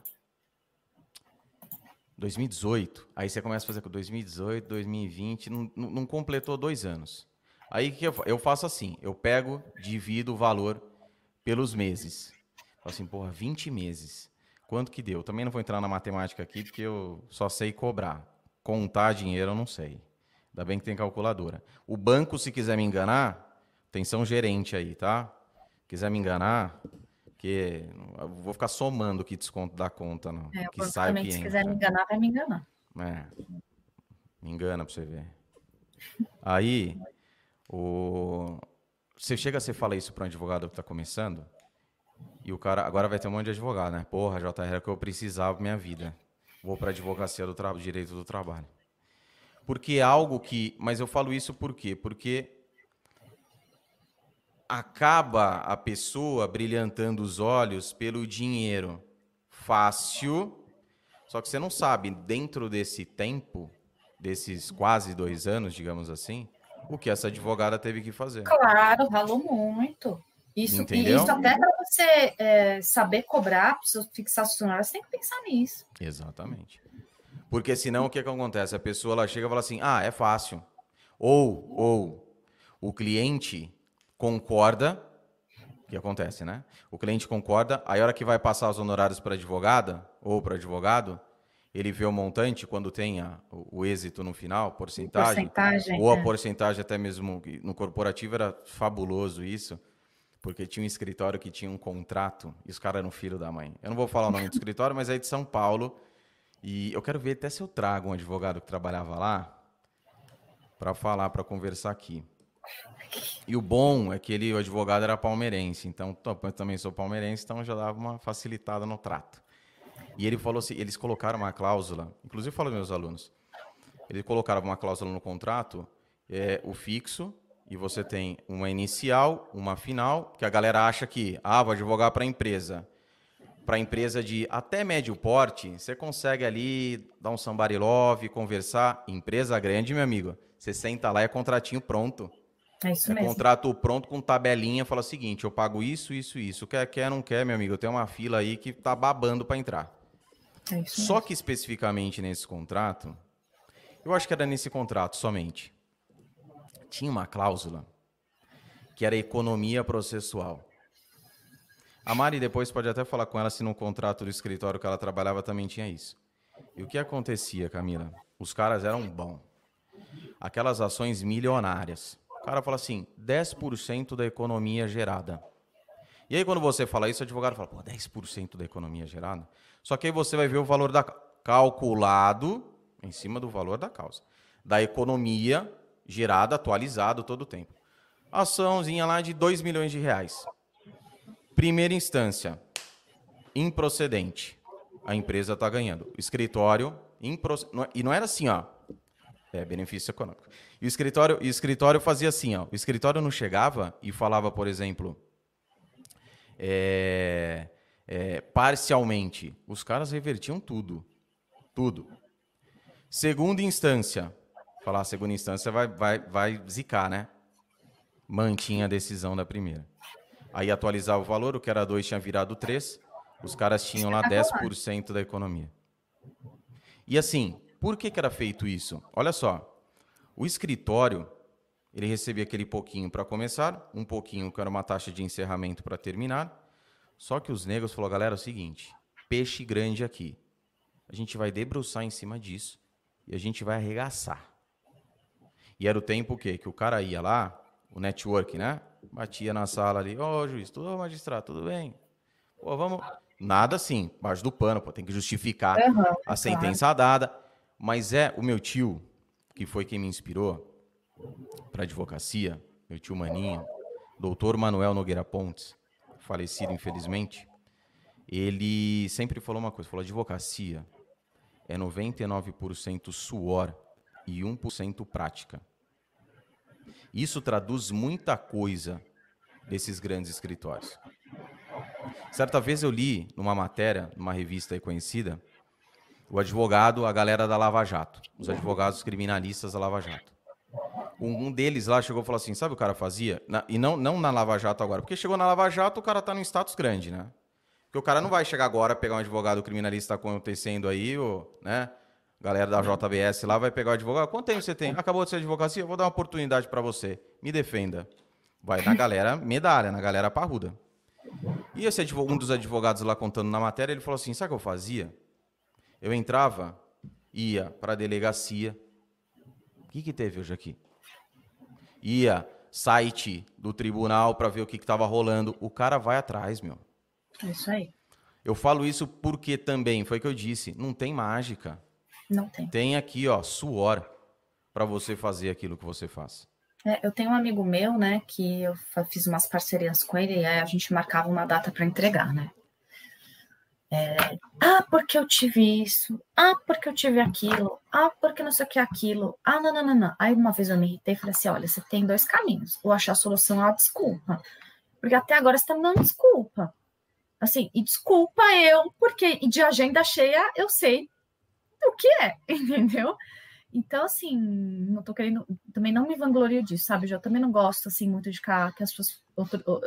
2018, aí você começa a fazer com 2018, 2020, não, não completou dois anos. Aí que eu, eu faço assim, eu pego, divido o valor pelos meses. Falo assim, porra, 20 meses. Quanto que deu? Também não vou entrar na matemática aqui, porque eu só sei cobrar. Contar dinheiro eu não sei. Ainda bem que tem calculadora. O banco, se quiser me enganar, atenção gerente aí, tá? Quiser me enganar, que vou ficar somando que desconto da conta, não. É, que sai que Se quiser me enganar, vai me enganar. É. Me engana pra você ver. Aí, o... você chega, você fala isso para um advogado que está começando, e o cara agora vai ter um monte de advogado, né? Porra, JR, é o que eu precisava minha vida. Vou para advocacia do tra... direito do trabalho. Porque é algo que, mas eu falo isso por quê? Porque acaba a pessoa brilhantando os olhos pelo dinheiro fácil, só que você não sabe, dentro desse tempo, desses quase dois anos, digamos assim, o que essa advogada teve que fazer. Claro, ralou muito. Isso, Entendeu? isso até para você é, saber cobrar, para fixar funcionários, você tem que pensar nisso. Exatamente. Porque senão o que, que acontece? A pessoa ela chega e fala assim: ah, é fácil. Ou, ou o cliente concorda, o que acontece, né? O cliente concorda, aí a hora que vai passar os honorários para advogada ou para advogado, ele vê o montante quando tem o, êxito no final, porcentagem, porcentagem ou a é. porcentagem até mesmo no corporativo era fabuloso isso porque tinha um escritório que tinha um contrato e os caras eram filho da mãe. Eu não vou falar o nome do escritório, mas é de São Paulo. E eu quero ver até se eu trago um advogado que trabalhava lá para falar, para conversar aqui. E o bom é que ele, o advogado era palmeirense, então eu também sou palmeirense, então já dava uma facilitada no trato. E ele falou assim, eles colocaram uma cláusula, inclusive falo meus alunos, eles colocaram uma cláusula no contrato, é, o fixo e você tem uma inicial, uma final, que a galera acha que, ah, vou advogar para a empresa. Para empresa de até médio porte, você consegue ali dar um somebody love, conversar. Empresa grande, meu amigo, você senta lá e é contratinho pronto. É isso é mesmo. contrato pronto com tabelinha, fala o seguinte, eu pago isso, isso, isso. Quer, quer, não quer, meu amigo, eu tenho uma fila aí que tá babando para entrar. É isso Só que especificamente nesse contrato, eu acho que era nesse contrato somente tinha uma cláusula que era economia processual. A Mari depois pode até falar com ela se no contrato do escritório que ela trabalhava também tinha isso. E o que acontecia, Camila? Os caras eram bons. Aquelas ações milionárias. O cara fala assim, 10% da economia gerada. E aí quando você fala isso, o advogado fala, pô, 10% da economia gerada? Só que aí você vai ver o valor da calculado em cima do valor da causa. Da economia gerado, atualizado todo o tempo. Açãozinha lá de 2 milhões de reais. Primeira instância, improcedente. A empresa está ganhando. Escritório, impro... É, e não era assim, ó. É, benefício econômico. E o escritório, o escritório fazia assim, ó. O escritório não chegava e falava, por exemplo, é, é, parcialmente. Os caras revertiam tudo. Tudo. Segunda instância. Falar segunda instância vai, vai, vai zicar, né? Mantinha a decisão da primeira. Aí atualizava o valor, o que era 2 tinha virado 3. Os caras tinham lá 10% da economia. E assim, por que, que era feito isso? Olha só. O escritório, ele recebia aquele pouquinho para começar, um pouquinho que era uma taxa de encerramento para terminar. Só que os negros falaram, galera, é o seguinte, peixe grande aqui. A gente vai debruçar em cima disso e a gente vai arregaçar. E era o tempo o quê? Que o cara ia lá, o network, né? Batia na sala ali, ô oh, juiz, tudo magistrado, tudo bem? Pô, vamos. Nada assim, baixo do pano, pô, tem que justificar uhum, a sentença claro. dada. Mas é o meu tio, que foi quem me inspirou para advocacia, meu tio Maninho, doutor Manuel Nogueira Pontes, falecido infelizmente, ele sempre falou uma coisa, falou advocacia é 99% suor e 1% prática. Isso traduz muita coisa desses grandes escritórios. Certa vez eu li numa matéria, numa revista conhecida, o advogado, a galera da Lava Jato, os advogados criminalistas da Lava Jato. Um, deles lá chegou e falou assim: sabe o cara fazia? Na, e não, não na Lava Jato agora, porque chegou na Lava Jato, o cara tá num status grande, né? Porque o cara não vai chegar agora, pegar um advogado criminalista acontecendo aí, ou, né? Galera da JBS lá vai pegar o advogado. Quanto tempo você tem? Acabou de ser advocacia? Eu vou dar uma oportunidade para você. Me defenda. Vai na galera medalha, na galera parruda. E esse um dos advogados lá contando na matéria, ele falou assim: sabe o que eu fazia? Eu entrava, ia para a delegacia. O que, que teve hoje aqui? Ia site do tribunal para ver o que estava rolando. O cara vai atrás, meu. É isso aí. Eu falo isso porque também, foi o que eu disse, não tem mágica. Não tem. Tem aqui, ó, suor para você fazer aquilo que você faz. É, eu tenho um amigo meu, né, que eu fiz umas parcerias com ele e aí a gente marcava uma data para entregar, né? É, ah, porque eu tive isso. Ah, porque eu tive aquilo. Ah, porque não sei o que é aquilo. Ah, não, não, não, não. Aí uma vez eu me irritei e falei assim: olha, você tem dois caminhos. Ou achar a solução é a desculpa. Porque até agora você está me dando desculpa. Assim, e desculpa eu, porque de agenda cheia eu sei o que é, entendeu? Então, assim, não tô querendo, também não me vanglorio disso, sabe? Eu também não gosto, assim, muito de ficar, que as pessoas,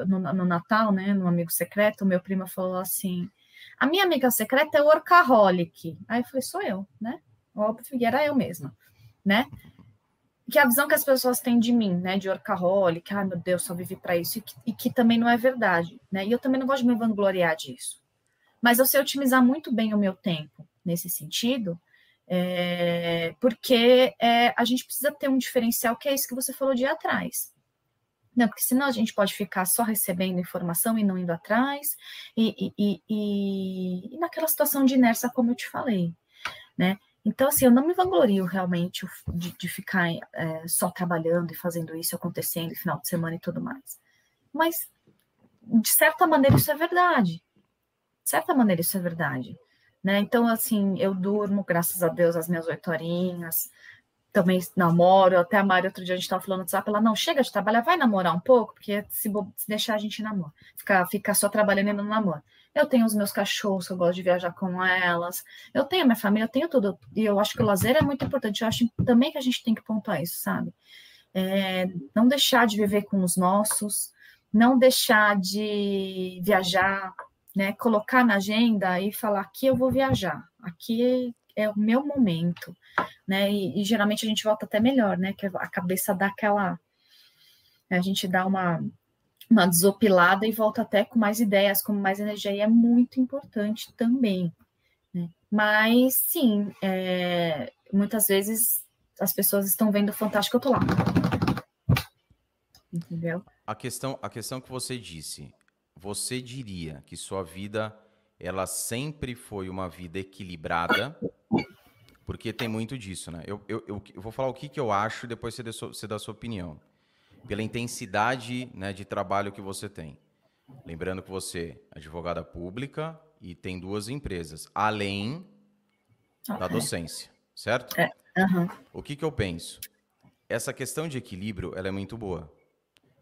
no, no Natal, né, no Amigo Secreto, meu primo falou assim, a minha amiga secreta é workaholic. Aí eu falei, sou eu, né? Óbvio, e era eu mesma, né? Que é a visão que as pessoas têm de mim, né, de workaholic, ai meu Deus, só vivi para isso, e que, e que também não é verdade, né? E eu também não gosto de me vangloriar disso. Mas eu sei otimizar muito bem o meu tempo nesse sentido, é, porque é, a gente precisa ter um diferencial que é isso que você falou de ir atrás. Não, porque senão a gente pode ficar só recebendo informação e não indo atrás, e, e, e, e naquela situação de inércia, como eu te falei, né? Então, assim, eu não me vanglorio realmente de, de ficar é, só trabalhando e fazendo isso acontecendo, final de semana e tudo mais. Mas, de certa maneira, isso é verdade. De certa maneira, isso é verdade. Né? Então, assim, eu durmo, graças a Deus, as minhas oito horinhas, também namoro, até a Mari, outro dia a gente estava falando no WhatsApp, ela, não, chega de trabalhar, vai namorar um pouco, porque se, se deixar a gente namora, ficar, ficar só trabalhando e não namora. Eu tenho os meus cachorros, eu gosto de viajar com elas, eu tenho minha família, eu tenho tudo, e eu acho que o lazer é muito importante, eu acho também que a gente tem que pontuar isso, sabe? É, não deixar de viver com os nossos, não deixar de viajar, né, colocar na agenda e falar aqui eu vou viajar, aqui é o meu momento, né? E, e, geralmente a gente volta até melhor, né? Que a cabeça dá aquela, a gente dá uma uma desopilada e volta até com mais ideias, com mais energia, e é muito importante também. Né? Mas sim, é, muitas vezes as pessoas estão vendo fantástico, eu tô lá. Entendeu? A questão, a questão que você disse, você diria que sua vida ela sempre foi uma vida equilibrada? Porque tem muito disso, né? Eu, eu, eu, eu vou falar o que, que eu acho e depois você, so, você dá a sua opinião. Pela intensidade né, de trabalho que você tem. Lembrando que você é advogada pública e tem duas empresas, além okay. da docência, certo? É. Uhum. O que, que eu penso? Essa questão de equilíbrio ela é muito boa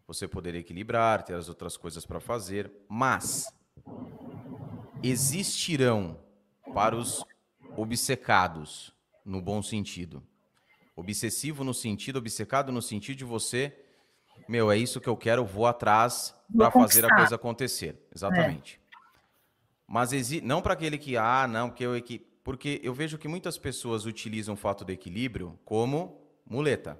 você poder equilibrar, ter as outras coisas para fazer, mas existirão para os obcecados, no bom sentido. Obsessivo no sentido, obcecado no sentido de você, meu, é isso que eu quero, vou atrás para fazer a coisa acontecer. Exatamente. É. Mas exi... não para aquele que, ah, não, porque eu, porque eu vejo que muitas pessoas utilizam o fato do equilíbrio como muleta.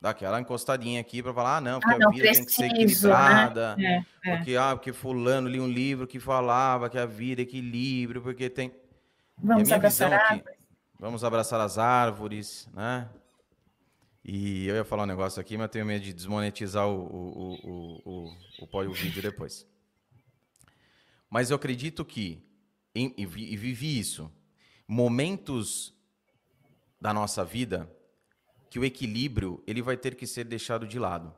Daquela encostadinha aqui para falar, ah, não, porque ah, não, a vida preciso, tem que ser equilibrada. Né? É, é. Porque, ah, porque fulano li um livro que falava que a vida é equilíbrio, porque tem. Vamos abraçar aqui, Vamos abraçar as árvores, né? E eu ia falar um negócio aqui, mas tenho medo de desmonetizar o, o, o, o, o, o vídeo depois. Mas eu acredito que, e vivi isso, momentos da nossa vida que o equilíbrio ele vai ter que ser deixado de lado.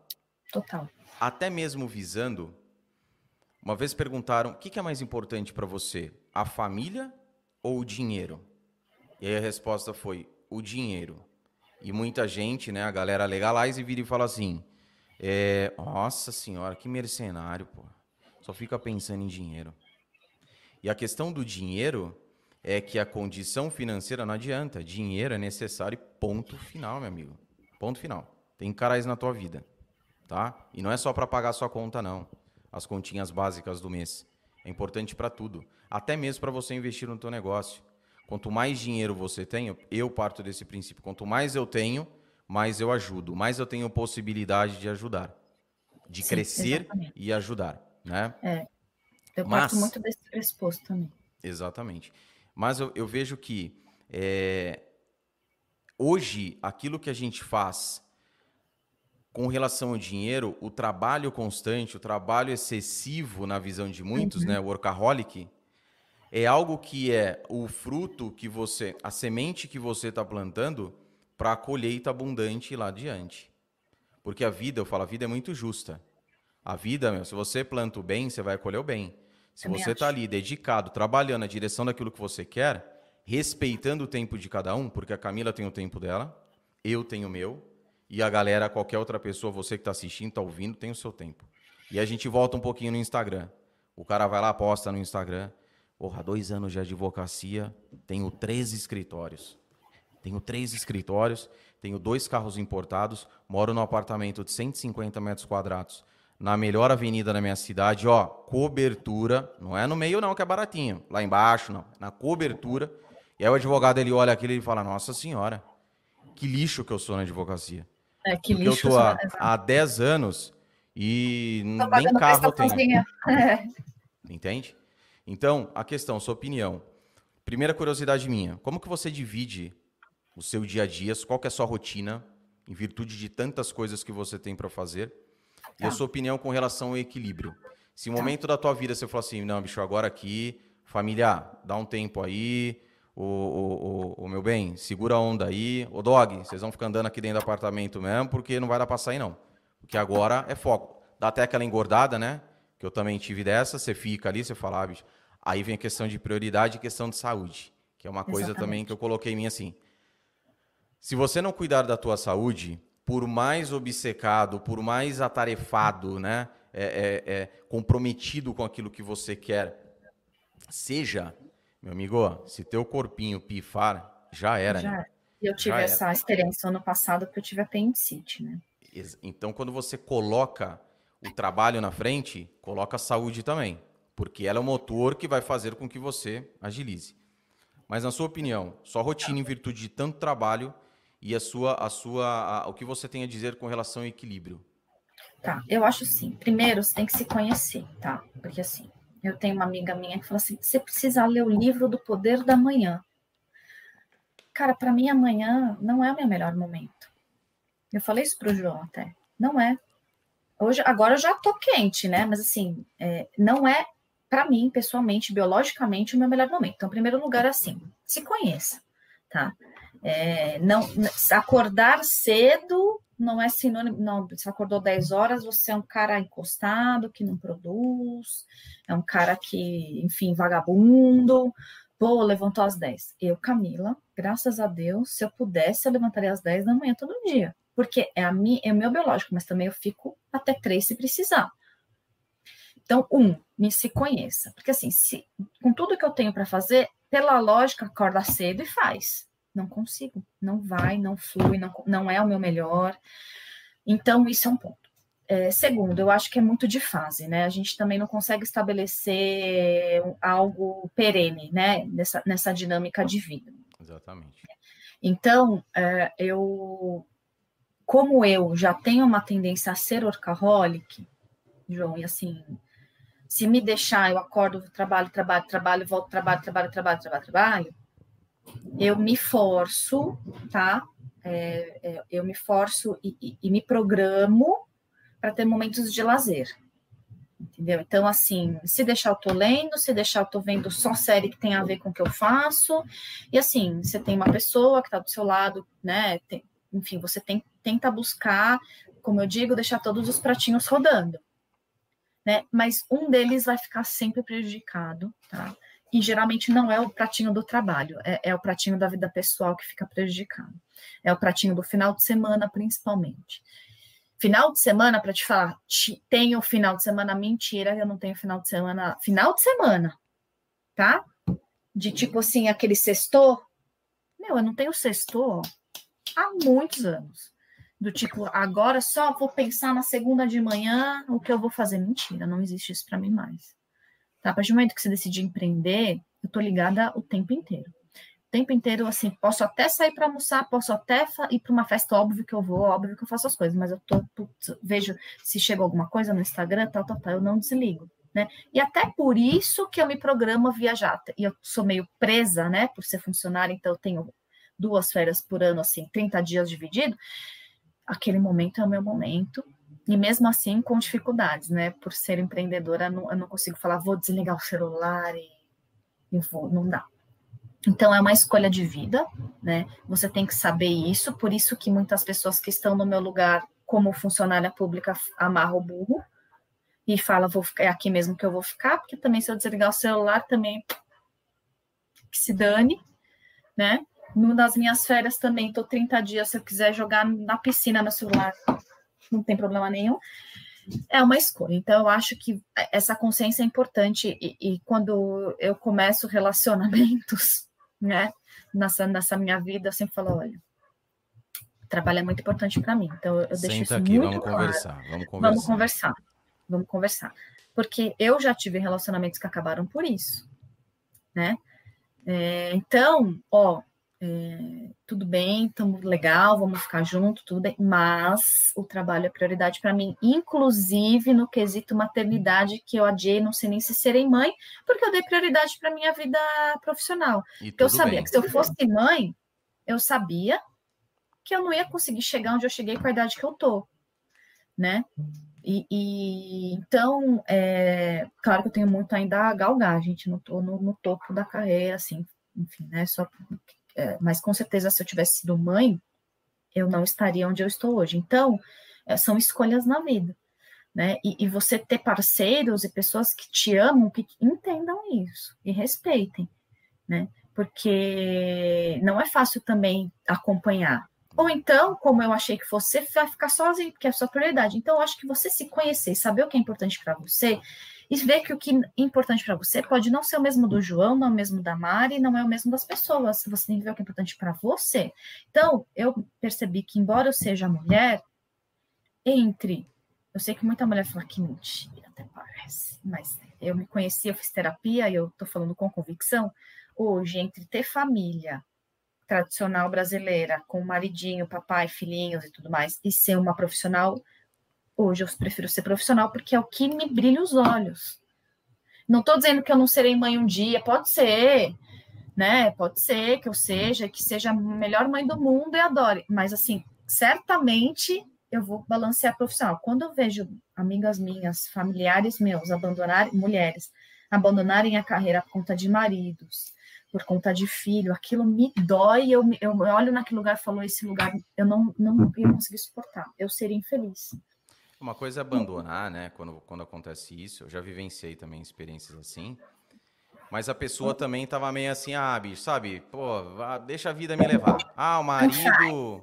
Total. Até mesmo visando. Uma vez perguntaram: o que é mais importante para você, a família ou o dinheiro? E aí a resposta foi: o dinheiro. E muita gente, né, a galera legalize vira e fala assim: é, nossa senhora, que mercenário, pô. Só fica pensando em dinheiro. E a questão do dinheiro é que a condição financeira não adianta. Dinheiro é necessário ponto final, meu amigo. Ponto final. Tem que isso na tua vida, tá? E não é só para pagar sua conta, não. As continhas básicas do mês. É importante para tudo. Até mesmo para você investir no teu negócio. Quanto mais dinheiro você tem, eu parto desse princípio. Quanto mais eu tenho, mais eu ajudo. Mais eu tenho possibilidade de ajudar. De Sim, crescer exatamente. e ajudar, né? É. Eu Mas, parto muito desse pressuposto também. Exatamente. Mas eu, eu vejo que é, hoje aquilo que a gente faz com relação ao dinheiro, o trabalho constante, o trabalho excessivo na visão de muitos, uhum. né, workaholic, é algo que é o fruto que você, a semente que você está plantando para a colheita abundante lá adiante. Porque a vida, eu falo, a vida é muito justa. A vida, meu, se você planta o bem, você vai colher o bem. Se Também você está ali dedicado, trabalhando na direção daquilo que você quer, respeitando o tempo de cada um, porque a Camila tem o tempo dela, eu tenho o meu, e a galera, qualquer outra pessoa, você que está assistindo, está ouvindo, tem o seu tempo. E a gente volta um pouquinho no Instagram. O cara vai lá, posta no Instagram. Porra, dois anos de advocacia, tenho três escritórios. Tenho três escritórios, tenho dois carros importados, moro num apartamento de 150 metros quadrados na melhor avenida da minha cidade, ó, cobertura, não é no meio não, que é baratinho, lá embaixo não, na cobertura. E aí o advogado ele olha aquilo e fala: "Nossa senhora, que lixo que eu sou na advocacia". É, que Porque lixo. eu tô há, há 10 anos e nem carro eu tenho. É. Entende? Então, a questão, sua opinião. Primeira curiosidade minha, como que você divide o seu dia a dia, qual que é a sua rotina, em virtude de tantas coisas que você tem para fazer? Tá. E a sua opinião com relação ao equilíbrio. Se no tá. momento da tua vida você falar assim, não, bicho, agora aqui, família, dá um tempo aí, o, o, o, o, meu bem, segura a onda aí. O dog, vocês vão ficar andando aqui dentro do apartamento mesmo, porque não vai dar pra sair, não. Porque agora é foco. Dá até aquela engordada, né? Que eu também tive dessa, você fica ali, você fala, ah, bicho. Aí vem a questão de prioridade e questão de saúde, que é uma coisa Exatamente. também que eu coloquei em mim assim. Se você não cuidar da tua saúde, por mais obcecado, por mais atarefado, né, é, é, é, comprometido com aquilo que você quer, seja, meu amigo, se teu corpinho pifar, já era. Já. Né? Eu tive já essa era. experiência ano passado porque eu tive apendicite, né? Então, quando você coloca o trabalho na frente, coloca a saúde também, porque ela é o motor que vai fazer com que você agilize. Mas, na sua opinião, sua rotina em virtude de tanto trabalho e a sua, a sua, a, o que você tem a dizer com relação ao equilíbrio. Tá, eu acho assim. Primeiro, você tem que se conhecer, tá? Porque assim, eu tenho uma amiga minha que fala assim: você precisa ler o livro do Poder da Manhã. Cara, para mim amanhã não é o meu melhor momento. Eu falei isso pro João até. Não é. Hoje, agora eu já tô quente, né? Mas assim, é, não é para mim, pessoalmente, biologicamente, o meu melhor momento. Então, em primeiro lugar, assim, se conheça, tá? É, não, acordar cedo não é sinônimo, não, se acordou 10 horas, você é um cara encostado, que não produz, é um cara que, enfim, vagabundo, pô, levantou às 10. Eu, Camila, graças a Deus, se eu pudesse, eu levantaria às 10 da manhã todo dia, porque é, a minha, é o meu biológico, mas também eu fico até 3 se precisar. Então, um, me se conheça. Porque assim, se, com tudo que eu tenho para fazer, pela lógica, acorda cedo e faz. Não consigo, não vai, não flui, não, não é o meu melhor. Então, isso é um ponto. É, segundo, eu acho que é muito de fase, né? A gente também não consegue estabelecer algo perene, né? Nessa, nessa dinâmica de vida. Exatamente. Então, é, eu, como eu já tenho uma tendência a ser workaholic, João, e assim, se me deixar, eu acordo, trabalho, trabalho, trabalho, volto, trabalho, trabalho, trabalho, trabalho, trabalho, eu me forço, tá? É, é, eu me forço e, e, e me programo para ter momentos de lazer. Entendeu? Então, assim, se deixar eu tô lendo, se deixar eu tô vendo só série que tem a ver com o que eu faço. E assim, você tem uma pessoa que está do seu lado, né? Tem, enfim, você tem, tenta buscar, como eu digo, deixar todos os pratinhos rodando. Né? Mas um deles vai ficar sempre prejudicado, tá? E geralmente não é o pratinho do trabalho, é, é o pratinho da vida pessoal que fica prejudicado. É o pratinho do final de semana, principalmente. Final de semana, para te falar, tenho final de semana, mentira, eu não tenho final de semana. Final de semana, tá? De tipo assim, aquele sextor. Meu, eu não tenho sextor há muitos anos. Do tipo, agora só vou pensar na segunda de manhã o que eu vou fazer. Mentira, não existe isso para mim mais. Tá? A partir do momento que você decide empreender, eu tô ligada o tempo inteiro tempo inteiro, assim, posso até sair para almoçar, posso até ir para uma festa, óbvio que eu vou, óbvio que eu faço as coisas, mas eu tô, putz, vejo se chegou alguma coisa no Instagram, tal, tal, tal, eu não desligo, né? E até por isso que eu me programo a viajar, e eu sou meio presa, né, por ser funcionária, então eu tenho duas férias por ano, assim, 30 dias dividido, aquele momento é o meu momento, e mesmo assim com dificuldades, né, por ser empreendedora, não, eu não consigo falar, vou desligar o celular e, e vou, não dá, então, é uma escolha de vida, né? Você tem que saber isso, por isso que muitas pessoas que estão no meu lugar como funcionária pública amarram o burro e fala, vou ficar, é aqui mesmo que eu vou ficar, porque também se eu desligar o celular, também que se dane, né? Nas minhas férias também, estou 30 dias, se eu quiser jogar na piscina no celular, não tem problema nenhum. É uma escolha. Então, eu acho que essa consciência é importante. E, e quando eu começo relacionamentos, né? Nessa, nessa minha vida, eu sempre falo, olha, trabalho é muito importante para mim. Então, eu deixo Senta isso aqui, muito vamos claro. conversar, vamos conversar. Vamos conversar. Vamos conversar. Porque eu já tive relacionamentos que acabaram por isso, né? É, então, ó, é, tudo bem, estamos legal, vamos ficar junto, tudo bem, mas o trabalho é prioridade para mim, inclusive no quesito maternidade, que eu adiei, não sei nem se serei mãe, porque eu dei prioridade para minha vida profissional. Porque eu sabia bem. que se eu fosse mãe, eu sabia que eu não ia conseguir chegar onde eu cheguei com a idade que eu tô, né? E, e então, é, claro que eu tenho muito ainda a galgar, gente, não tô no, no topo da carreira, assim, enfim, né? Só é, mas com certeza se eu tivesse sido mãe, eu não estaria onde eu estou hoje. Então, é, são escolhas na vida, né? E, e, você ter parceiros e pessoas que te amam, que entendam isso e respeitem, né? Porque não é fácil também acompanhar. Ou então, como eu achei que você vai ficar sozinho, porque é a sua prioridade. Então, eu acho que você se conhecer, saber o que é importante para você, e ver que o que é importante para você pode não ser o mesmo do João, não é o mesmo da Mari, não é o mesmo das pessoas. Você tem que ver o que é importante para você. Então, eu percebi que, embora eu seja mulher, entre. Eu sei que muita mulher fala que mentira, até parece, mas eu me conheci, eu fiz terapia e eu estou falando com convicção. Hoje, entre ter família tradicional brasileira, com maridinho, papai, filhinhos e tudo mais, e ser uma profissional Hoje eu prefiro ser profissional porque é o que me brilha os olhos. Não estou dizendo que eu não serei mãe um dia, pode ser, né? Pode ser que eu seja, que seja a melhor mãe do mundo e adore, mas assim, certamente eu vou balancear profissional. Quando eu vejo amigas minhas, familiares meus abandonarem, mulheres, abandonarem a carreira por conta de maridos, por conta de filho, aquilo me dói, eu, eu olho naquele lugar e falo, esse lugar eu não, não ia conseguir suportar, eu seria infeliz. Uma coisa é abandonar, né? Quando, quando acontece isso, eu já vivenciei também experiências assim. Mas a pessoa também tava meio assim, ah, bicho, sabe? Pô, deixa a vida me levar. Ah, o marido.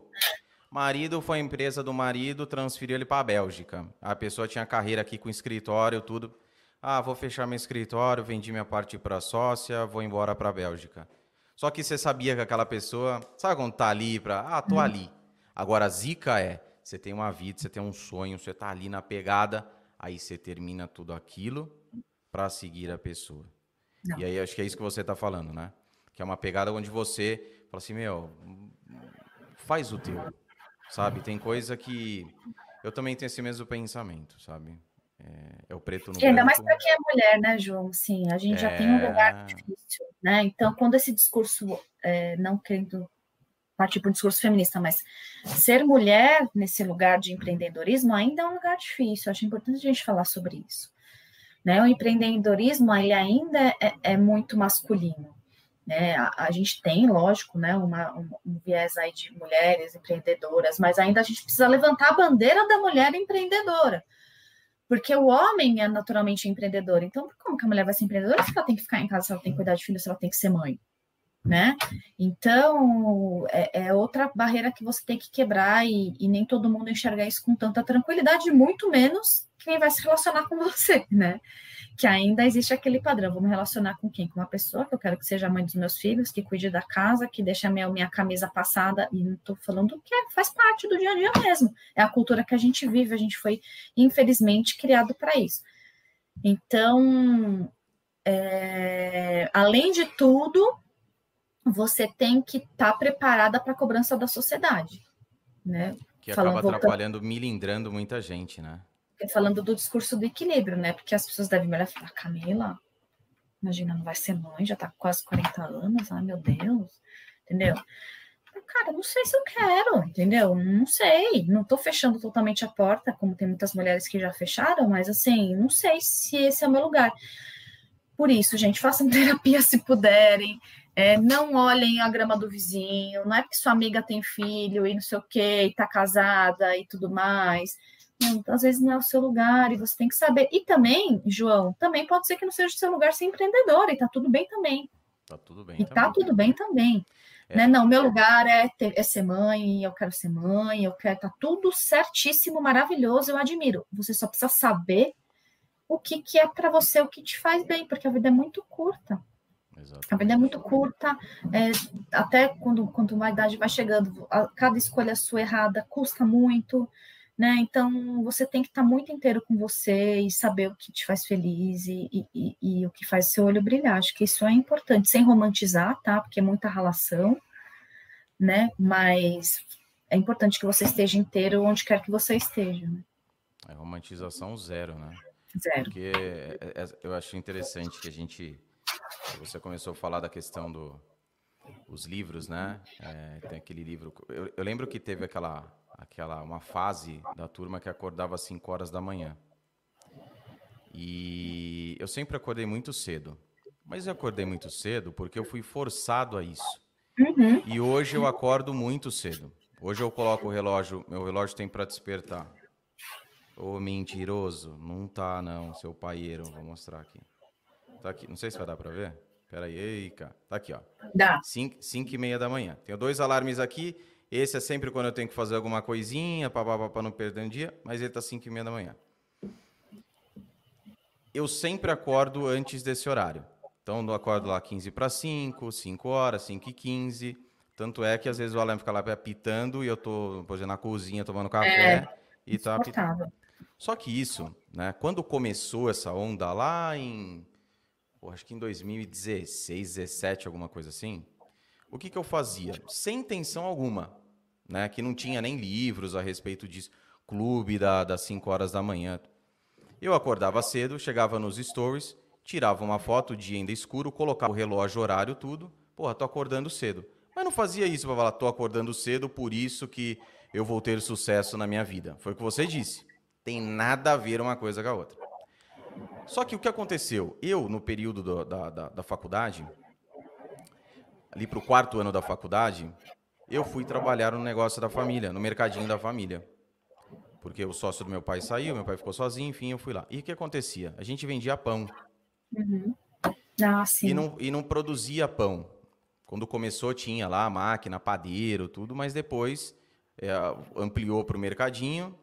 Marido foi a empresa do marido, transferiu ele para a Bélgica. A pessoa tinha carreira aqui com escritório, tudo. Ah, vou fechar meu escritório, vendi minha parte para sócia, vou embora para a Bélgica. Só que você sabia que aquela pessoa, sabe quando tá ali para, ah, tô hum. ali. Agora a zica é, você tem uma vida, você tem um sonho, você tá ali na pegada, aí você termina tudo aquilo para seguir a pessoa. Não. E aí acho que é isso que você tá falando, né? Que é uma pegada onde você fala assim, meu, faz o teu, sabe? Tem coisa que eu também tenho esse mesmo pensamento, sabe? É, é o preto no e Ainda mais para quem é mulher, né, João? Sim, a gente é... já tem um lugar é. difícil, né? Então, quando esse discurso, é, não querendo partir para um discurso feminista, mas ser mulher nesse lugar de empreendedorismo ainda é um lugar difícil. Acho importante a gente falar sobre isso. Né? O empreendedorismo ele ainda é, é muito masculino. Né? A, a, gente tem, lógico, né, uma, um, um, viés aí de mulheres empreendedoras, mas ainda a gente precisa levantar a bandeira da mulher empreendedora. Porque o homem é naturalmente empreendedor. Então, como que a mulher vai ser empreendedora se ela tem que ficar em casa, se ela tem que cuidar de filhos, se ela tem que ser mãe? Né? Então, é, é outra barreira que você tem que quebrar e, e, nem todo mundo enxergar isso com tanta tranquilidade, muito menos quem vai se relacionar com você, né? que ainda existe aquele padrão. Vou me relacionar com quem? Com uma pessoa que eu quero que seja mãe dos meus filhos, que cuide da casa, que deixe a minha, minha camisa passada, e não estou falando que é, faz parte do dia a dia mesmo. É a cultura que a gente vive, a gente foi, infelizmente, criado para isso. Então, é, além de tudo, você tem que estar tá preparada para a cobrança da sociedade. Né? Que Falando, acaba atrapalhando, voltando... milindrando muita gente, né? falando do discurso do equilíbrio, né? Porque as pessoas devem olhar e falar, Camila, imagina, não vai ser mãe, já tá com quase 40 anos, ai meu Deus, entendeu? Cara, não sei se eu quero, entendeu? Não sei, não tô fechando totalmente a porta, como tem muitas mulheres que já fecharam, mas assim, não sei se esse é o meu lugar. Por isso, gente, façam terapia se puderem, é, não olhem a grama do vizinho, não é porque sua amiga tem filho e não sei o que, e tá casada e tudo mais às vezes não é o seu lugar e você tem que saber. E também, João, também pode ser que não seja o seu lugar ser empreendedor, e tá tudo bem também. Tá tudo bem. E tá também. tá tudo bem também. É. Né? Não, meu lugar é, ter, é ser mãe, eu quero ser mãe, eu quero. Tá tudo certíssimo, maravilhoso, eu admiro. Você só precisa saber o que, que é para você, o que te faz bem, porque a vida é muito curta. Exatamente. A vida é muito curta, é, até quando, quando uma idade vai chegando, a, cada escolha sua errada custa muito, né? Então você tem que estar tá muito inteiro com você e saber o que te faz feliz e, e, e, o que faz seu olho brilhar. Acho que isso é importante, sem romantizar, tá? Porque é muita relação, né? Mas é importante que você esteja inteiro onde quer que você esteja. Né? É romantização zero, né? Zero. Porque é, é, eu acho interessante que a gente. Você começou a falar da questão do os livros, né? É, tem aquele livro. Eu, eu lembro que teve aquela aquela uma fase da turma que acordava às 5 horas da manhã. E eu sempre acordei muito cedo. Mas eu acordei muito cedo porque eu fui forçado a isso. Uhum. E hoje eu acordo muito cedo. Hoje eu coloco o relógio, meu relógio tem para despertar. Ô mentiroso, não tá não, seu paieiro, vou mostrar aqui. Tá aqui, não sei se vai dar para ver. Pera aí, cara. Tá aqui, ó. Dá. 5 e meia da manhã. Tenho dois alarmes aqui esse é sempre quando eu tenho que fazer alguma coisinha, para não perder um dia, mas ele tá 5 e meia da manhã. Eu sempre acordo antes desse horário. Então, eu acordo lá 15 para 5, 5 horas, 5 e 15. Tanto é que às vezes o alarme fica lá apitando e eu tô, por exemplo, na cozinha tomando café é, e tá apitando. Só que isso, né, quando começou essa onda lá em, acho que em 2016, 17, alguma coisa assim, o que, que eu fazia? Sem intenção alguma, né? Que não tinha nem livros a respeito disso. Clube da, das 5 horas da manhã. Eu acordava cedo, chegava nos stories, tirava uma foto, dia ainda escuro, colocava o relógio, horário, tudo. Porra, tô acordando cedo. Mas não fazia isso para falar, tô acordando cedo, por isso que eu vou ter sucesso na minha vida. Foi o que você disse. Tem nada a ver uma coisa com a outra. Só que o que aconteceu? Eu, no período do, da, da, da faculdade, ali para o quarto ano da faculdade, eu fui trabalhar no negócio da família, no mercadinho da família. Porque o sócio do meu pai saiu, meu pai ficou sozinho, enfim, eu fui lá. E o que acontecia? A gente vendia pão. Uhum. Ah, e, não, e não produzia pão. Quando começou, tinha lá a máquina, padeiro, tudo, mas depois é, ampliou para o mercadinho.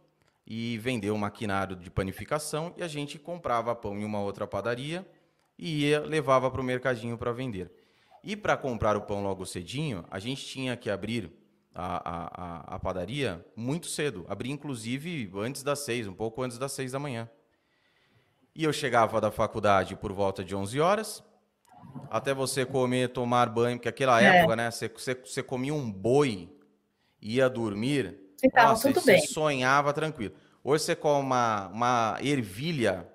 E vendeu um maquinário de panificação e a gente comprava pão em uma outra padaria e ia, levava para o mercadinho para vender. E para comprar o pão logo cedinho, a gente tinha que abrir a, a, a, padaria muito cedo. Abria, inclusive, antes das seis, um pouco antes das seis da manhã. E eu chegava da faculdade por volta de 11 horas, até você comer, tomar banho, porque aquela é. época, né, você, você, você comia um boi, ia dormir, Ficava nossa, tudo você bem. sonhava tranquilo. Hoje você come uma, uma ervilha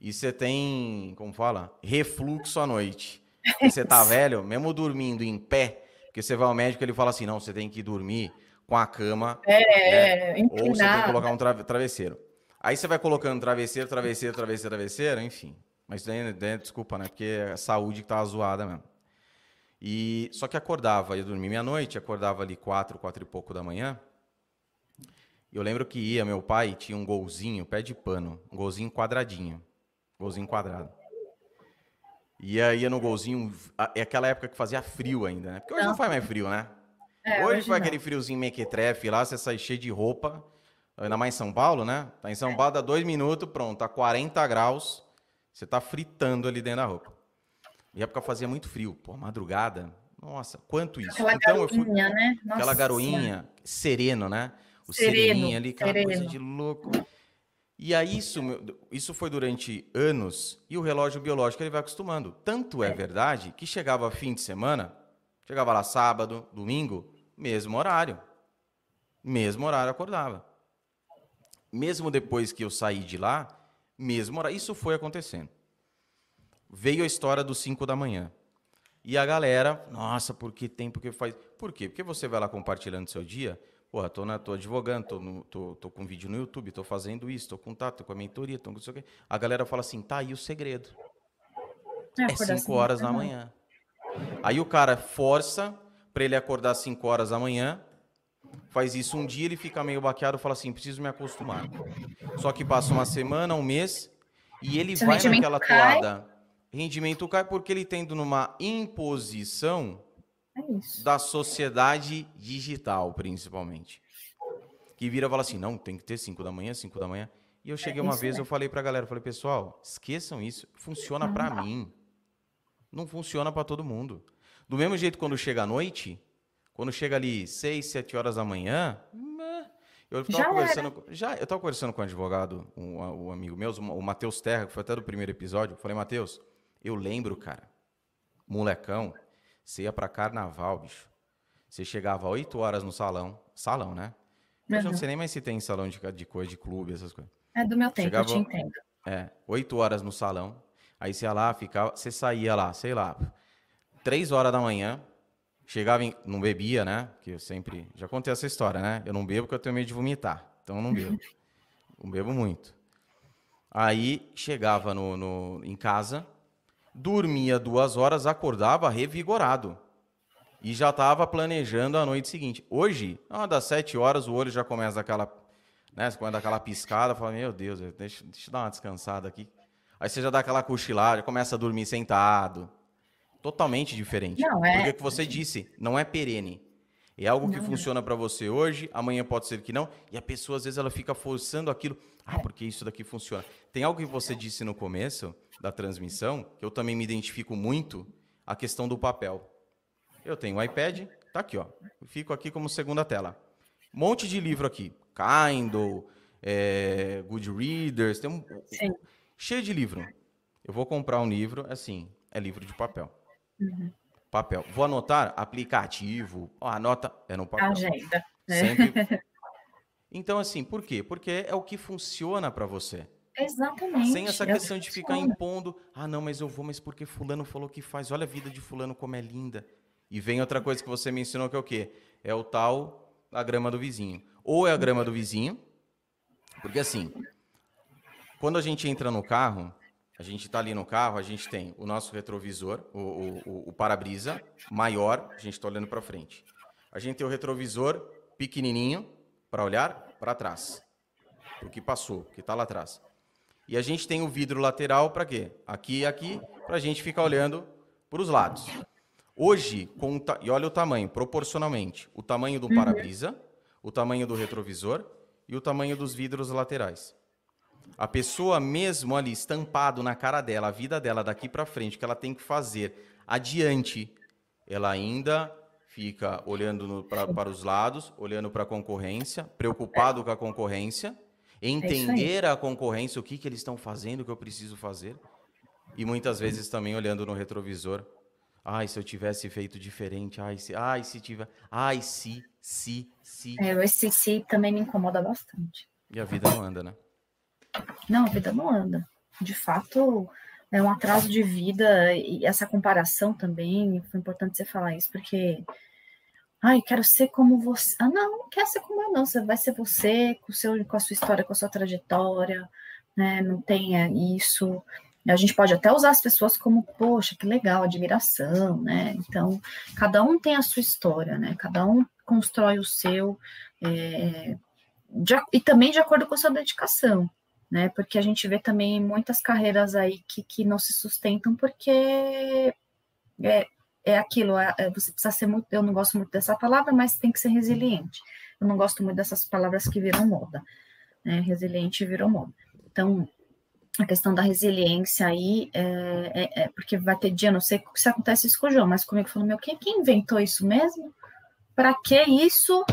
e você tem, como fala, refluxo à noite. E você tá velho, mesmo dormindo em pé, porque você vai ao médico ele fala assim, não, você tem que dormir com a cama, é, né? ou você tem que colocar um travesseiro. Aí você vai colocando travesseiro, travesseiro, travesseiro, travesseiro, enfim. Mas daí, daí, desculpa, né? Porque é a saúde que tá zoada mesmo. E só que acordava, ia dormir meia-noite, acordava ali quatro, quatro e pouco da manhã. Eu lembro que ia, meu pai tinha um golzinho, pé de pano, um golzinho quadradinho, golzinho quadrado. Ia, ia no golzinho, é aquela época que fazia frio ainda, né? Porque hoje não, não faz mais frio, né? É, hoje, hoje faz aquele friozinho mequetrefe lá, você sai cheio de roupa, ainda mais em São Paulo, né? Tá em São. Paulo, dá dois minutos, pronto, tá 40 graus, você tá fritando ali dentro da roupa. E época fazia muito frio, pô, madrugada, nossa, quanto isso. Aquela então, garoinha, eu fui, né? Nossa. Aquela garoinha, sereno, né? O sereno, sereninho ali, aquela sereno. coisa de louco. E aí isso, isso foi durante anos e o relógio biológico ele vai acostumando. Tanto é, é verdade que chegava fim de semana, chegava lá sábado, domingo, mesmo horário. Mesmo horário acordava. Mesmo depois que eu saí de lá, mesmo horário. Isso foi acontecendo. Veio a história dos 5 da manhã. E a galera, nossa, por que tem, por que faz? Por quê? Porque você vai lá compartilhando seu dia, Porra, tô, na, tô advogando, tô, no, tô, tô com vídeo no YouTube, tô fazendo isso, tô com tato, tô com a mentoria, tô com isso aqui. A galera fala assim, tá aí o segredo. É 5 assim, horas da manhã. Aí o cara força para ele acordar 5 horas da manhã, faz isso um dia, ele fica meio baqueado, fala assim, preciso me acostumar. Só que passa uma semana, um mês, e ele Seu vai naquela cai. toada. Rendimento cai porque ele tendo numa imposição é da sociedade digital, principalmente. Que vira e fala assim, não, tem que ter 5 da manhã, 5 da manhã. E eu cheguei é uma vez, eu falei pra galera, falei, pessoal, esqueçam isso, funciona para mim. Não funciona para todo mundo. Do mesmo jeito, quando chega a noite, quando chega ali 6, 7 horas da manhã, eu tava já conversando, já, eu tava conversando com um advogado, um, um amigo meu, o Matheus Terra, que foi até do primeiro episódio. Eu falei, Matheus, eu lembro, cara, molecão, você ia para carnaval, bicho. Você chegava 8 horas no salão. Salão, né? Uhum. Eu não sei nem mais se tem salão de, de coisa, de clube, essas coisas. É do meu tempo, chegava, eu te entendo. É, 8 horas no salão. Aí você ia lá, ficava. Você saía lá, sei lá, 3 horas da manhã. Chegava em. Não bebia, né? Que eu sempre. Já contei essa história, né? Eu não bebo porque eu tenho medo de vomitar. Então eu não bebo. não bebo muito. Aí chegava no, no, em casa, dormia duas horas, acordava revigorado. E já estava planejando a noite seguinte. Hoje, ah, das sete horas, o olho já começa aquela, né, começa aquela piscada, fala, meu Deus, deixa, deixa eu dar uma descansada aqui. Aí você já dá aquela cochilada, começa a dormir sentado. Totalmente diferente. Não, é... Porque o que você disse, não é perene. É algo que não, funciona para você hoje, amanhã pode ser que não, e a pessoa às vezes ela fica forçando aquilo. Ah, porque isso daqui funciona. Tem algo que você disse no começo, da transmissão, que eu também me identifico muito, a questão do papel. Eu tenho o iPad, tá aqui, ó. Eu fico aqui como segunda tela. Um monte de livro aqui. Kindle, é, Goodreaders, tem um, Sim. cheio de livro. Eu vou comprar um livro, assim, é livro de papel. Uhum. Papel. Vou anotar aplicativo, ó, anota, é no papel. Agenda. Sempre. Então, assim, por quê? Porque é o que funciona para você. Exatamente. Sem essa questão de ficar impondo, ah, não, mas eu vou, mas porque fulano falou que faz, olha a vida de fulano como é linda. E vem outra coisa que você mencionou que é o quê? É o tal a grama do vizinho. Ou é a grama do vizinho, porque assim, quando a gente entra no carro, a gente está ali no carro, a gente tem o nosso retrovisor, o, o, o para-brisa maior, a gente está olhando para frente. A gente tem o retrovisor pequenininho para olhar para trás, o que passou, o que está lá atrás. E a gente tem o vidro lateral para quê? Aqui e aqui, para a gente ficar olhando para os lados. Hoje, com e olha o tamanho, proporcionalmente, o tamanho do uhum. para-brisa, o tamanho do retrovisor e o tamanho dos vidros laterais. A pessoa mesmo ali estampado na cara dela, a vida dela daqui para frente, que ela tem que fazer adiante, ela ainda fica olhando no, pra, para os lados, olhando para a concorrência, preocupado com a concorrência, entender é a concorrência, o que, que eles estão fazendo, o que eu preciso fazer, e muitas vezes também olhando no retrovisor. Ai, se eu tivesse feito diferente, ai, se, ai, se tiver, ai, se, se, se. É, esse se também me incomoda bastante. E a vida não anda, né? Não, a vida não anda. De fato, é um atraso de vida e essa comparação também, foi importante você falar isso, porque ai, quero ser como você. Ah, não, não quer ser como eu, não. Você vai ser você, com, seu, com a sua história, com a sua trajetória, né? Não tenha isso. A gente pode até usar as pessoas como, poxa, que legal, admiração, né? Então, cada um tem a sua história, né? Cada um constrói o seu, é, de, e também de acordo com a sua dedicação né? Porque a gente vê também muitas carreiras aí que, que não se sustentam porque é, é aquilo, é, é, você precisa ser muito, eu não gosto muito dessa palavra, mas tem que ser resiliente. Eu não gosto muito dessas palavras que viram moda, né? Resiliente virou moda. Então, a questão da resiliência aí é, é, é, porque vai ter dia, não sei se acontece isso com o João, mas comigo falou, meu, quem, quem inventou isso mesmo? Para que isso?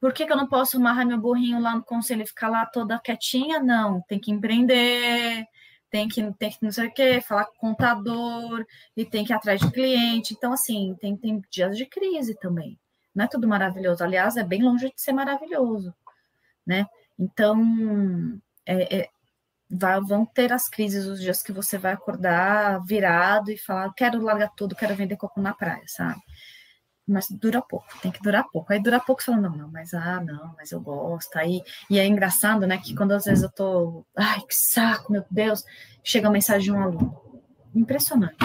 Por que, que eu não posso amarrar meu burrinho lá no conselho e ficar lá toda quietinha? Não, tem que empreender, tem que, tem que não sei o quê, falar com o contador, e tem que ir atrás de cliente. Então, assim, tem, tem dias de crise também. Não é tudo maravilhoso. Aliás, é bem longe de ser maravilhoso, né? Então, é, é, vai, vão ter as crises, os dias que você vai acordar virado e falar, quero largar tudo, quero vender coco na praia, sabe? Mas dura pouco, tem que durar pouco. Aí dura pouco, você fala, não, não, mas ah, não, mas eu gosto. Aí, e é engraçado, né, que quando às vezes eu tô, ai, que saco, meu Deus, chega a mensagem de um aluno. Impressionante.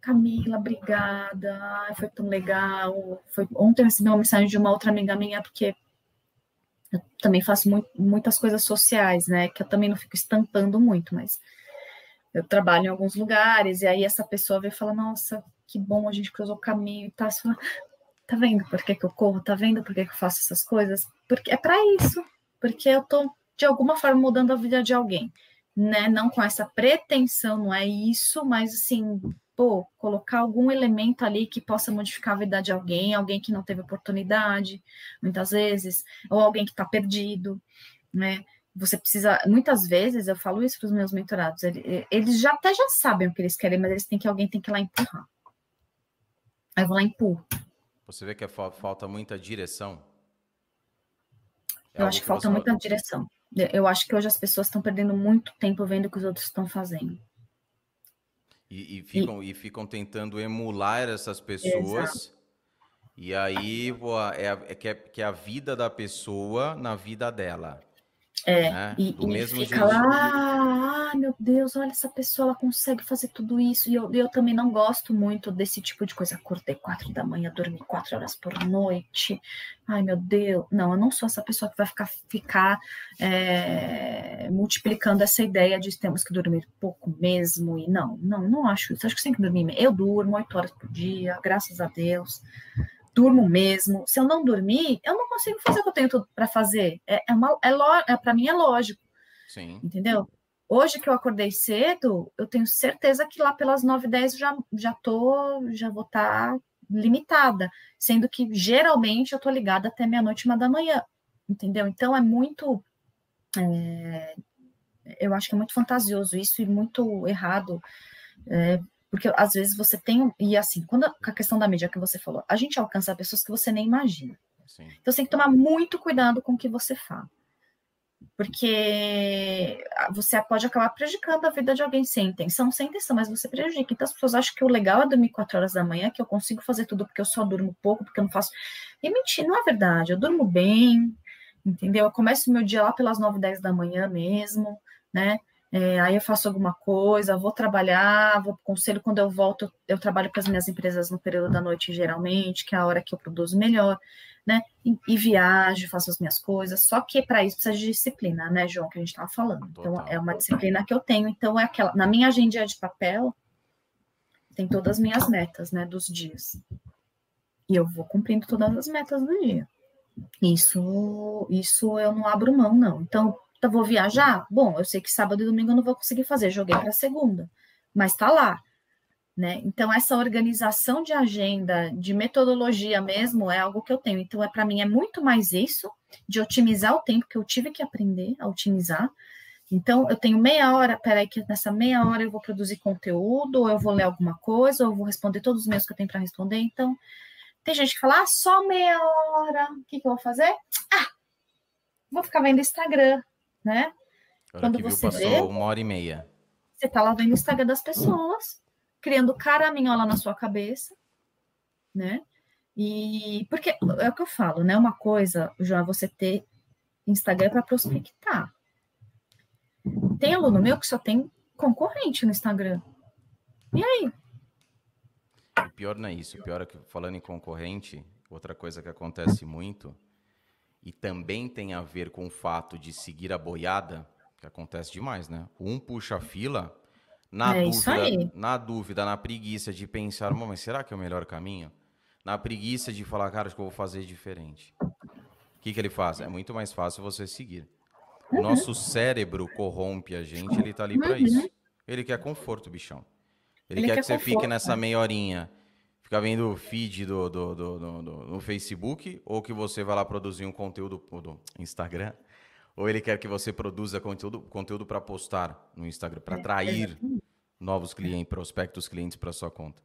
Camila, obrigada, foi tão legal. Foi, ontem eu recebi uma mensagem de uma outra amiga minha, porque eu também faço muito, muitas coisas sociais, né, que eu também não fico estampando muito, mas eu trabalho em alguns lugares, e aí essa pessoa veio falar, nossa, que bom, a gente cruzou o caminho e tá, tá vendo por que, que eu corro, tá vendo por que, que eu faço essas coisas? Porque é para isso, porque eu tô de alguma forma mudando a vida de alguém, né? Não com essa pretensão, não é isso, mas assim, pô, colocar algum elemento ali que possa modificar a vida de alguém, alguém que não teve oportunidade, muitas vezes, ou alguém que está perdido, né? Você precisa, muitas vezes, eu falo isso para os meus mentorados, eles já até já sabem o que eles querem, mas eles têm que alguém tem que ir lá empurrar. Aí eu vou lá e empurro. Você vê que é falta muita direção? É eu acho que, falta muita direção. Eu acho que hoje as pessoas estão perdendo muito tempo vendo o que os outros estão fazendo. E, e ficam, e... e... ficam tentando emular essas pessoas. Exato. E aí é, é, que é, que é a vida da pessoa na vida dela. É, né? e, Do e mesmo fica lá, ah, meu Deus, olha, essa pessoa ela consegue fazer tudo isso. E eu, eu também não gosto muito desse tipo de coisa. Acordei quatro da manhã, dormi quatro horas por noite. Ai, meu Deus. Não, eu não sou essa pessoa que vai ficar, ficar é, multiplicando essa ideia de temos que dormir pouco mesmo. E não, não, não acho isso. Acho que tem que dormir. Eu durmo oito horas por dia, graças a Deus durmo mesmo. Se eu não dormir, eu não consigo fazer o que eu tenho tudo para fazer. É, é, uma, é, é para mim é lógico. Sim. Entendeu? Hoje que eu acordei cedo, eu tenho certeza que lá pelas 9 10 já já tô, já vou estar tá limitada, sendo que geralmente eu tô ligada até meia-noite, uma da manhã. Entendeu? Então é muito é, eu acho que é muito fantasioso isso e muito errado é, porque às vezes você tem. E assim, quando a, questão da mídia que você falou, a gente alcança pessoas que você nem imagina. Sim. Então você tem que tomar muito cuidado com o que você fala. Porque você pode acabar prejudicando a vida de alguém sem intenção, sem intenção, mas você prejudica. Então as pessoas acham que o legal é dormir quatro horas da manhã, que eu consigo fazer tudo porque eu só durmo pouco, porque eu não faço. E mentira, não é verdade. Eu durmo bem, entendeu? Eu começo meu dia lá pelas nove, dez da manhã mesmo, né? É, aí eu faço alguma coisa, vou trabalhar, vou para o conselho, quando eu volto, eu trabalho para as minhas empresas no período da noite, geralmente, que é a hora que eu produzo melhor, né? E, e viajo, faço as minhas coisas, só que para isso precisa de disciplina, né, João, que a gente estava falando. Então, é uma disciplina que eu tenho, então é aquela, na minha agenda de papel, tem todas as minhas metas, né, dos dias. E eu vou cumprindo todas as metas do dia. Isso, isso eu não abro mão, não. Então, eu vou viajar? Bom, eu sei que sábado e domingo eu não vou conseguir fazer, joguei para segunda, mas tá lá. Né? Então, essa organização de agenda, de metodologia mesmo, é algo que eu tenho. Então, é para mim é muito mais isso, de otimizar o tempo que eu tive que aprender a otimizar. Então, eu tenho meia hora, peraí, que nessa meia hora eu vou produzir conteúdo, ou eu vou ler alguma coisa, ou eu vou responder todos os meus que eu tenho para responder. Então, tem gente que fala, ah, só meia hora, o que, que eu vou fazer? Ah, vou ficar vendo Instagram, né? Quando você viu, vê, uma hora e meia. Você tá lá vendo o Instagram das pessoas, criando caraminhola na sua cabeça, né? E porque é o que eu falo, né? Uma coisa já você ter Instagram para prospectar. Tem aluno meu que só tem concorrente no Instagram. E aí? O pior não é isso. O pior é que, falando em concorrente, outra coisa que acontece muito, e também tem a ver com o fato de seguir a boiada, que acontece demais, né? Um puxa a fila, na, é dúvida, na dúvida, na preguiça de pensar, mas será que é o melhor caminho? Na preguiça de falar, cara, acho que eu vou fazer diferente. O que, que ele faz? É muito mais fácil você seguir. O uhum. nosso cérebro corrompe a gente, ele tá ali para uhum. isso. Ele quer conforto, bichão. Ele, ele quer, quer, que você fique nessa meia horinha, ficar vendo o feed do, do, do, do, no Facebook, ou que você vai lá produzir um conteúdo do Instagram, ou ele quer que você produza conteúdo, conteúdo para postar no Instagram, para é, atrair é, novos clientes, prospectos clientes para sua conta.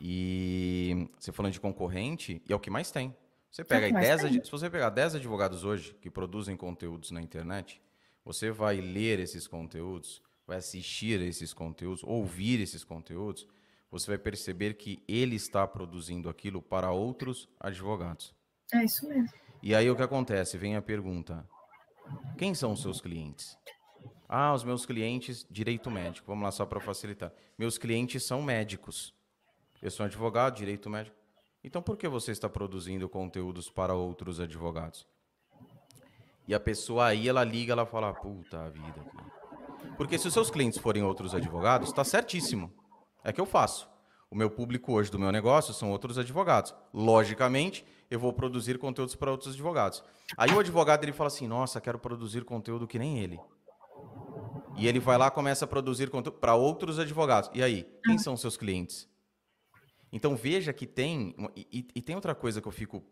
E você falando de concorrente, e é o que mais tem. Você pega é 10, se você pegar 10 advogados hoje que produzem conteúdos na internet, você vai ler esses conteúdos, vai assistir esses conteúdos, ouvir esses conteúdos, você vai perceber que ele está produzindo aquilo para outros advogados. É isso mesmo. E aí o que acontece? Vem a pergunta: quem são os seus clientes? Ah, os meus clientes, direito médico. Vamos lá só para facilitar. Meus clientes são médicos. Eu sou advogado, direito médico. Então por que você está produzindo conteúdos para outros advogados? E a pessoa aí, ela liga, ela fala, puta vida. Porque se os seus clientes forem outros advogados, está certíssimo. É que eu faço. O meu público hoje do meu negócio são outros advogados. Logicamente, eu vou produzir conteúdos para outros advogados. Aí o advogado ele fala assim: "Nossa, quero produzir conteúdo que nem ele". E ele vai lá começa a produzir conteúdo para outros advogados. E aí, quem são seus clientes? Então veja que tem e, e tem outra coisa que eu fico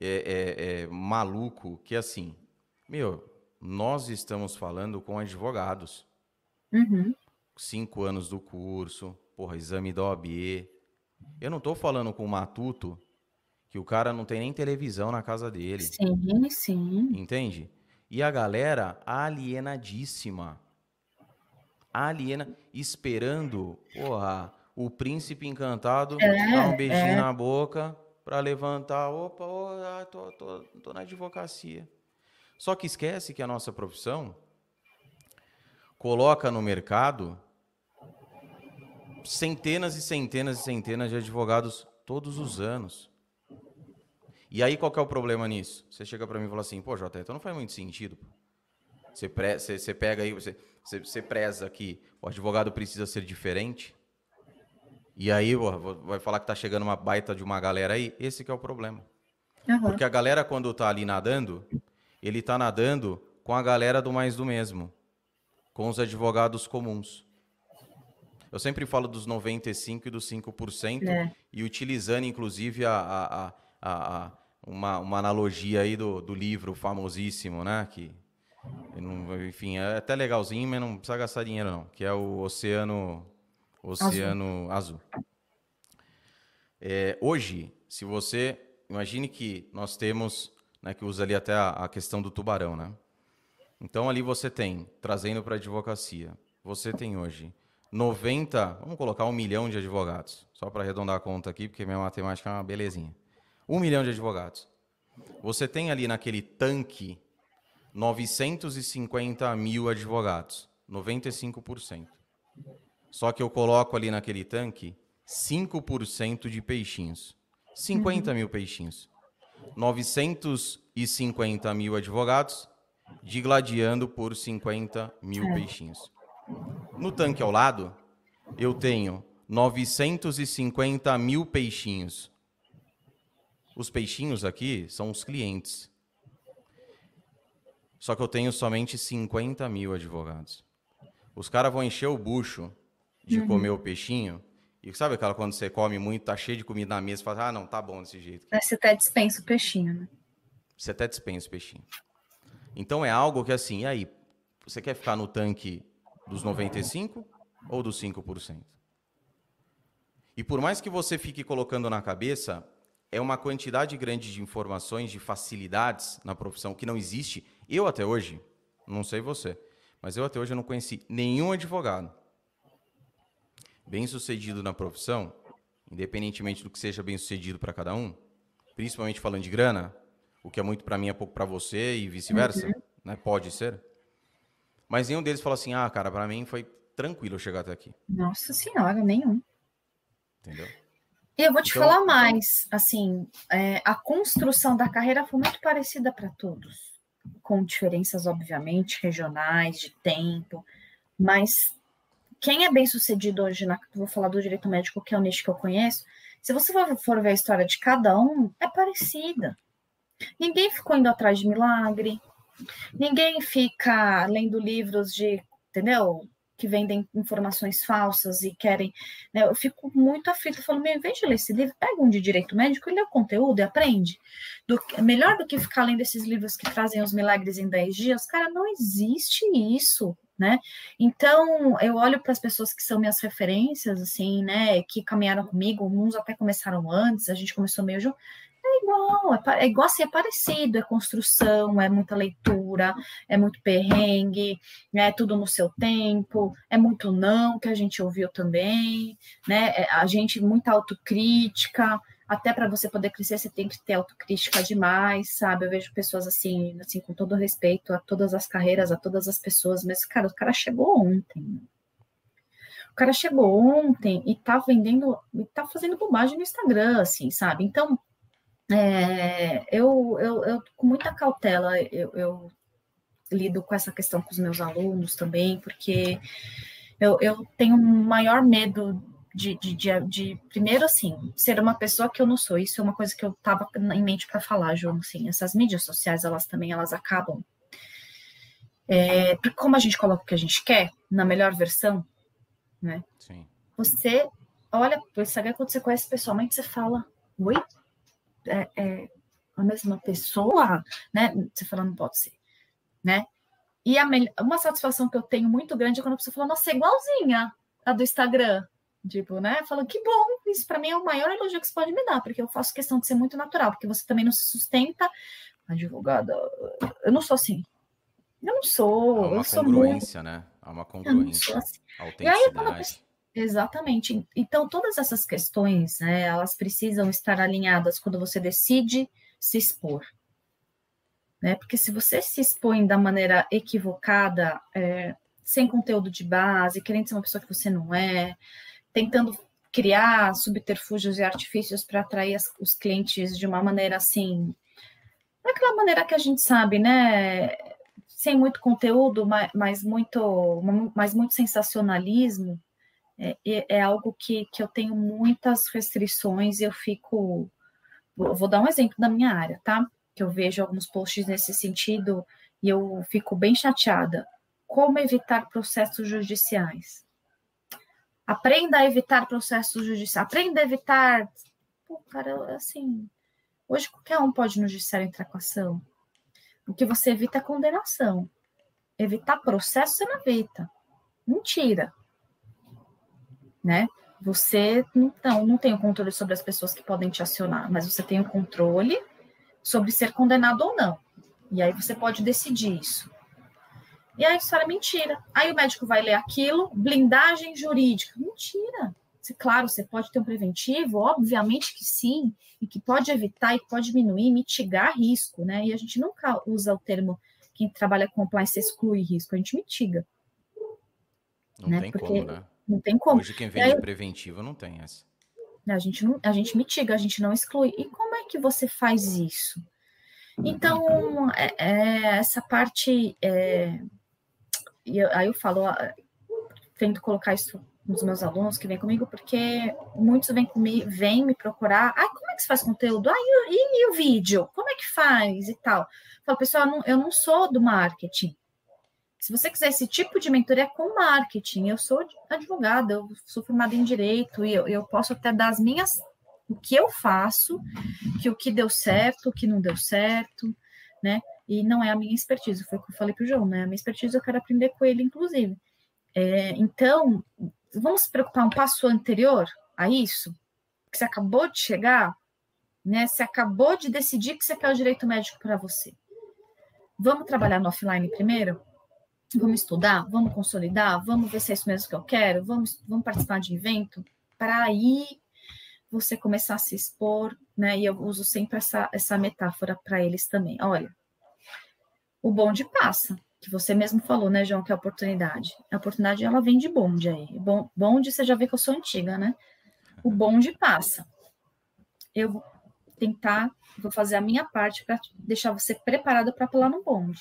é, é, é, maluco, que é assim, meu, nós estamos falando com advogados. Uhum. Cinco anos do curso, porra, exame da OAB. Eu não estou falando com o Matuto que o cara não tem nem televisão na casa dele. Sim, sim. Entende? E a galera alienadíssima. Aliena, esperando, porra, o príncipe encantado é, dar um beijinho é. na boca para levantar. Opa, oh, tô, tô, tô na advocacia. Só que esquece que a nossa profissão coloca no mercado centenas e centenas e centenas de advogados todos os anos. E aí qual que é o problema nisso? Você chega para mim e fala assim, pô, Jota, então não faz muito sentido. Você, pre você, você pega aí, você, você, você preza que o advogado precisa ser diferente. E aí pô, vai falar que tá chegando uma baita de uma galera aí. Esse que é o problema. Uhum. Porque a galera, quando tá ali nadando, ele está nadando com a galera do mais do mesmo, com os advogados comuns. Eu sempre falo dos 95% e dos 5%, é. e utilizando, inclusive, a, a, a, a, uma, uma analogia aí do, do livro famosíssimo, né? Que, enfim, é até legalzinho, mas não precisa gastar dinheiro, não. Que é o Oceano, Oceano Azul. Azul. É, hoje, se você... Imagine que nós temos né, que usa ali até a, a questão do tubarão, né? Então ali você tem, trazendo para a advocacia, você tem hoje 90, vamos colocar um milhão de advogados, só para arredondar a conta aqui, porque minha matemática é uma belezinha. Um milhão de advogados. Você tem ali naquele tanque 950 mil advogados, 95%. Só que eu coloco ali naquele tanque 5% de peixinhos. 50 uhum. mil peixinhos. 950 mil advogados, digladiando por 50 mil é. peixinhos. No tanque ao lado, eu tenho 950 mil peixinhos. Os peixinhos aqui são os clientes. Só que eu tenho somente 50 mil advogados. Os caras vão encher o bucho de uhum. comer o peixinho. E sabe aquela quando você come muito, tá cheio de comida na mesa, fala, ah, não, tá bom desse jeito. Mas você até dispensa o peixinho, né? Você até dispensa o peixinho. Então é algo que assim, e aí? Você quer ficar no tanque dos 95 ou dos 5%? E por mais que você fique colocando na cabeça, é uma quantidade grande de informações, de facilidades na profissão que não existe. Eu até hoje, não sei você, mas eu até hoje não conheci nenhum advogado bem sucedido na profissão, independentemente do que seja bem sucedido para cada um, principalmente falando de grana, o que é muito para mim é pouco para você e vice-versa, uhum. né? Pode ser. Mas nenhum deles fala assim: "Ah, cara, para mim foi tranquilo chegar até aqui". Nossa senhora, nenhum. Entendeu? E eu vou te então, falar mais, assim, é, a construção da carreira foi muito parecida para todos, com diferenças, obviamente, regionais, de tempo, mas quem é bem sucedido hoje, na, vou falar do direito médico, que é o nicho que eu conheço, se você for ver a história de cada um, é parecida. Ninguém ficou indo atrás de milagre, ninguém fica lendo livros de, entendeu? que vendem informações falsas e querem. Né, eu fico muito aflita, falando, meu, em vez de ler esse livro, pega um de direito médico e lê o conteúdo e aprende. Do, melhor do que ficar lendo esses livros que trazem os milagres em 10 dias, cara, não existe isso. Né? Então, eu olho para as pessoas que são minhas referências, assim, né, que caminharam comigo, uns até começaram antes, a gente começou meio junto, é igual, é, é igual assim, é parecido, é construção, é muita leitura, é muito perrengue, é tudo no seu tempo, é muito não que a gente ouviu também, né? É, a gente muita autocrítica, até para você poder crescer, você tem que ter autocrítica demais, sabe? Eu vejo pessoas assim, assim, com todo respeito a todas as carreiras, a todas as pessoas, mas, cara, o cara chegou ontem. O cara chegou ontem e tá vendendo, e tá fazendo bobagem no Instagram, assim, sabe? Então, é, eu, eu, eu, com muita cautela, eu, eu, lido com essa questão com os meus alunos também, porque eu, eu tenho maior medo de, de, de, de, primeiro, assim, ser uma pessoa que eu não sou. Isso é uma coisa que eu estava em mente para falar, João. Assim, essas mídias sociais, elas também elas acabam. É, como a gente coloca o que a gente quer, na melhor versão, né? Sim. Você olha o Instagram quando você conhece pessoalmente, você fala, oi? É, é a mesma pessoa, né? Você fala, não pode ser, né? E a uma satisfação que eu tenho muito grande é quando a pessoa fala, nossa, é igualzinha a do Instagram. Tipo, né? Falando que bom, isso para mim é o maior elogio que você pode me dar, porque eu faço questão de ser muito natural, porque você também não se sustenta. Advogada, eu não sou assim. Eu não sou. Há uma eu sou congruência, muito... né? Há uma congruência. Assim. E aí, quando a pessoa, Exatamente. Então, todas essas questões, né, elas precisam estar alinhadas quando você decide se expor. Né? Porque se você se expõe da maneira equivocada, é, sem conteúdo de base, querendo ser uma pessoa que você não é, tentando criar subterfúgios e artifícios para atrair as, os clientes de uma maneira assim, daquela maneira que a gente sabe, né? Sem muito conteúdo, mas, mas muito, mas muito sensacionalismo é, é, algo que, que eu tenho muitas restrições e eu fico. Vou dar um exemplo da minha área, tá? Que eu vejo alguns posts nesse sentido e eu fico bem chateada. Como evitar processos judiciais? Aprenda a evitar processos judiciais. Aprenda a evitar. Pô, cara, assim. Hoje qualquer um pode no judiciário entrar com ação. O que você evita é condenação. Evitar processo você não evita. Mentira né? Você então não tem o controle sobre as pessoas que podem te acionar, mas você tem o controle sobre ser condenado ou não. E aí você pode decidir isso. E aí isso era mentira. Aí o médico vai ler aquilo, blindagem jurídica. Mentira. Claro, você pode ter um preventivo, obviamente que sim, e que pode evitar e pode diminuir, mitigar risco, né? E a gente nunca usa o termo quem trabalha com compliance exclui risco, a gente mitiga. Não né? tem Porque como, né? Não tem como. Hoje quem vende aí, preventivo não tem essa. A gente, não, a gente mitiga, a gente não exclui. E como é que você faz isso? Então, é, é, essa parte. É, e aí eu falo, tento colocar isso dos meus alunos que vêm comigo, porque muitos vêm comigo, vêm me procurar. Ah, como é que se faz conteúdo? Ah, e, e, e o vídeo? Como é que faz e tal? Eu falo, pessoal, eu não, eu não sou do marketing. Se você quiser esse tipo de mentoria com marketing, eu sou advogada, eu sou formada em direito e eu, eu posso até dar as minhas, o que eu faço, que o que deu certo, o que não deu certo, né? E não é a minha expertise, foi o que eu falei para o João, né? A minha expertise eu quero aprender com ele, inclusive. É, então, vamos se preocupar um passo anterior a isso, que você acabou de chegar, né? Você acabou de decidir que você quer o direito médico para você. Vamos trabalhar no offline primeiro? Vamos estudar? Vamos consolidar? Vamos ver se é isso mesmo que eu quero? Vamos, vamos participar de evento? Para aí você começar a se expor, né? E eu uso sempre essa, essa metáfora para eles também. Olha, o bonde passa que você mesmo falou, né, João, que é a oportunidade. A oportunidade, ela vem de bonde aí. Bonde, você já vê que eu sou antiga, né? O bonde passa. Eu vou tentar, vou fazer a minha parte para deixar você preparado para pular no bonde.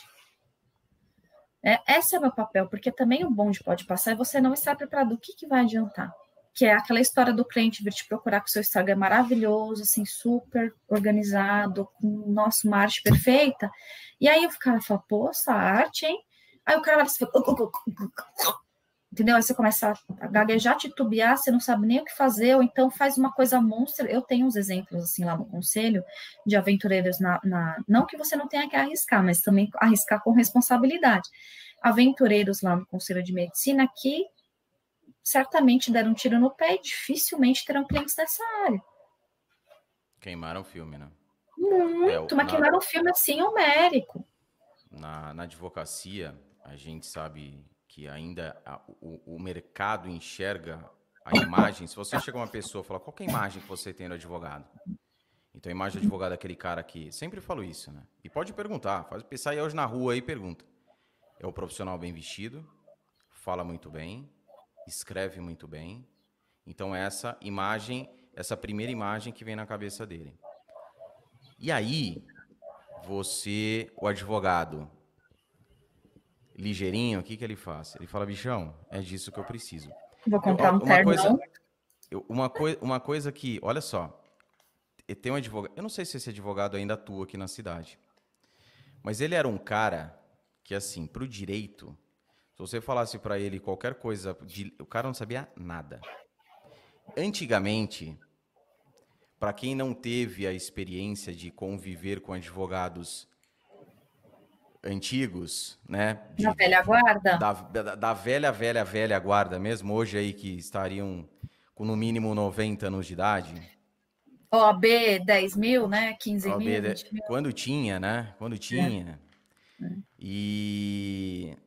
É, esse é o meu papel, porque também o bonde pode passar e você não está preparado. O que, que vai adiantar? Que é aquela história do cliente vir te procurar com seu Instagram maravilhoso, assim, super organizado, com nosso uma arte perfeita, e aí o cara fala, pô, essa arte, hein? Aí o cara vai assim, entendeu? Aí você começa a gaguejar, titubear, você não sabe nem o que fazer, ou então faz uma coisa monstro. Eu tenho uns exemplos, assim, lá no conselho, de aventureiros na, na... Não que você não tenha que arriscar, mas também arriscar com responsabilidade. Aventureiros lá no conselho de medicina que certamente deram um tiro no pé e dificilmente terão clientes nessa área. Queimaram o filme, né? Muito, é, mas na, queimaram o filme assim, homérico. Na, na advocacia, a gente sabe que ainda a, o, o mercado enxerga a imagem. Se você chega uma pessoa e fala, qual é a imagem que você tem do advogado? Então, a imagem do advogado é aquele cara que. Sempre falo isso, né? E pode perguntar, faz pensar hoje na rua e pergunta. É o profissional bem vestido, fala muito bem, escreve muito bem. Então, essa imagem, essa primeira imagem que vem na cabeça dele. E aí, você, o advogado, ligeirinho, o que, que ele faz? Ele fala, bichão, é disso que eu preciso. Vou comprar um uma terno. Coisa, uma, coi uma coisa que, olha só, tem um advogado, eu não sei se esse advogado ainda atua aqui na cidade, mas ele era um cara que, assim, para o direito, se você falasse para ele qualquer coisa, o cara não sabia nada. Antigamente, para quem não teve a experiência de conviver com advogados antigos, né? De, da velha guarda? Da, da, da, velha, velha, velha guarda mesmo, hoje aí que estariam com no mínimo 90 anos de idade. OAB 10 mil, né? 15 OAB, mil, mil. Quando tinha, né? Quando tinha. É. É. E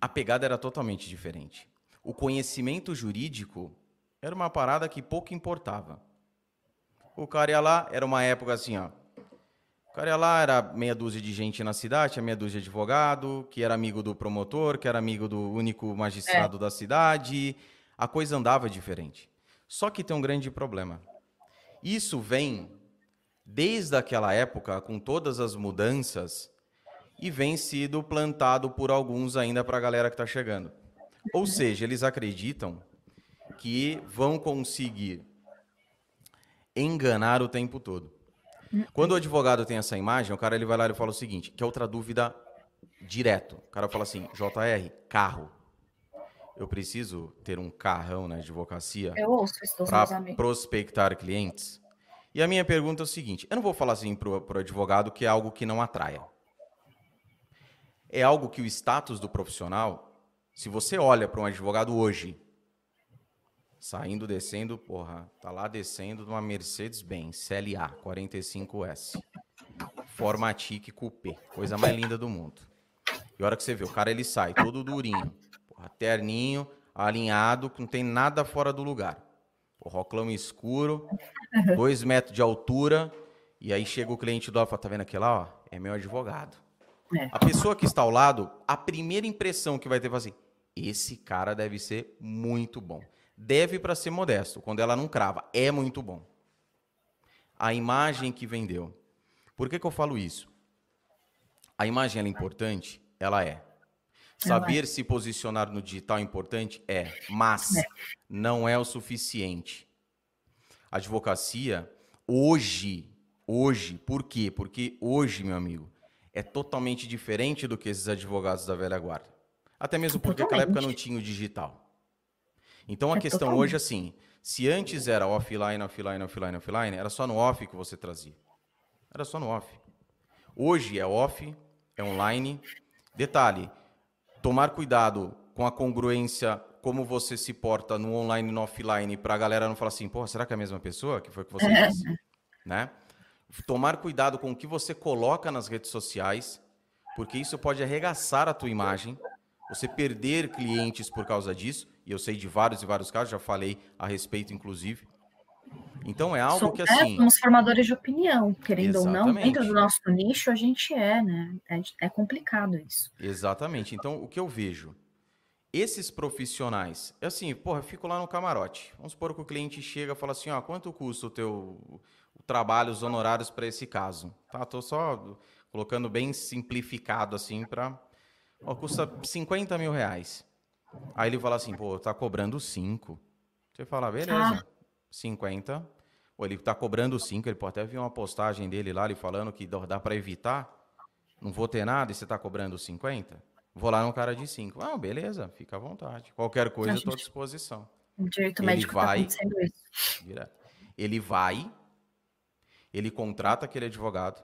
a pegada era totalmente diferente. O conhecimento jurídico era uma parada que pouco importava. O cara ia lá, era uma época assim, ó. O cara ia lá, era meia dúzia de gente na cidade, tinha meia dúzia de advogado, que era amigo do promotor, que era amigo do único magistrado é. da cidade. A coisa andava diferente. Só que tem um grande problema. Isso vem desde aquela época, com todas as mudanças, e vem sido plantado por alguns ainda para a galera que está chegando. Ou seja, eles acreditam que vão conseguir enganar o tempo todo. Quando o advogado tem essa imagem, o cara ele vai lá e fala o seguinte, que é outra dúvida direto. O cara fala assim, JR, carro. Eu preciso ter um carrão na advocacia para prospectar clientes? E a minha pergunta é o seguinte, eu não vou falar assim para o advogado que é algo que não atraia. É algo que o status do profissional, se você olha para um advogado hoje Saindo, descendo, porra, tá lá descendo de uma Mercedes-Benz CLA 45S. Formatic Coupé, coisa mais linda do mundo. E a hora que você vê, o cara ele sai todo durinho, porra, terninho, alinhado, não tem nada fora do lugar. Porra, óculos escuro, dois metros de altura, e aí chega o cliente do fala, tá vendo aquele lá, ó? É meu advogado. É. A pessoa que está ao lado, a primeira impressão que vai ter é assim, esse cara deve ser muito bom deve para ser modesto, quando ela não crava, é muito bom. A imagem que vendeu. Por que, que eu falo isso? A imagem é importante? Ela é. Saber se posicionar no digital é importante? É, mas É. não é o suficiente. A advocacia, hoje, hoje, por quê? Porque hoje, meu amigo, é totalmente diferente do que esses advogados da velha guarda. Até mesmo porque naquela época não tinha o digital. Então a É questão totalmente. hoje, assim, se antes era offline, offline, offline, offline, era só no off que você trazia. Era só no off. Hoje é off, é online. Detalhe, tomar cuidado com a congruência, como você se porta no online e no offline, para a galera não falar assim, pô, será que é a mesma pessoa que foi que você disse? Né? Tomar cuidado com o que você coloca nas redes sociais, porque isso pode arregaçar a tua imagem, você perder clientes por causa disso, e eu sei de vários e vários casos, já falei a respeito, inclusive. Então é algo Som- que é, assim. somos formadores de opinião, querendo ou não, Exatamente. dentro do nosso nicho a gente é, né? É, é complicado isso. Exatamente. Então, o que eu vejo? Esses profissionais, é assim, porra, eu fico lá no camarote. Vamos supor que o cliente chega e fala assim, ó, quanto custa o teu o trabalho, os honorários para esse caso? Tá, tô só colocando bem simplificado assim para, ó, custa 50 mil reais. Aí ele fala assim, pô, tá cobrando 5. Você fala, beleza, 50. Ou ele tá cobrando 5, ele pode até ver uma postagem dele lá, ele falando que dá para evitar. Não vou ter nada e você tá cobrando 50? Vou lá no cara de 5. Ah, beleza, fica à vontade. Qualquer coisa, eu tô à disposição. O direito Ele médico está vai- acontecendo isso. Ele vai, ele contrata aquele advogado,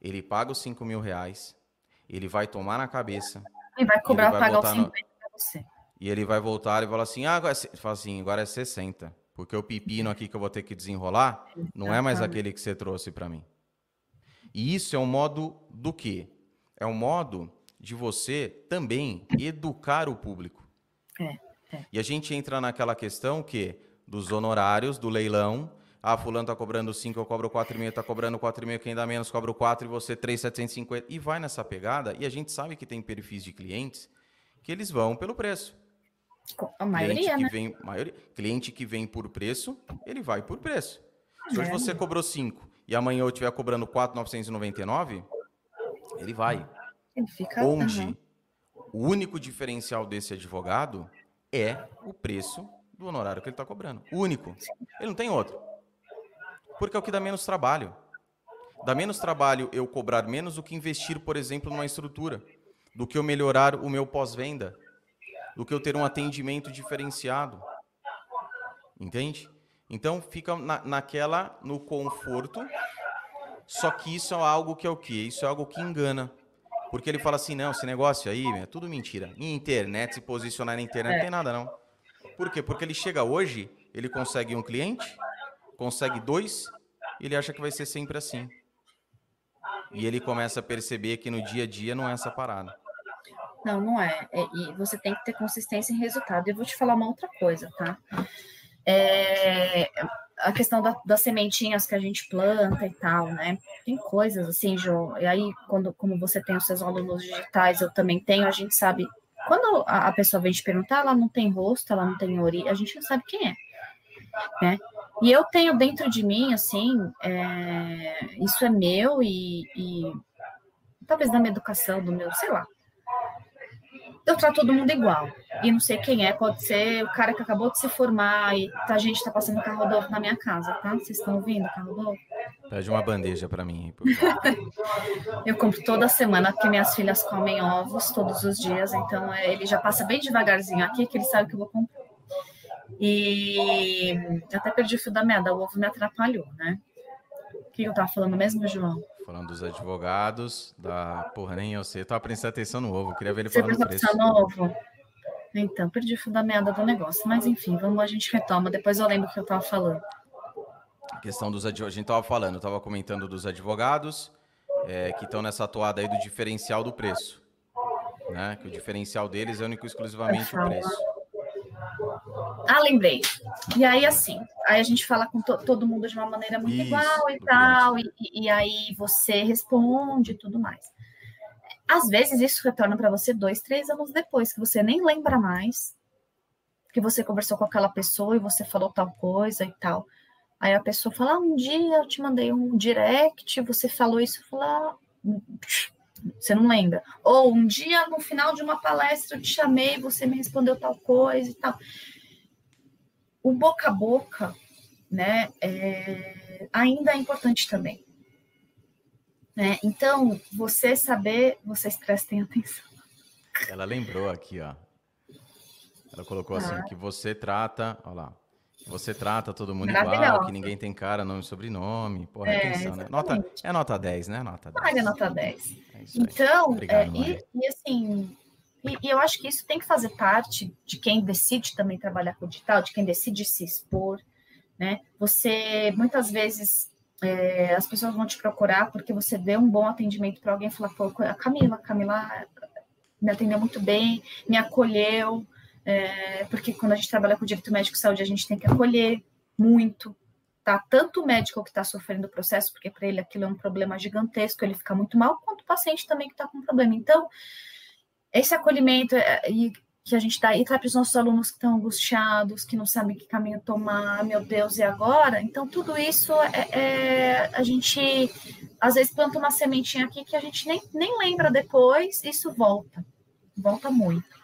ele paga os 5 mil reais, ele vai tomar na cabeça E vai cobrar, vai pagar os botar no- 50 para você. e ele vai voltar e falar assim: ah, agora é, fala assim, agora é 60. Porque o pepino aqui que eu vou ter que desenrolar não é mais aquele que você trouxe para mim. E isso é um modo do quê? É um modo de você também educar o público. É, é. E a gente entra naquela questão que dos honorários do leilão, ah, fulano tá cobrando 5, eu cobro 4,5, tá cobrando 4,5, quem dá menos cobra 4 e você 3,750 e vai nessa pegada, e a gente sabe que tem perfis de clientes que eles vão pelo preço. A maioria, cliente que né? vem, maioria, cliente que vem por preço, ele vai por preço. Se hoje você cobrou 5 e amanhã eu estiver cobrando 4,999, ele vai. Ele fica. Onde aham. o único diferencial desse advogado é o preço do honorário que ele está cobrando. O único. Ele não tem outro. Porque é o que dá menos trabalho. Dá menos trabalho eu cobrar menos do que investir, por exemplo, numa estrutura. Do que eu melhorar o meu pós-venda. Do que eu ter um atendimento diferenciado. Entende? Então fica na, naquela, no conforto. Só que isso é algo que é o quê? Isso é algo que engana. Porque ele fala assim, não, esse negócio aí é tudo mentira. Em internet, se posicionar na internet, não É. tem nada não. Por quê? Porque ele chega hoje, ele consegue um cliente, consegue dois, ele acha que vai ser sempre assim. E ele começa a perceber que no dia a dia não é essa parada. Não, não é. É, E você tem que ter consistência em resultado. E eu vou te falar uma outra coisa, tá? É, a questão da- das sementinhas que a gente planta e tal, né? Tem coisas assim, Jo. E aí, quando, como você tem os seus alunos digitais, eu também tenho, a gente sabe. Quando a, a pessoa vem te perguntar, ela não tem rosto, ela não tem origem, a gente não sabe quem é, né? E eu tenho dentro de mim, assim, é, isso é meu e, e talvez da minha educação, do meu, sei lá. Eu trato todo mundo igual. E não sei quem é, pode ser o cara que acabou de se formar e tá- a gente tá passando carro novo na minha casa, tá? Vocês estão ouvindo carro novo? Pede uma bandeja pra mim. Eu compro toda semana, porque minhas filhas comem ovos todos os dias, então é, ele já passa bem devagarzinho aqui, que ele sabe que eu vou comprar. E até perdi o fio da meada, o ovo me atrapalhou, né? O que eu tava falando mesmo, João? Falando dos advogados, da. Porra, nem eu sei. Eu tava prestando atenção no ovo, queria ver ele Você falando preço. no ovo? Então, perdi o fio da meada do negócio. Mas enfim, vamos, a gente retoma. Depois eu lembro o que eu tava falando. A questão dos advogados. A gente tava falando, eu tava comentando dos advogados é, que estão nessa toada aí do diferencial do preço. Né? Que o diferencial deles é único e exclusivamente o preço. Ah, lembrei. E aí, assim, aí a gente fala com to- todo mundo de uma maneira muito Isso, igual e tal, e, e- e aí você responde e tudo mais. Às vezes isso retorna para você dois, três anos depois, que você nem lembra mais, que você conversou com aquela pessoa e você falou tal coisa e tal. Aí a pessoa fala: ah, um dia eu te mandei um direct, você falou isso, eu falo, ah, Você não lembra? Ou um dia, no final de uma palestra, eu te chamei, você me respondeu tal coisa e tal. O boca a boca, né, é, ainda é importante também. Né? Então, você saber, vocês prestem atenção. Ela lembrou aqui, ó. Ela colocou assim, ah. que você trata, olha lá, você trata todo mundo igual, que ninguém tem cara, nome e sobrenome. Porra, é, atenção, né? Nota, é nota 10, né? Nota 10. é nota 10. É então, Obrigado, é, e, e, assim, e, e, eu acho que isso tem que fazer parte de quem decide também trabalhar com digital, de quem decide se expor, né? Você, muitas vezes, é, as pessoas vão te procurar porque você deu um bom atendimento para alguém e falar, pô, a Camila, a Camila me atendeu muito bem, me acolheu, é, porque quando a gente trabalha com direito médico e saúde, a gente tem que acolher muito, tá? Tanto o médico que está sofrendo o processo, porque para ele aquilo é um problema gigantesco, ele fica muito mal, quanto o paciente também que está com problema. Então, esse acolhimento é, e que a gente dá e tá para os nossos alunos que estão angustiados, que não sabem que caminho tomar, meu Deus, e agora? Então, tudo isso é, é, a gente às vezes planta uma sementinha aqui que a gente nem, nem lembra depois, isso volta, volta muito.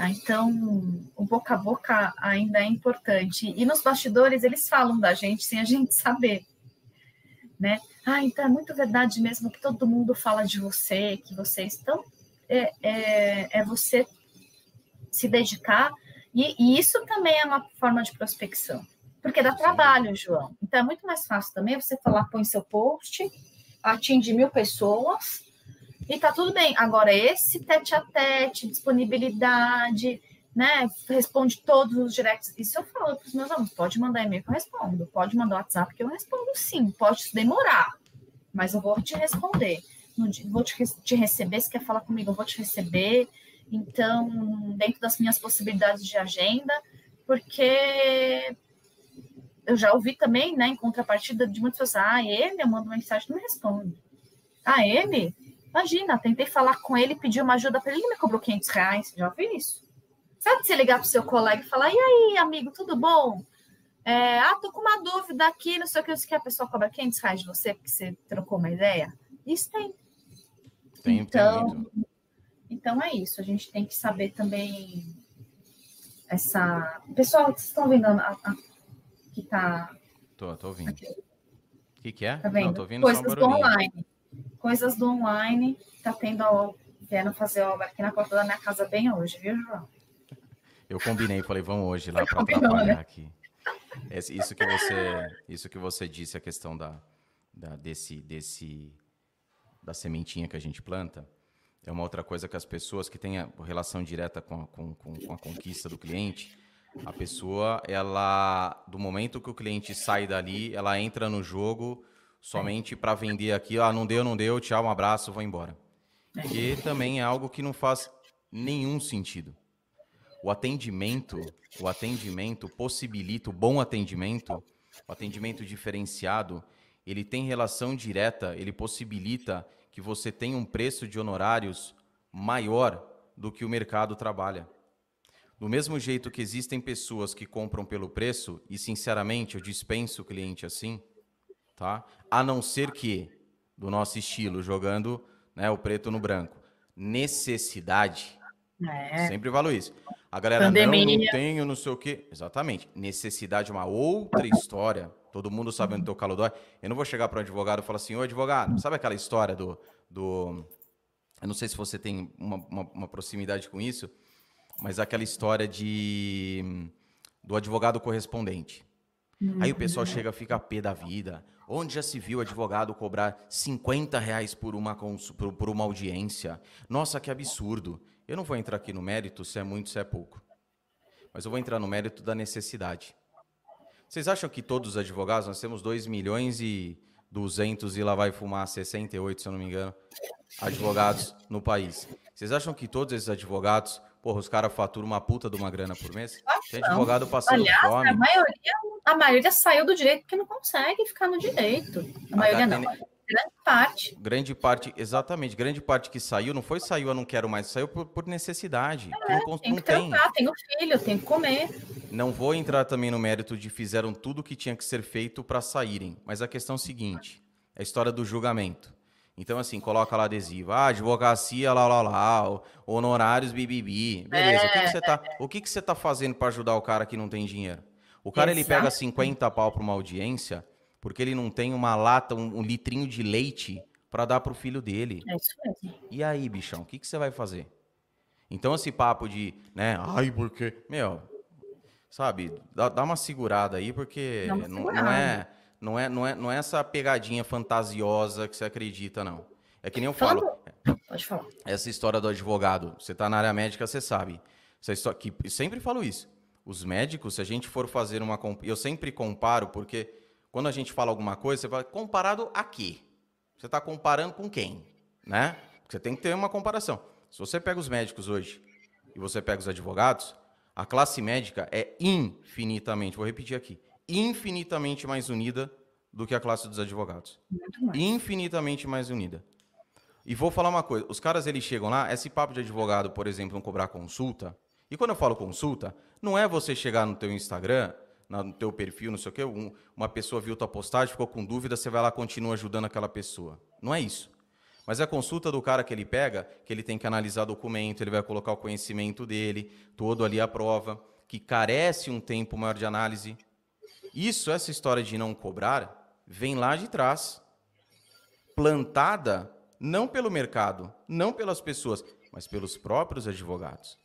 Ah, então, o boca a boca ainda é importante. E nos bastidores, eles falam da gente sem a gente saber. Né? Ah, então é muito verdade mesmo que todo mundo fala de você, que você estão. É, é, é você se dedicar, e, e, isso também é uma forma de prospecção, porque dá trabalho, João. Então é muito mais fácil também você falar, põe seu post, atinge mil pessoas, e tá tudo bem. Agora, esse tete a tete, disponibilidade, né? Responde todos os directs. Isso eu falo para os meus alunos: pode mandar e-mail que eu respondo, pode mandar WhatsApp que eu respondo sim, pode demorar, mas eu vou te responder. Vou te, te receber, se quer falar comigo, eu vou te receber. Então, dentro das minhas possibilidades de agenda, porque eu já ouvi também, né, em contrapartida de muitas pessoas, ah, ele, eu mando mensagem, não me responde. Ah, ele? Imagina, tentei falar com ele, pedir uma ajuda para ele, ele me cobrou 500 reais. Já ouvi isso. Sabe você ligar para o seu colega e falar: e aí, amigo, tudo bom? É, ah, tô com uma dúvida aqui, não sei o que, você quer, a pessoa cobra 500 reais de você porque você trocou uma ideia? Isso tem. Tem, então, então é isso, a gente tem que saber também essa. Pessoal, vocês estão vendo a, a, que tá. Tô, tô ouvindo. O que, que é? Tá vendo? Não, tô ouvindo Coisas do online coisas do online, tá tendo a, vieram fazer obra aqui na porta da minha casa bem hoje, viu, João? Eu combinei, falei, vamos hoje lá para trabalhar né? aqui. Isso que você, isso que você disse, a questão da, da, desse, desse, da sementinha que a gente planta, é uma outra coisa que as pessoas que têm relação direta com a, com, com, com a conquista do cliente, a pessoa, ela, do momento que o cliente sai dali, ela entra no jogo somente para vender aqui, ah, não deu, não deu, tchau, um abraço, vou embora. É. E também é algo que não faz nenhum sentido. O atendimento, o atendimento possibilita, o bom atendimento, o atendimento diferenciado, ele tem relação direta, ele possibilita que você tenha um preço de honorários maior do que o mercado trabalha. Do mesmo jeito que existem pessoas que compram pelo preço, e sinceramente eu dispenso o cliente assim, tá? A não ser que, do nosso estilo, jogando né, o preto no branco, necessidade. É. Sempre falo isso. A galera Pandemia. não, não tenho, não sei o quê. Exatamente. Necessidade é uma outra história. Todo mundo sabe onde tem o calo dói. Eu não vou chegar para um advogado e falar assim, ô advogado, sabe aquela história do, do... Eu não sei se você tem uma, uma, uma proximidade com isso, mas aquela história de do advogado correspondente. Aí o pessoal uhum. chega, fica a pé da vida. Onde já se viu advogado cobrar 50 reais por uma, por uma audiência? Nossa, que absurdo. Eu não vou entrar aqui no mérito se é muito, se é pouco. Mas eu vou entrar no mérito da necessidade. Vocês acham que todos os advogados, nós temos 2 milhões e 200 e lá vai fumar 68, se eu não me engano, advogados no país. Vocês acham que todos esses advogados Porra, os caras faturam uma puta de uma grana por mês. Tem advogado passando Aliás, fome. A maioria, a maioria saiu do direito porque não consegue ficar no direito. A, a maioria não. Grande parte. Grande parte, exatamente. Grande parte que saiu, não foi saiu, eu não quero mais, saiu por, por necessidade. É, não, tem que. Trampar, tem o filho, tem que comer. Não vou entrar também no mérito de fizeram tudo o que tinha que ser feito para saírem. Mas a questão é a seguinte: é a história do julgamento. Então, assim, coloca lá adesivo. Ah, advocacia, lá, lá, lá. Honorários, bibibi. Beleza. É, o que, que você tá, o que, que você tá fazendo para ajudar o cara que não tem dinheiro? O cara, Exato. ele pega 50 pau pra uma audiência porque ele não tem uma lata, um, um litrinho de leite para dar pro filho dele. É isso mesmo. E aí, bichão, o que, que você vai fazer? Então, esse papo de, né, ai, porque. Meu, sabe, dá, dá uma segurada aí, porque não, não, é. Não é, não, é, não é essa pegadinha fantasiosa que você acredita, não. É que nem eu falo. Pode falar. Essa história do advogado, você está na área médica, você sabe. Essa história, que, sempre falo isso. Os médicos, se a gente for fazer uma. Eu sempre comparo, porque quando a gente fala alguma coisa, você fala, comparado a quê? Você está comparando com quem? Né? Você tem que ter uma comparação. Se você pega os médicos hoje e você pega os advogados, a classe médica é infinitamente, vou repetir aqui, infinitamente mais unida do que a classe dos advogados. Infinitamente mais unida. E vou falar uma coisa, os caras eles chegam lá, esse papo de advogado, por exemplo, não cobrar consulta. E quando eu falo consulta, não é você chegar no teu Instagram, no teu perfil, não sei o quê, um, uma pessoa viu tua postagem, ficou com dúvida, você vai lá continua ajudando aquela pessoa. Não é isso. Mas é a consulta do cara que ele pega, que ele tem que analisar documento, ele vai colocar o conhecimento dele, todo ali à prova, que carece um tempo maior de análise. Isso, essa história de não cobrar, vem lá de trás, plantada não pelo mercado, não pelas pessoas, mas pelos próprios advogados.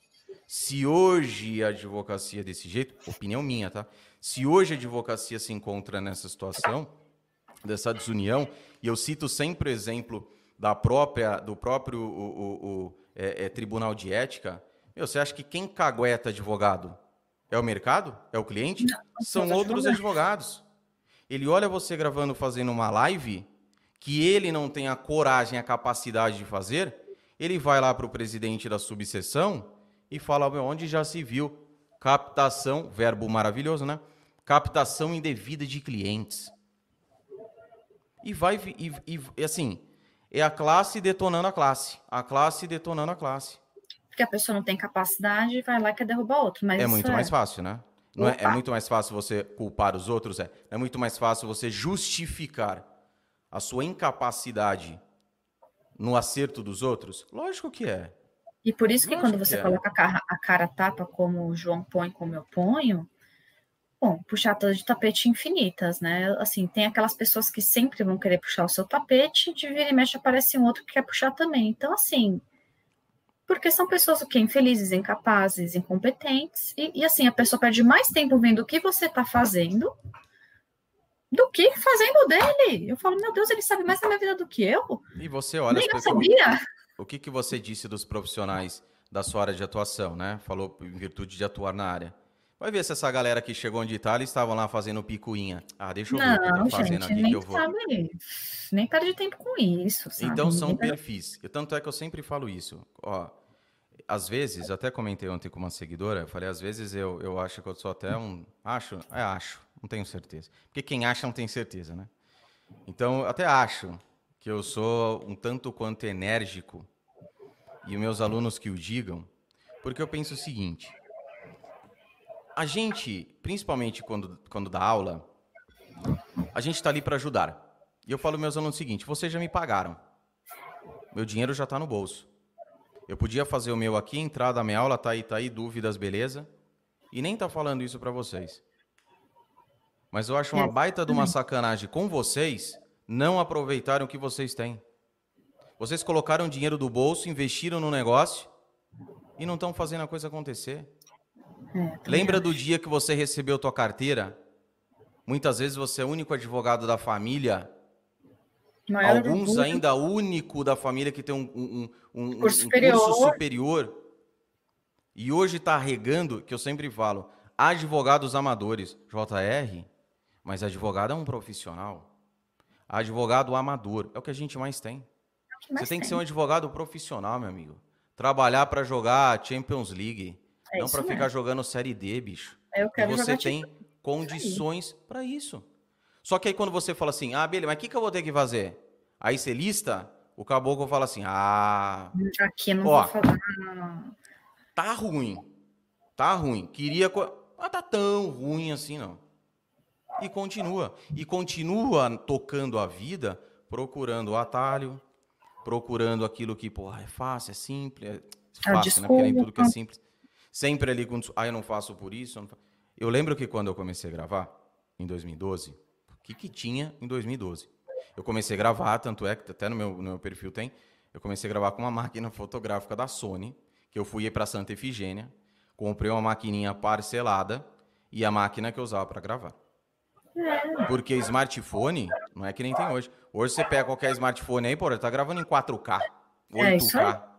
Se hoje a advocacia desse jeito, opinião minha, tá? Se hoje a advocacia se encontra nessa situação, dessa desunião, e eu cito sempre o exemplo da própria, do próprio o, o, o é, é, Tribunal de Ética, meu, você acha que quem cagueta advogado é o mercado? É o cliente? Não, São outros advogados. Ele olha você gravando, fazendo uma live que ele não tem a coragem, a capacidade de fazer, ele vai lá para o presidente da subseção e fala onde já se viu captação, verbo maravilhoso, né? Captação indevida de clientes. E vai e, e, e assim, é a classe detonando a classe, a classe detonando a classe porque a pessoa não tem capacidade e vai lá e quer derrubar outro. Mas é muito é... mais fácil, né? Não é, é, muito mais fácil você culpar os outros, é. É muito mais fácil você justificar a sua incapacidade no acerto dos outros? Lógico que é. E por isso que Lógico quando você que é. coloca a cara, a cara tapa como o João põe, como eu ponho, bom, puxar todas de tapete infinitas, né? Assim, tem aquelas pessoas que sempre vão querer puxar o seu tapete, de vira e mexe aparece um outro que quer puxar também. Então, assim, porque são pessoas o quê? Infelizes, incapazes, incompetentes, e, e assim, a pessoa perde mais tempo vendo o que você está fazendo do que fazendo dele. Eu falo, meu Deus, ele sabe mais da minha vida do que eu. E você olha... Nem eu sabia. O que, que você disse dos profissionais da sua área de atuação, né? Falou em virtude de atuar na área. Vai ver se essa galera que chegou onde tá, eles estavam lá fazendo picuinha. Ah, deixa eu ver não, o que tá fazendo gente, aqui nem que eu vou. Sabe, nem perde tempo com isso. Sabe? Então são perfis. Tanto é que eu sempre falo isso. Ó, às vezes, até comentei ontem com uma seguidora, eu falei, às vezes eu, eu acho que eu sou até um. Acho? É, acho, não tenho certeza. Porque quem acha não tem certeza, né? Então, eu até acho que eu sou um tanto quanto enérgico, e meus alunos que o digam, porque eu penso o seguinte a gente, principalmente quando, quando dá aula, a gente está ali para ajudar. E eu falo meus alunos o seguinte: vocês já me pagaram. Meu dinheiro já está no bolso. Eu podia fazer o meu aqui, entrar da minha aula, tá aí, tá aí, dúvidas, beleza? E nem tá falando isso para vocês. Mas eu acho uma baita de uma sacanagem com vocês não aproveitarem o que vocês têm. Vocês colocaram dinheiro do bolso, investiram no negócio e não estão fazendo a coisa acontecer. É, Lembra do dia que você recebeu tua carteira? Muitas vezes você é o único advogado da família. Alguns ainda único da família que tem um, um, um, curso, um superior. curso superior. E hoje está regando, que eu sempre falo, advogados amadores, JR, mas advogado é um profissional. Advogado amador, é o que a gente mais tem. É mais você tem, tem que ser um advogado profissional, meu amigo. Trabalhar para jogar Champions League. É não para ficar jogando Série D, bicho. Eu quero e você tem tipo... condições para isso. Só que aí quando você fala assim, ah, beleza, mas o que, que eu vou ter que fazer? Aí você lista, o caboclo fala assim, ah... Aqui não ó, vou falar. Tá ruim. Tá ruim. Queria... Mas tá tão ruim assim, não. E continua. E continua tocando a vida, procurando o atalho, procurando aquilo que, porra, é fácil, é simples, é Ah, fácil, né? Porque nem tudo que é simples. Sempre ali com, ah, eu não faço por isso. eu não fa-". Eu lembro que quando eu comecei a gravar, em 2012, o que que tinha em 2012? Eu comecei a gravar, tanto é que até no meu, no meu perfil tem, eu comecei a gravar com uma máquina fotográfica da Sony, que eu fui para Santa Efigênia, comprei uma maquininha parcelada e a máquina que eu usava para gravar. Porque smartphone não é que nem tem hoje. Hoje você pega qualquer smartphone aí, pô, ele tá gravando em 4K, 8K.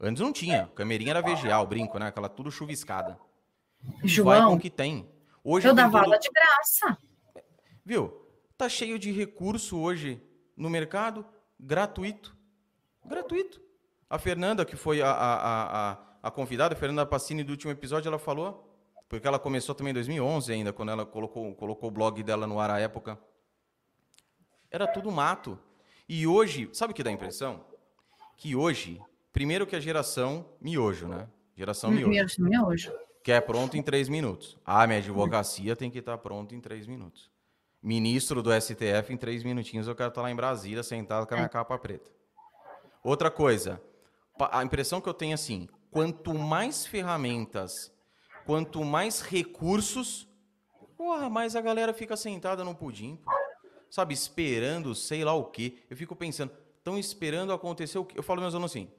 Antes não tinha. Camerinha era VGA, o brinco, né? Aquela tudo chuviscada. Vai com João, o que tem. Hoje eu dava tudo- aula de graça. Viu? Tá cheio de recurso hoje no mercado, gratuito. Gratuito. A Fernanda, que foi a, a, a, a, a convidada, a Fernanda Passini, do último episódio, ela falou, porque ela começou também em 2011 ainda, quando ela colocou, colocou o blog dela no ar à época. Era tudo mato. E hoje, sabe o que dá a impressão? Que hoje, primeiro que a geração miojo, né? Geração miojo. Miojo, miojo. Que é pronto em três minutos. Ah, minha advocacia tem que estar pronto em três minutos. Ministro do STF, em três minutinhos, eu quero estar lá em Brasília, sentado com a minha capa preta. Outra coisa, a impressão que eu tenho é assim: quanto mais ferramentas, quanto mais recursos, porra, mais a galera fica sentada no pudim, pô. sabe, esperando sei lá o quê. Eu fico pensando, estão esperando acontecer o quê? Eu falo meus alunos assim,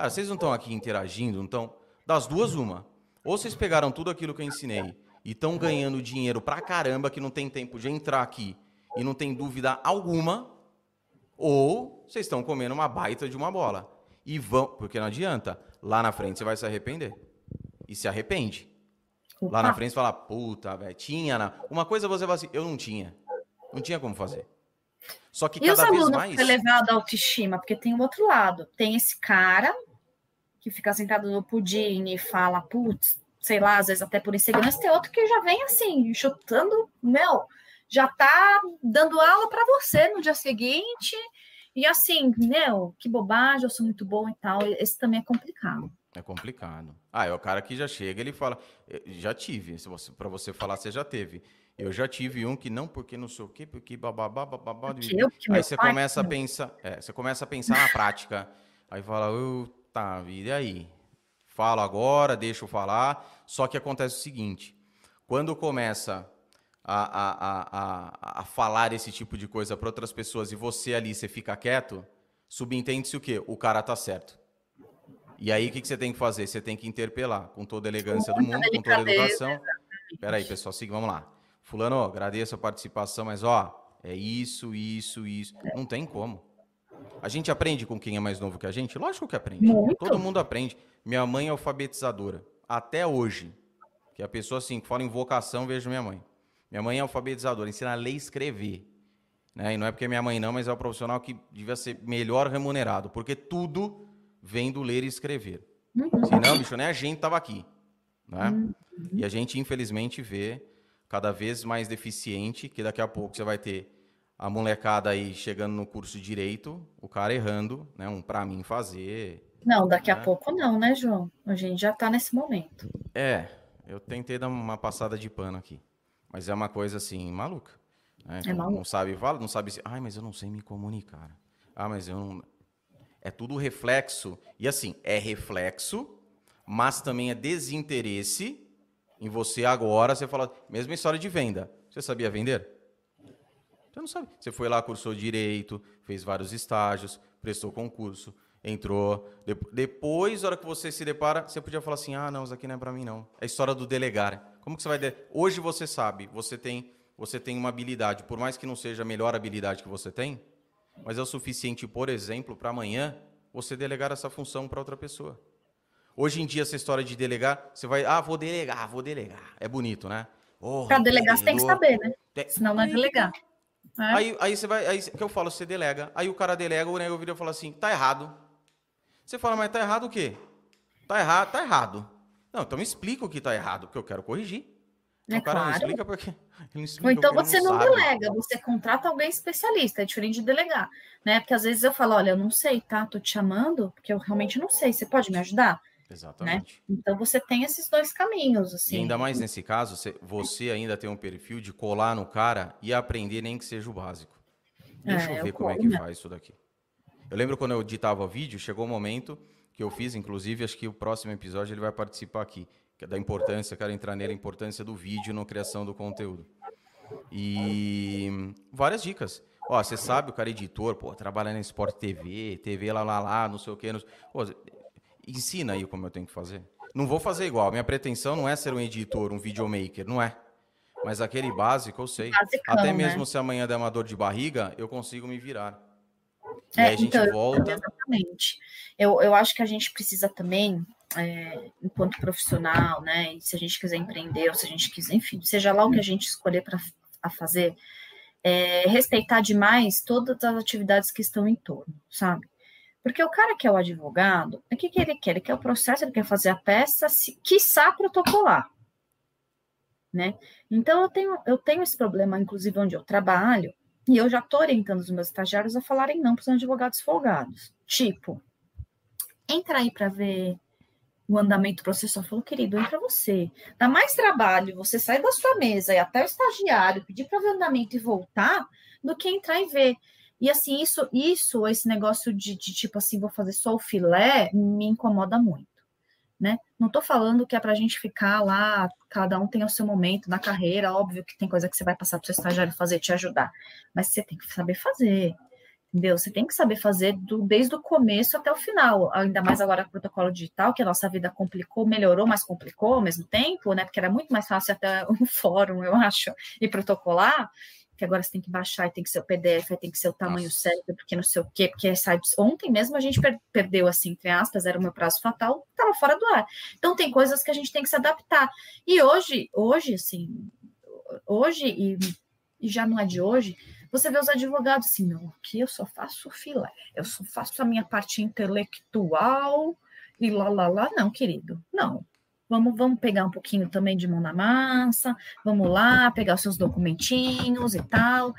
cara, vocês não estão aqui interagindo, não estão? Das duas, uma. Ou vocês pegaram tudo aquilo que eu ensinei e estão ganhando dinheiro pra caramba que não tem tempo de entrar aqui e não tem dúvida alguma, ou vocês estão comendo uma baita de uma bola. E vão, porque não adianta, lá na frente você vai se arrepender. E se arrepende. Lá na frente você fala, puta, velho, tinha. Na... Uma coisa você fala assim, eu não tinha. Não tinha como fazer. Só que E os cada vez alunos mais. elevado à autoestima? Porque tem o outro lado. Tem esse cara que fica sentado no pudim e fala, putz, sei lá, às vezes até por insegurança. Tem outro que já vem assim, chutando, meu, já tá dando aula para você no dia seguinte. E assim, meu, que bobagem, eu sou muito bom e tal. Esse também é complicado. É complicado. Ah, é o cara que já chega, ele fala, "Eh, já tive, para você falar, você já teve. Eu já tive um que não, porque não sei o quê, porque bababá, bababá. Porque eu, porque Aí você pai- começa a pensar, é, você começa a pensar na prática. Aí fala, tá, vida, e aí? Falo agora, deixa eu falar. Só que acontece o seguinte: quando começa a, a, a, a, a falar esse tipo de coisa para outras pessoas e você ali, você fica quieto, subentende-se o quê? O cara tá certo. E aí, o que, que você tem que fazer? Você tem que interpelar com toda a elegância do mundo, com toda a educação. Peraí, pessoal, siga, vamos lá. Fulano, ó, agradeço a participação, mas ó, é isso, isso, isso. Não tem como. A gente aprende com quem é mais novo que a gente? Lógico que aprende. Muito. Todo mundo aprende. Minha mãe é alfabetizadora. Até hoje. Que a pessoa, assim, que fala em vocação, vejo minha mãe. Minha mãe é alfabetizadora, ensina a ler e escrever. Né? E não é porque é minha mãe não, mas é o profissional que devia ser melhor remunerado. Porque tudo vem do ler e escrever. Uhum. Senão, bicho, nem a gente tava aqui. Né? E a gente, infelizmente, vê cada vez mais deficiente, que daqui a pouco você vai ter a molecada aí chegando no curso de direito, o cara errando, né? Um pra mim fazer. Não, daqui a né? pouco não, né, João? A gente já tá nesse momento. É, eu tentei dar uma passada de pano aqui. Mas é uma coisa assim, maluca. né? É não, maluco. não sabe, fala, não sabe se. Ai, mas eu não sei me comunicar. Ah, mas eu não. É tudo reflexo. E assim, é reflexo, mas também é desinteresse em você agora. Você fala, mesma história de venda. Você sabia vender? Você não sabe. Você foi lá, cursou direito, fez vários estágios, prestou concurso, entrou. De- Depois, na hora que você se depara, você podia falar assim: ah, não, isso aqui não é pra mim, não. É a história do delegar. Como que você vai. De... Hoje você sabe, você tem, você tem uma habilidade, por mais que não seja a melhor habilidade que você tem, mas é o suficiente, por exemplo, para amanhã você delegar essa função para outra pessoa. Hoje em dia, essa história de delegar, você vai, ah, vou delegar, vou delegar. É bonito, né? Oh, Para delegar, você tem que saber, né? Senão não é delegar. É. Aí, aí você vai, aí que eu falo, você delega. Aí o cara delega, o nego vira e fala assim, tá errado. Você fala, mas tá errado o quê? Tá errado, tá errado. Não, então me explica o que tá errado, porque eu quero corrigir. É o cara não claro. explica porque. Não explica Ou então você não, sabe. delega, você contrata alguém especialista, é diferente de delegar, né? Porque às vezes eu falo, olha, eu não sei, tá? Tô te chamando, porque eu realmente não sei, você pode me ajudar? Exatamente. Então você tem esses dois caminhos, assim. E ainda mais nesse caso, você- ainda tem um perfil de colar no cara e aprender nem que seja o básico. Deixa É, eu eu ver como é que mesmo. faz isso daqui. Eu lembro quando eu editava vídeo, chegou um momento que eu fiz, inclusive, acho que o próximo episódio ele vai participar aqui, que é da importância, quero entrar nele, a importância do vídeo na criação do conteúdo. E várias dicas. Ó, você sabe, o cara é editor, pô, trabalha na Sport TV, TV lá, lá, lá, não sei o quê. Não... Pô, ensina aí como eu tenho que fazer. Não vou fazer igual. Minha pretensão não é ser um editor, um videomaker, não é. Mas aquele básico eu sei. Basicão, Até mesmo né? se amanhã der uma dor de barriga, eu consigo me virar. E é, aí a gente então, volta. Exatamente. Eu, eu acho que a gente precisa também, é, enquanto profissional, né? se a gente quiser empreender, ou se a gente quiser, enfim, seja lá o que a gente escolher para fazer, é, respeitar demais todas as atividades que estão em torno, sabe? Porque o cara que é o advogado, o que, que ele quer? Ele quer o processo, ele quer fazer a peça, se, quiçá protocolar. Né? Então, eu tenho, eu tenho esse problema, inclusive, onde eu trabalho, e eu já estou orientando os meus estagiários a falarem não para os advogados folgados. Tipo, entra aí para ver o andamento processual. Falou, querido, entra você. Dá mais trabalho você sair da sua mesa e até o estagiário pedir para ver o andamento e voltar do que entrar e ver. E assim, isso, isso, esse negócio de, de tipo assim, vou fazer só o filé, me incomoda muito. Né? Não estou falando que é para a gente ficar lá, cada um tem o seu momento na carreira, óbvio que tem coisa que você vai passar para o seu estagiário fazer, te ajudar, mas você tem que saber fazer, entendeu? Você tem que saber fazer do, desde o começo até o final, ainda mais agora com o protocolo digital, que a nossa vida complicou, melhorou, mas complicou ao mesmo tempo, né? Porque era muito mais fácil até um fórum, eu acho, e protocolar, que agora você tem que baixar e tem que ser o PDF, tem que ser o tamanho Nossa. certo, porque não sei o quê, porque sabe, ontem mesmo a gente per perdeu, assim, entre aspas, era o meu prazo fatal, estava fora do ar. Então tem coisas que a gente tem que se adaptar. E hoje, hoje, assim, hoje, e, e já não é de hoje, você vê os advogados assim, não, aqui eu só faço filé, eu só faço a minha parte intelectual e lá, lá, lá. Não, querido, não. Vamos, vamos pegar um pouquinho também de mão na massa, vamos lá, pegar os seus documentinhos e tal.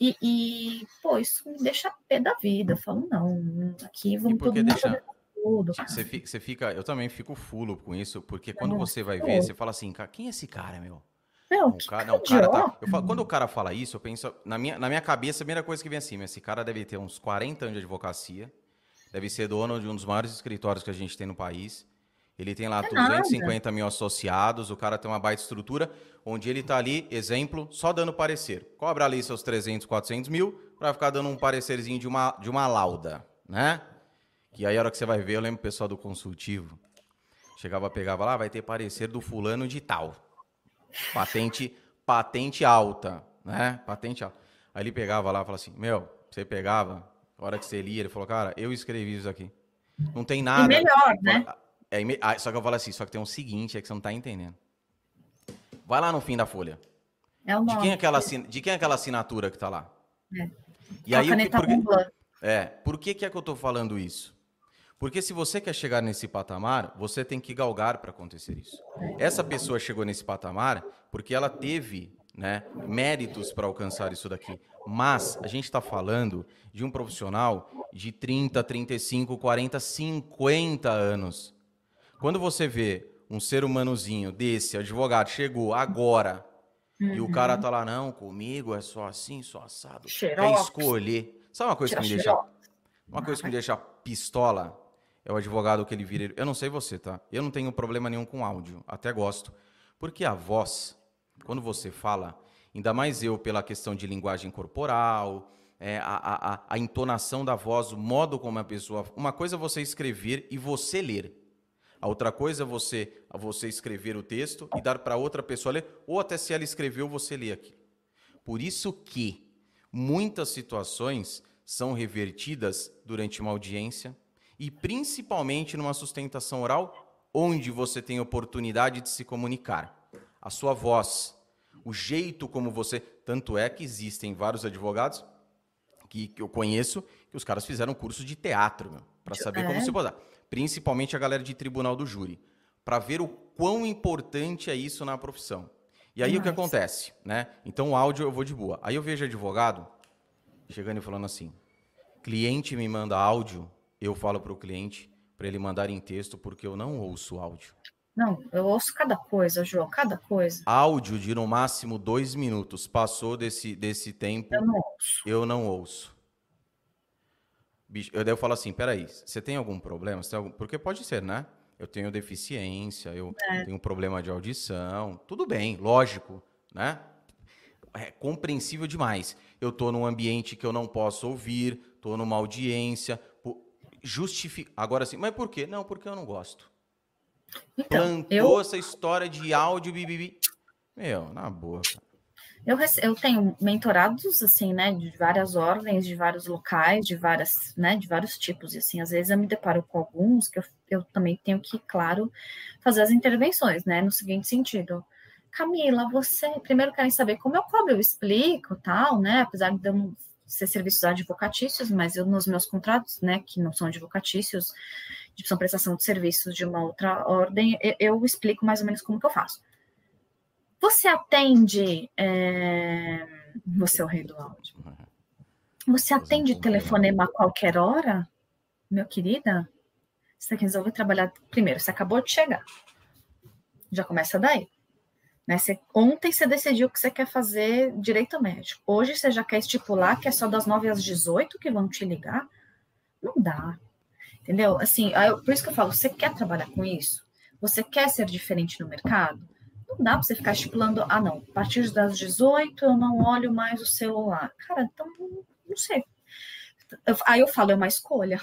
E, e pô, isso me deixa pé da vida. Eu falo, não, aqui vamos todo mundo deixa... tudo. Você fica, você fica, eu também fico fulo com isso, porque quando você vai ver, você fala assim, quem é esse cara, meu? Não, o cara, não, o cara tá, falo, quando o cara fala isso, eu penso, na minha, na minha cabeça, a primeira coisa que vem assim, esse cara deve ter uns 40 anos de advocacia, deve ser dono de um dos maiores escritórios que a gente tem no país, ele tem lá é 250 nada. mil associados, o cara tem uma baita estrutura, onde ele está ali, exemplo, só dando parecer. Cobra ali seus 300, 400 mil, para ficar dando um parecerzinho de uma, de uma lauda, né? Que aí a hora que você vai ver, eu lembro o pessoal do consultivo, chegava, pegava lá, vai ter parecer do fulano de tal. Patente, patente alta, né? Patente alta. Aí ele pegava lá e falava assim: Meu, você pegava, a hora que você lia, ele falou: Cara, eu escrevi isso aqui. Não tem nada. E melhor, né? É, ah, só que eu falo assim: Só que tem um seguinte, é que você não tá entendendo. Vai lá no fim da folha. É o nome. De quem é aquela, de quem é aquela assinatura que tá lá? É. E aí, caneta por, que, é, por que, que é que eu tô falando isso? Porque se você quer chegar nesse patamar, você tem que galgar para acontecer isso. Essa pessoa chegou nesse patamar porque ela teve né, méritos para alcançar isso daqui. Mas a gente está falando de um profissional de 30, 35, 40, 50 anos. Quando você vê um ser humanozinho desse, advogado, chegou agora, uhum. e o cara uhum. tá lá, não, comigo é só assim, só assado. Xerox. Quer escolher. Sabe uma coisa que me deixa. Uma coisa que me deixa pistola? é o advogado que ele vira. Eu não sei você, tá? Eu não tenho problema nenhum com áudio, até gosto. Porque a voz, quando você fala, ainda mais eu pela questão de linguagem corporal, é, a, a, a entonação da voz, o modo como a pessoa. Uma coisa é você escrever e você ler. A outra coisa é você, você escrever o texto e dar para outra pessoa ler, ou até se ela escreveu, você lê aquilo. Por isso que muitas situações são revertidas durante uma audiência, e principalmente numa sustentação oral, onde você tem oportunidade de se comunicar. A sua voz, o jeito como você. Tanto é que existem vários advogados que, que eu conheço que os caras fizeram curso de teatro para saber é. como se posar. Principalmente a galera de tribunal do júri, para ver o quão importante é isso na profissão. E aí Nossa. o que acontece, né? Então o áudio eu vou de boa. Aí eu vejo advogado chegando e falando assim: cliente me manda áudio eu falo para o cliente para ele mandar em texto porque eu não ouço áudio. Não, eu ouço cada coisa, João, cada coisa. Áudio de no máximo dois minutos. Passou desse, desse tempo, eu não ouço. Eu não ouço. Bicho, eu, eu falo assim, peraí, você tem algum problema? Tem algum... Porque pode ser, né? Eu tenho deficiência, eu é. tenho problema de audição, tudo bem, lógico, né? É compreensível demais. Eu tô num ambiente que eu não posso ouvir, tô numa audiência, justifica. Agora sim, mas por quê? Não, porque eu não gosto. Então, Plantou eu... essa história de áudio, bibibi. Meu, na boa. Eu, eu tenho mentorados, assim, né, de várias ordens, de vários locais, de várias, né, de vários tipos, e assim, às vezes eu me deparo com alguns que eu, eu também tenho que, claro, fazer as intervenções, né, no seguinte sentido. Camila, você, primeiro querem saber como eu cobro, eu explico, tal, né, apesar de eu ser serviços advocatícios, mas eu nos meus contratos, né, que não são advocatícios, são prestação de serviços de uma outra ordem, eu, eu explico mais ou menos como que eu faço. Você atende. É... Você é o rei do áudio. Você atende telefonema a qualquer hora, meu querida? Você resolve trabalhar. Primeiro, você acabou de chegar. Já começa daí. Né? Você, ontem você decidiu que você quer fazer direito médico. Hoje você já quer estipular que é só das 9 às 18 que vão te ligar. Não dá. Entendeu? Assim, eu, por isso que eu falo, você quer trabalhar com isso? Você quer ser diferente no mercado? Não dá para você ficar estipulando, ah, não, a partir das 18 eu não olho mais o celular. Cara, então, não sei. Aí eu falo, é uma escolha.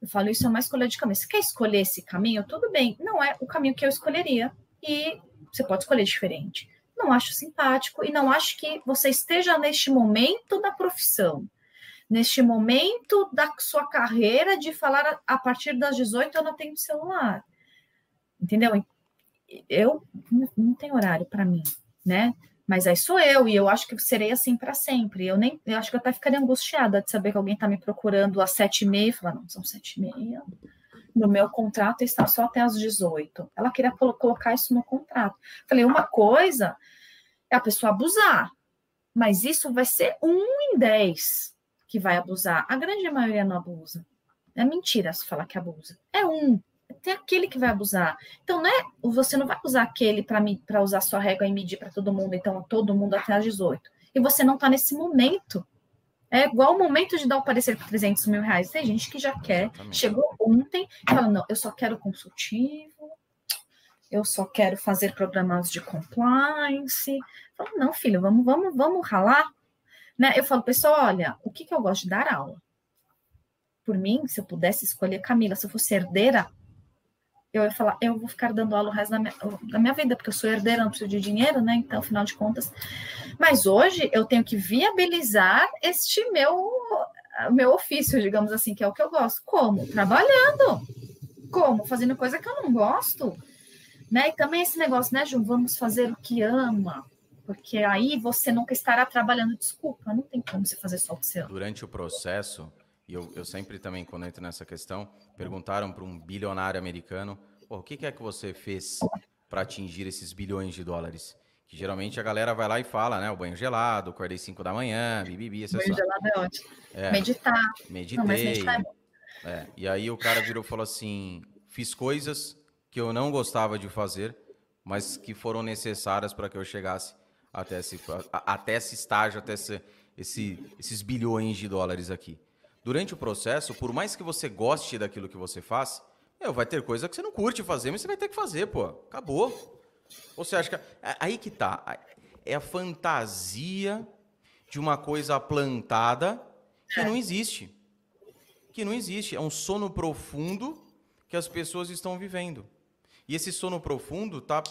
Eu falo, isso é uma escolha de caminho. Você quer escolher esse caminho? Tudo bem. Não é o caminho que eu escolheria. E você pode escolher diferente. Não acho simpático e não acho que você esteja neste momento da profissão, neste momento da sua carreira de falar a partir das 18 eu não tenho celular. Entendeu? Eu não tenho horário para mim, né? Mas aí sou eu e eu acho que serei assim para sempre. Eu nem, eu acho que eu até ficaria angustiada de saber que alguém está me procurando às sete e meia falar, não, são sete e meia. No meu contrato está só até às 18. Ela queria colocar isso no contrato. Falei, uma coisa é a pessoa abusar, mas isso vai ser um em dez que vai abusar. A grande maioria não abusa. É mentira se falar que abusa. É um tem aquele que vai abusar. Então, né, você não vai usar aquele para usar sua régua e medir para todo mundo, então todo mundo até às 18. E você não está nesse momento. É igual o momento de dar o parecer por 300 mil reais. Tem gente que já quer, Exatamente. chegou ontem e fala: não, eu só quero consultivo, eu só quero fazer programas de compliance. Falo, não, filho, vamos, vamos, vamos ralar. Né? Eu falo, pessoal, olha, o que, que eu gosto de dar aula? Por mim, se eu pudesse escolher Camila, se eu fosse herdeira, eu ia falar, eu vou ficar dando aula o resto da minha, da minha vida, porque eu sou herdeira, não preciso de dinheiro, né? Então, afinal de contas. Mas hoje eu tenho que viabilizar este meu, meu ofício, digamos assim, que é o que eu gosto. Como? Trabalhando. Como? Fazendo coisa que eu não gosto. Né? E também esse negócio, né, Ju? Vamos fazer o que ama. Porque aí você nunca estará trabalhando. Desculpa, não tem como você fazer só o que você ama. Durante o processo, e eu, eu sempre também, quando entro nessa questão, perguntaram para um bilionário americano, o que, que é que você fez para atingir esses bilhões de dólares? Que geralmente a galera vai lá e fala, né? O banho gelado, acordei 5 da manhã, bibibi, essa Banho gelado é ótimo. É, meditar. Meditei. Não, meditar é, é, e aí o cara virou e falou assim: fiz coisas que eu não gostava de fazer, mas que foram necessárias para que eu chegasse até esse, até esse estágio, até esse, esse, esses bilhões de dólares aqui durante o processo, por mais que você goste daquilo que você faz, meu, vai ter coisa que você não curte fazer, mas você vai ter que fazer, pô. Acabou. Ou você acha que. É, aí que tá. É a fantasia de uma coisa plantada que não existe. Que não existe. É um sono profundo que as pessoas estão vivendo. E esse sono profundo está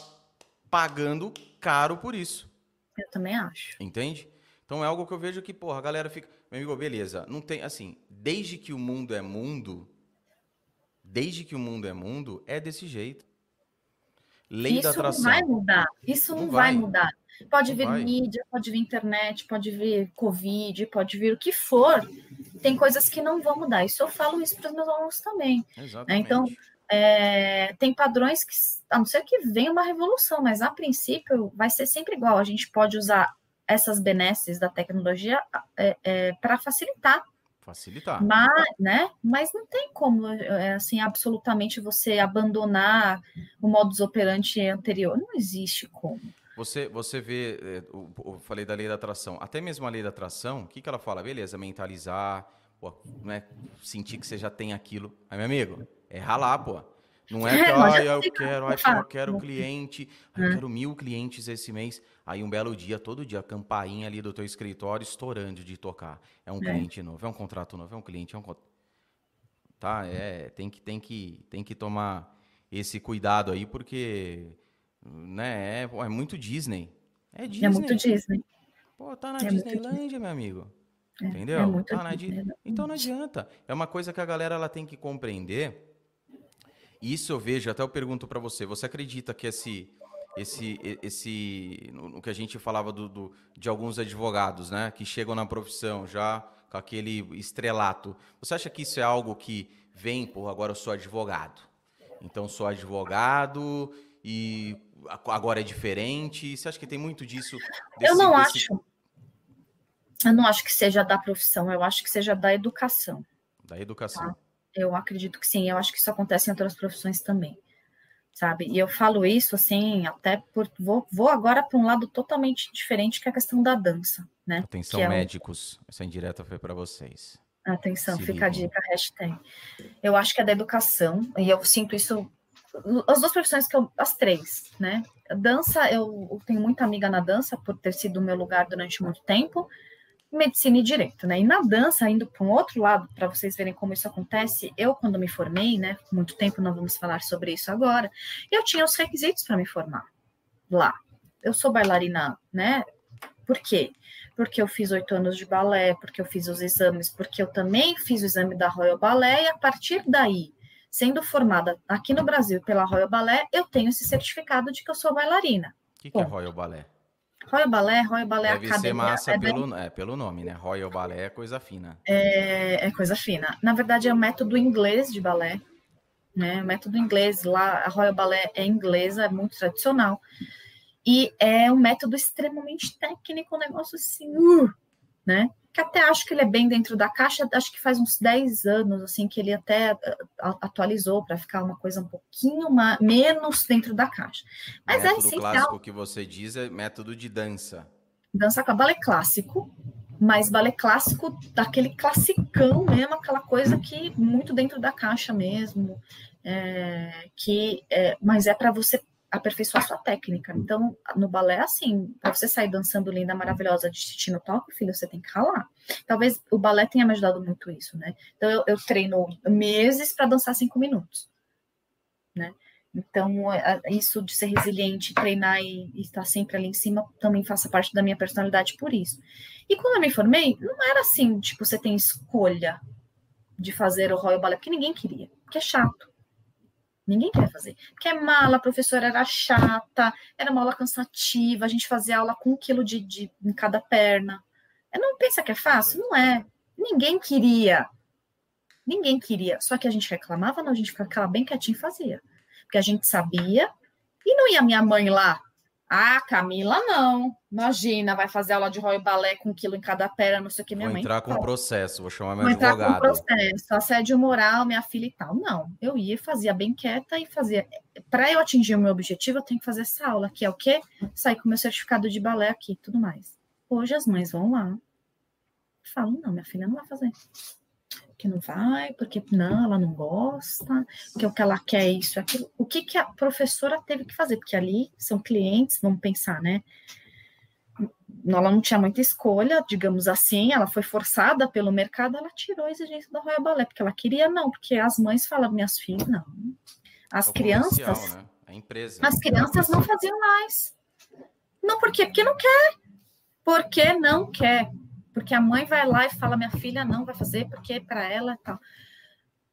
pagando caro por isso. Eu também acho. Entende? Então é algo que eu vejo que, porra, a galera fica. Meu amigo, beleza. Não tem. Assim, desde que o mundo é mundo, desde que o mundo é mundo, é desse jeito. Lei Isso da atração. Isso não vai mudar. Isso não, não vai. vai. mudar. Pode não vir vai. mídia, pode vir internet, pode vir Covid, pode vir o que for. Tem coisas que não vão mudar. Isso eu falo isso para os meus alunos também. Né? Exatamente. Então, é, tem padrões que, a não ser que venha uma revolução, mas a princípio vai ser sempre igual. A gente pode usar essas benesses da tecnologia é, é, para facilitar. Facilitar. Mas, né? Mas não tem como, é, assim, absolutamente você abandonar o modus operandi anterior. Não existe como. Você, você vê, é, eu falei da lei da atração, até mesmo a lei da atração, o que, que ela fala? Beleza, mentalizar, pô, não é sentir que você já tem aquilo. Aí, meu amigo, é ralar, pô. Não é que, ai, eu quero, ai, eu quero cliente, eu quero mil clientes esse mês. Aí um belo dia, todo dia, a campainha ali do teu escritório estourando de tocar. É um é. cliente novo, é um contrato novo, é um cliente, é um Tá, é, tem que, tem que, tem que tomar esse cuidado aí, porque, né, é, é muito Disney. É Disney. É muito Disney. Pô, tá na é Disneylândia, meu amigo. É, Entendeu? É muito tá na Disney. Então não adianta. É uma coisa que a galera ela tem que compreender isso eu vejo, até eu pergunto para você, você acredita que esse esse esse no que a gente falava do, do, de alguns advogados, né, que chegam na profissão já com aquele estrelato. Você acha que isso é algo que vem, por agora eu sou advogado. Então sou advogado e agora é diferente. Você acha que tem muito disso? Desse, eu não desse... acho. Eu não acho que seja da profissão, eu acho que seja da educação. Da educação. Tá? Eu acredito que sim, eu acho que isso acontece em outras profissões também, sabe? E eu falo isso assim, até por. Vou, vou agora para um lado totalmente diferente, que é a questão da dança, né? Atenção, é médicos, essa indireta foi para vocês. Atenção, Se fica ligam. a dica, hashtag. Eu acho que é da educação, e eu sinto isso. As duas profissões que eu. As três, né? Dança, eu, eu tenho muita amiga na dança, por ter sido o meu lugar durante muito tempo medicina e direito, né? E na dança, indo para um outro lado, para vocês verem como isso acontece, eu, quando me formei, né? Muito tempo não vamos falar sobre isso agora, eu tinha os requisitos para me formar lá. Eu sou bailarina, né? Por quê? Porque eu fiz oito anos de balé, porque eu fiz os exames, porque eu também fiz o exame da Royal Ballet, e a partir daí, sendo formada aqui no Brasil pela Royal Ballet, eu tenho esse certificado de que eu sou bailarina. O que, que é Royal Ballet? Royal Ballet, Royal Ballet Deve Academia. Deve ser massa é pelo, bem... é, pelo nome, né? Royal Ballet é coisa fina. É, é coisa fina. Na verdade, é o método inglês de balé. Né? O método inglês, lá, a Royal Ballet é inglesa, é muito tradicional. E é um método extremamente técnico, um negócio assim, uh, né? Que até acho que ele é bem dentro da caixa, acho que faz uns 10 anos, assim, que ele até eh, atualizou para ficar uma coisa um pouquinho mais, menos dentro da caixa. Mas é método é essencial. clássico que você diz é método de dança. Dança com balé clássico, mas balé clássico daquele classicão mesmo, aquela coisa que muito dentro da caixa mesmo, é, que é, mas é para você aperfeiçoar sua técnica. Então, no balé, assim, para você sair dançando linda, maravilhosa de titi no toque, filho, você tem que ralar. Talvez o balé tenha me ajudado muito isso, né? Então, eu, eu treino meses para dançar cinco minutos, né? Então, é, é, isso de ser resiliente, treinar e, e, estar sempre ali em cima também faça parte da minha personalidade por isso. E quando eu me formei, não era assim, tipo, você tem escolha de fazer o Royal Ballet, porque ninguém queria, porque é chato. Ninguém quer fazer. Porque mala, a professora era chata, era uma aula cansativa, a gente fazia aula com um quilo de, de em cada perna. Eu não pensa que é fácil? Não é. Ninguém queria. Ninguém queria. Só que a gente reclamava, não, a gente ficava bem quietinho e fazia. Porque a gente sabia. E não ia minha mãe lá ah, Camila, não. Imagina, vai fazer aula de Royal Balé com um quilo em cada perna, não sei o que. Minha vou mãe. entrar com processo, vou chamar meu vou advogado. Entrar com processo, assédio moral, minha filha e tal. Não, eu ia, fazia bem quieta e fazia. Para eu atingir o meu objetivo, eu tenho que fazer essa aula, que é o quê? Sair com meu certificado de balé aqui tudo mais. Hoje as mães vão lá. Falam, não, minha filha não vai fazer que não vai, porque não, ela não gosta, porque o que ela quer é isso, aquilo. O que, que a professora teve que fazer? Porque ali são clientes, vamos pensar, né? Ela não tinha muita escolha, digamos assim, ela foi forçada pelo mercado, ela tirou a exigência da Royal Ballet, porque ela queria não, porque as mães falavam, minhas filhas, não. As é crianças. Né? A empresa. As crianças não faziam mais. Não, por quê? Porque não quer. Porque não quer porque a mãe vai lá e fala: minha filha não vai fazer porque é para ela e tal.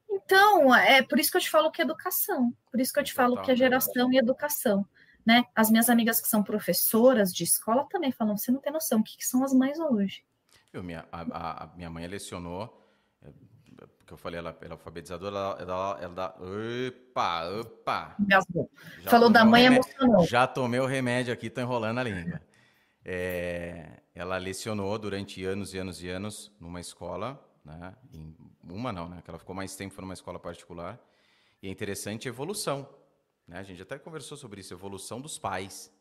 Então, é por isso que eu te falo que é educação, por isso que eu te falo que é geração e educação. Né? As minhas amigas que são professoras de escola também falam: você não tem noção o que, que são as mães hoje. Eu, minha, a, a, minha mãe lecionou, é, porque eu falei, ela, ela é alfabetizadora, ela, ela, ela dá. Opa, opa! Falou da mãe, remédio, emocionou. Já tomei o remédio aqui, tô enrolando a língua. É, ela lecionou durante anos e anos e anos numa escola, né? Em uma não, né? Que ela ficou mais tempo numa escola particular. E é interessante a evolução, né? A gente até conversou sobre isso, evolução dos pais.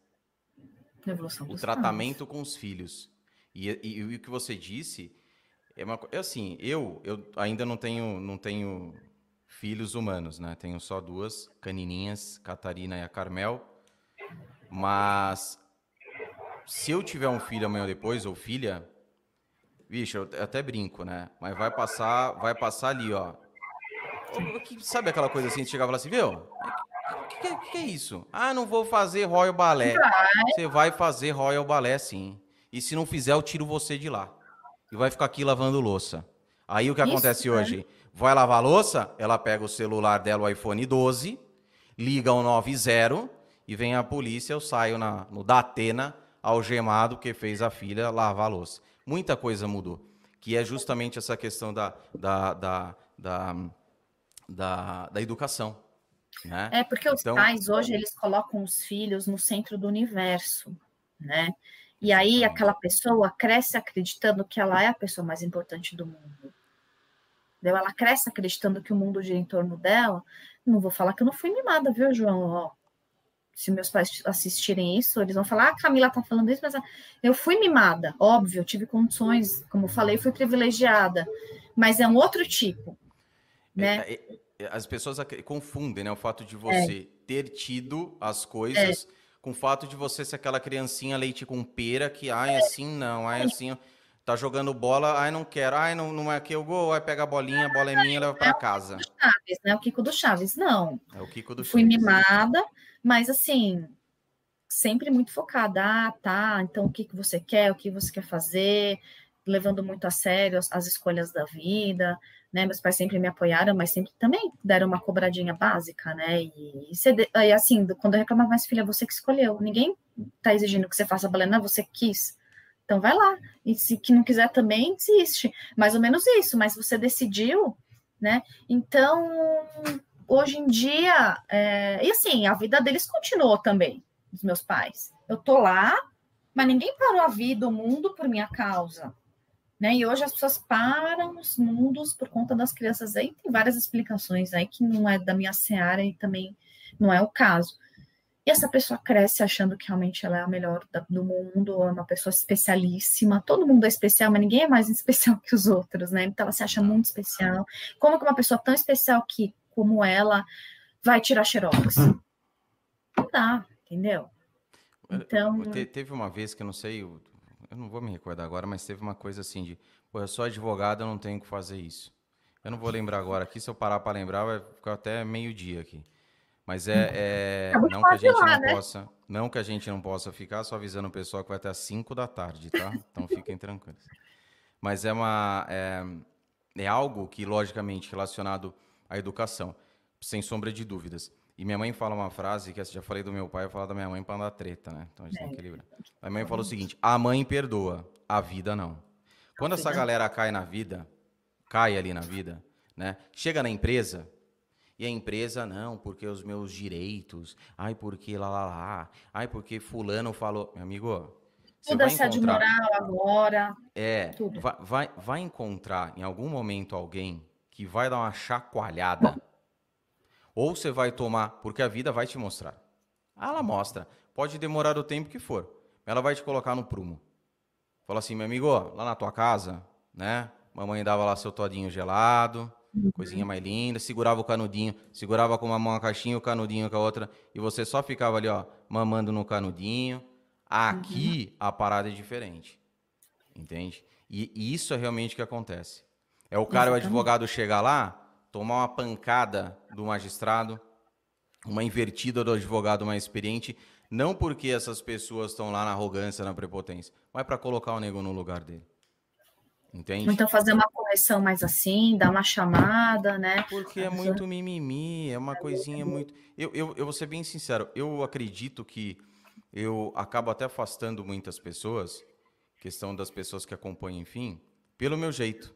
Evolução o tratamento pais. com os filhos. E, e, e, o que você disse É uma, é assim, eu, eu ainda não tenho, não tenho filhos humanos, né? Tenho só duas canininhas, Catarina e a Carmel. Mas se eu tiver um filho amanhã ou depois, ou filha, bicho, eu até brinco, né? Mas vai passar, vai passar ali, ó. Sabe aquela coisa assim, de chegar e falar assim, viu? O que, que, que, é isso? Ah, não vou fazer Royal Ballet. Você vai fazer Royal Ballet, sim. E se não fizer, eu tiro você de lá. E vai ficar aqui lavando louça. Aí o que isso, acontece né? hoje? Vai lavar louça, ela pega o celular dela, o iPhone 12, liga o 90 e vem a polícia, eu saio na, no Datena, algemado, que fez a filha lavar a louça. Muita coisa mudou. Que é justamente essa questão da, da, da, da, da, da educação. Né? É, porque os então... pais hoje, eles colocam os filhos no centro do universo, né? E aí aquela pessoa cresce acreditando que ela é a pessoa mais importante do mundo. Entendeu? Ela cresce acreditando que o mundo gira em torno dela. Não vou falar que eu não fui mimada, viu, João? Ó, se meus pais assistirem isso, eles vão falar, ah, Camila tá falando isso, mas eu fui mimada, óbvio, eu tive condições, como eu falei, fui privilegiada, mas é um outro tipo, né? É, é, é as pessoas confundem, né, o fato de você é. ter tido as coisas é. com o fato de você ser aquela criancinha leite com pera que, ai, assim não, ai, assim, tá jogando bola, ai, não quero, ai, não, não é aqui o gol, ai, pega a bolinha, a bola é minha, leva para casa. É o Kiko do Chaves, né, o Kiko do Chaves, não. É o Kiko do Chaves. Fui mimada, mas assim, sempre muito focada, ah, tá, então o que, que você quer, o que você quer fazer, levando muito a sério as, as escolhas da vida, né? Meus pais sempre me apoiaram, mas sempre também deram uma cobradinha básica, né? E, e, assim, quando eu reclamava, mais filha, você que escolheu, ninguém tá exigindo que você faça balena, você quis. Então vai lá. E se que não quiser também, desiste. Mais ou menos isso, mas você decidiu, né? Então, hoje em dia, é, e assim, a vida deles continuou também, dos meus pais. Eu tô lá, mas ninguém parou a vida, o mundo por minha causa. Né? E hoje as pessoas param os mundos por conta das crianças. Aí tem várias explicações aí que não é da minha seara e também não é o caso. E essa pessoa cresce achando que realmente ela é a melhor do mundo, é uma pessoa especialíssima. Todo mundo é especial, mas ninguém é mais especial que os outros, né? Então ela se acha muito especial. Como que uma pessoa tão especial que como ela vai tirar xerox. Hum. Não dá, entendeu? Então. Te, teve uma vez que eu não sei, eu, eu, não vou me recordar agora, mas teve uma coisa assim de, pô, eu sou advogado, eu não tenho que fazer isso. Eu não vou lembrar agora aqui, se eu parar para lembrar, vai ficar até meio-dia aqui. Mas é, é não que a gente lá, não né? possa, não que a gente não possa ficar só avisando o pessoal que vai até às 5 da tarde, tá? Então fiquem tranquilos. Mas é uma é, é algo que logicamente relacionado a educação, sem sombra de dúvidas. E minha mãe fala uma frase que já falei do meu pai, eu falo da minha mãe para dar treta, né? Então a gente é. tem que equilibrar. A minha mãe falou o seguinte: a mãe perdoa, a vida não. Quando essa galera cai na vida, cai ali na vida, né? Chega na empresa e a empresa não, porque os meus direitos, ai porque lá lá lá, ai porque fulano falou, meu amigo, mudança de moral agora. É, tudo. Vai, vai, vai encontrar em algum momento alguém que vai dar uma chacoalhada, ou você vai tomar, porque a vida vai te mostrar. Ela mostra. Pode demorar o tempo que for. Ela vai te colocar no prumo. Fala assim, meu amigo, lá na tua casa, né? Mamãe dava lá seu todinho gelado, uhum. coisinha mais linda, segurava o canudinho, segurava com uma mão a caixinha, o canudinho com a outra, e você só ficava ali, ó, mamando no canudinho. Aqui uhum. a parada é diferente. Entende? E, e isso é realmente o que acontece. É o cara, Exatamente. o advogado chegar lá, tomar uma pancada do magistrado, uma invertida do advogado mais experiente, não porque essas pessoas estão lá na arrogância, na prepotência, mas para colocar o nego no lugar dele. Entende? Então fazer uma correção mais assim, dar uma chamada, né? Porque é muito mimimi, é uma coisinha muito. Eu, eu, eu vou ser bem sincero, eu acredito que eu acabo até afastando muitas pessoas, questão das pessoas que acompanham, enfim, pelo meu jeito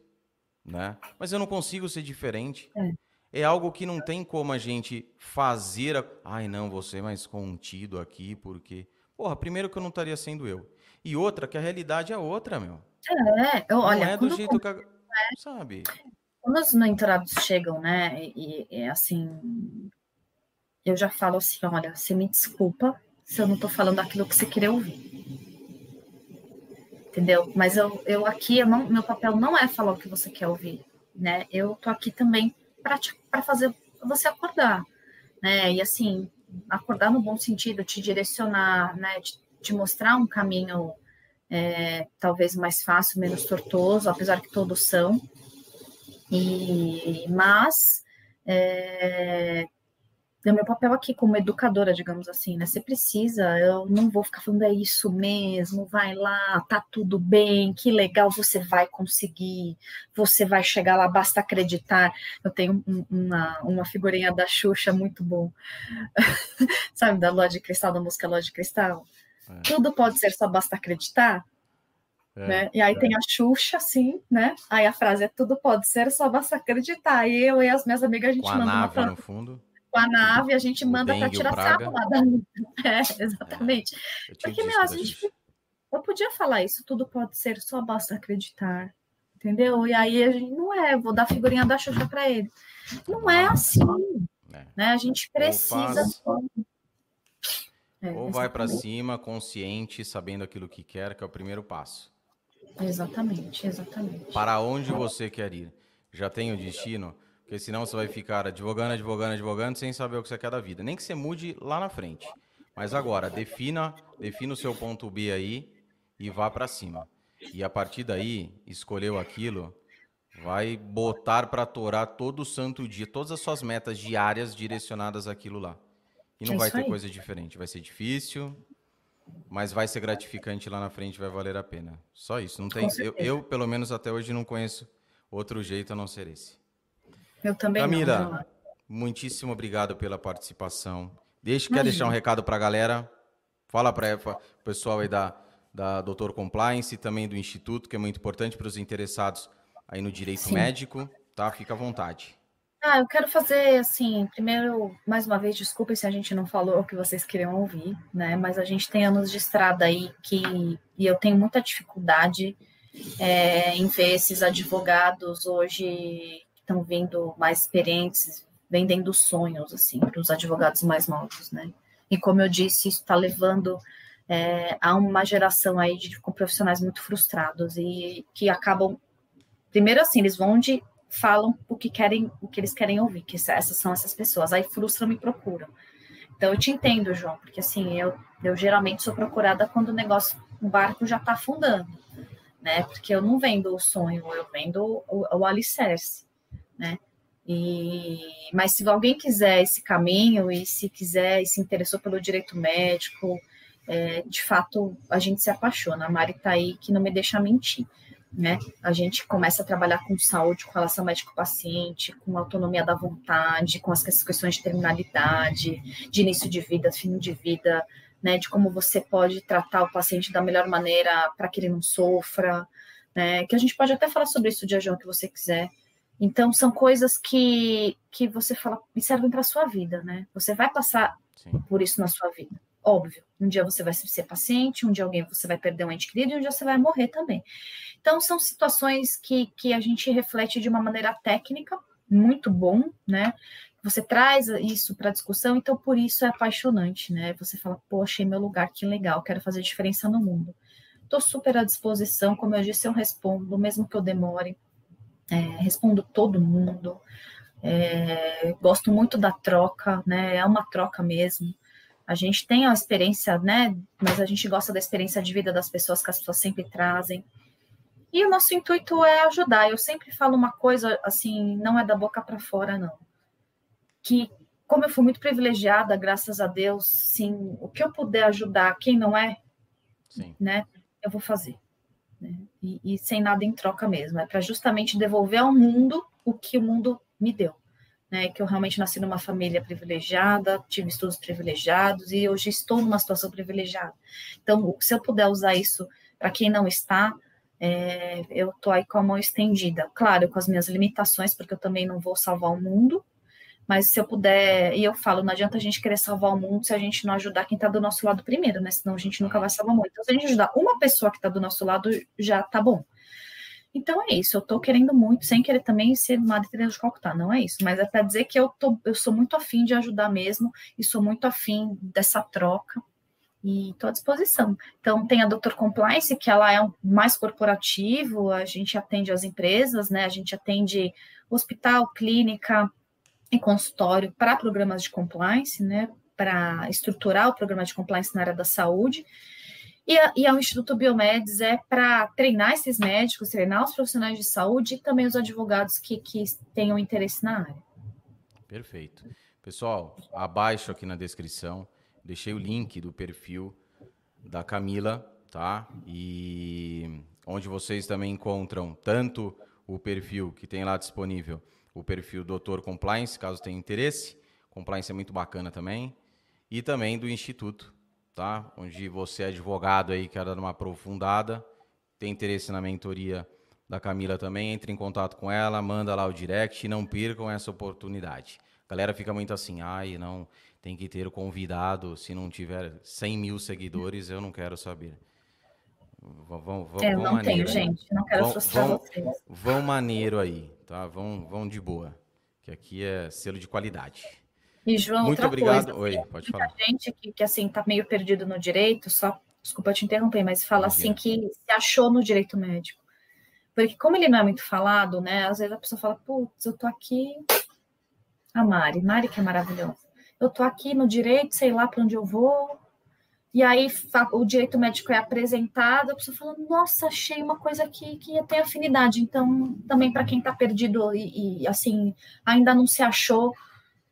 né? Mas eu não consigo ser diferente. É. é algo que não tem como a gente fazer. A... Ai, não, você é mais contido aqui, porque. Porra, primeiro que eu não estaria sendo eu. E outra, que a realidade é outra, meu. É, eu, olha. Não é do jeito que. A... Sabe? Quando os mentorados chegam, né, e, e assim. Eu já falo assim: olha, você me desculpa se eu não tô falando aquilo que você queria ouvir. Entendeu? Mas eu, eu aqui, eu não, meu papel não é falar o que você quer ouvir, né? Eu tô aqui também para fazer você acordar, né? E assim, acordar no bom sentido, te direcionar, né? Te, te mostrar um caminho é, talvez mais fácil, menos tortuoso, apesar que todos são. E, mas é, é o meu papel aqui como educadora, digamos assim, né? Você precisa, eu não vou ficar falando é isso mesmo, vai lá, tá tudo bem, que legal, você vai conseguir, você vai chegar lá, basta acreditar. Eu tenho uma, uma figurinha da Xuxa muito bom, sabe, da Lua de Cristal, da música Lua de Cristal. É. Tudo pode ser, só basta acreditar. É, né? E aí é. tem a Xuxa, assim, né? Aí a frase é tudo pode ser, só basta acreditar. E eu e as minhas amigas, a gente Com a manda nave no fundo com a nave, a gente manda para tirar sarro lá da É, exatamente. É, Porque, meu, a gente. Eu podia falar isso, tudo pode ser, só basta acreditar. Entendeu? E aí a gente não é, vou dar figurinha da Xuxa para ele. Não é assim. É. Né? A gente precisa. É, Ou vai para cima, consciente, sabendo aquilo que quer, que é o primeiro passo. Exatamente, exatamente. Para onde você quer ir? Já tem o destino? Porque senão você vai ficar advogando, advogando, advogando, sem saber o que você quer da vida. Nem que você mude lá na frente. Mas agora, defina, defina o seu ponto B aí e vá para cima. E a partir daí, escolheu aquilo, vai botar para torar todo santo dia, todas as suas metas diárias direcionadas àquilo lá. E não é vai ter aí. coisa diferente. Vai ser difícil, mas vai ser gratificante lá na frente, vai valer a pena. Só isso. Não tem. Eu, eu, pelo menos até hoje, não conheço outro jeito a não ser esse. Eu também Camila, não, muitíssimo obrigado pela participação. Deixa, quer deixar um recado para a galera? Fala para o pessoal aí da, da Doutor Compliance e também do Instituto, que é muito importante para os interessados aí no direito Sim. médico, tá? Fica à vontade. Ah, eu quero fazer assim, primeiro, mais uma vez, desculpe se a gente não falou o que vocês queriam ouvir, né? Mas a gente tem anos de estrada aí que e eu tenho muita dificuldade é, em ver esses advogados hoje estão vindo mais experientes, vendendo sonhos, assim, para os advogados mais novos, né? E como eu disse, isso está levando é, a uma geração aí de com profissionais muito frustrados e que acabam, primeiro assim, eles vão onde falam o que querem, o que eles querem ouvir, que essas são essas pessoas, aí frustram e procuram. Então eu te entendo, João, porque assim, eu, eu geralmente sou procurada quando o negócio, o barco já está afundando, né? Porque eu não vendo o sonho, eu vendo o, o alicerce né? E, mas se alguém quiser esse caminho e se quiser e se interessou pelo direito médico, é, de fato a gente se apaixona. A Mari está aí que não me deixa mentir. Né? A gente começa a trabalhar com saúde, com relação médico-paciente, com autonomia da vontade, com as questões de terminalidade, de início de vida, fim de vida, né? De como você pode tratar o paciente da melhor maneira para que ele não sofra, né? Que a gente pode até falar sobre isso dia, João, que você quiser. Então, são coisas que, que você fala e servem para a sua vida, né? Você vai passar Sim. por isso na sua vida. Óbvio. Um dia você vai ser paciente, um dia alguém você vai perder um ente querido e um dia você vai morrer também. Então, são situações que, que a gente reflete de uma maneira técnica, muito bom, né? Você traz isso para discussão, então por isso é apaixonante, né? Você fala, poxa, achei meu lugar, que legal, quero fazer diferença no mundo. Estou super à disposição, como eu disse, eu respondo, mesmo que eu demore é, respondo todo mundo, é, gosto muito da troca, né? É uma troca mesmo. A gente tem a experiência, né? Mas a gente gosta da experiência de vida das pessoas que as pessoas sempre trazem. E o nosso intuito é ajudar. Eu sempre falo uma coisa assim, não é da boca para fora, não. Que como eu fui muito privilegiada, graças a Deus, sim, o que eu puder ajudar quem não é, sim. né? Eu vou fazer né? e, e, sem nada em troca mesmo. É para justamente devolver ao mundo o que o mundo me deu. Né? Que eu realmente nasci numa família privilegiada, tive estudos privilegiados e hoje estou numa situação privilegiada. Então, se eu puder usar isso para quem não está, é, eu estou aí com a mão estendida. Claro, com as minhas limitações, porque eu também não vou salvar o mundo, mas se eu puder, e eu falo, não adianta a gente querer salvar o mundo se a gente não ajudar quem está do nosso lado primeiro, né? Senão a gente nunca vai salvar o mundo. Então, se a gente ajudar uma pessoa que está do nosso lado, já tá bom. Então é isso, eu tô querendo muito, sem querer também ser Madre Teresa de Calcutá, não é isso, mas é para dizer que eu, tô, eu sou muito afim de ajudar mesmo, e sou muito afim dessa troca, e estou à disposição. Então, tem a Doutor Compliance, que ela é um mais corporativo, a gente atende as empresas, né? A gente atende hospital, clínica e consultório para programas de compliance, né? Para estruturar o programa de compliance na área da saúde. E, a, e o Instituto Biomedes é para treinar esses médicos, treinar os profissionais de saúde e também os advogados que, que tenham interesse na área. Perfeito. Pessoal, abaixo aqui na descrição Deixei o link do perfil da Camila, tá? E onde vocês também encontram tanto o perfil que tem lá disponível, o perfil Doutor Compliance, caso tenha interesse. Compliance é muito bacana também. E também do Instituto, tá? Onde você é advogado aí, quer dar uma aprofundada, tem interesse na mentoria da Camila também, entre em contato com ela, manda lá o direct e não percam essa oportunidade. A galera fica muito assim, ai, não, tem que ter o convidado. Se não tiver 100 mil seguidores, eu não quero saber. Vão, vão, é, eu não maneiro, tenho, gente. Não quero vão, frustrar vão, vocês. Vão maneiro aí, tá? Vão, vão de boa. Que aqui é selo de qualidade. E, João, Muito obrigado. Coisa, Oi, pode falar. gente que, que, assim, tá meio perdido no direito, só, desculpa te interromper, mas fala assim que se achou no direito médico. Porque como ele não é muito falado, né? Às vezes a pessoa fala, putz, eu tô aqui... A Mari, Mari que é maravilhosa eu tô aqui no direito, sei lá para onde eu vou. E aí o direito médico é apresentado, a pessoa fala, nossa, achei uma coisa que, que ia ter afinidade. Então, também para quem está perdido e, e, assim, ainda não se achou,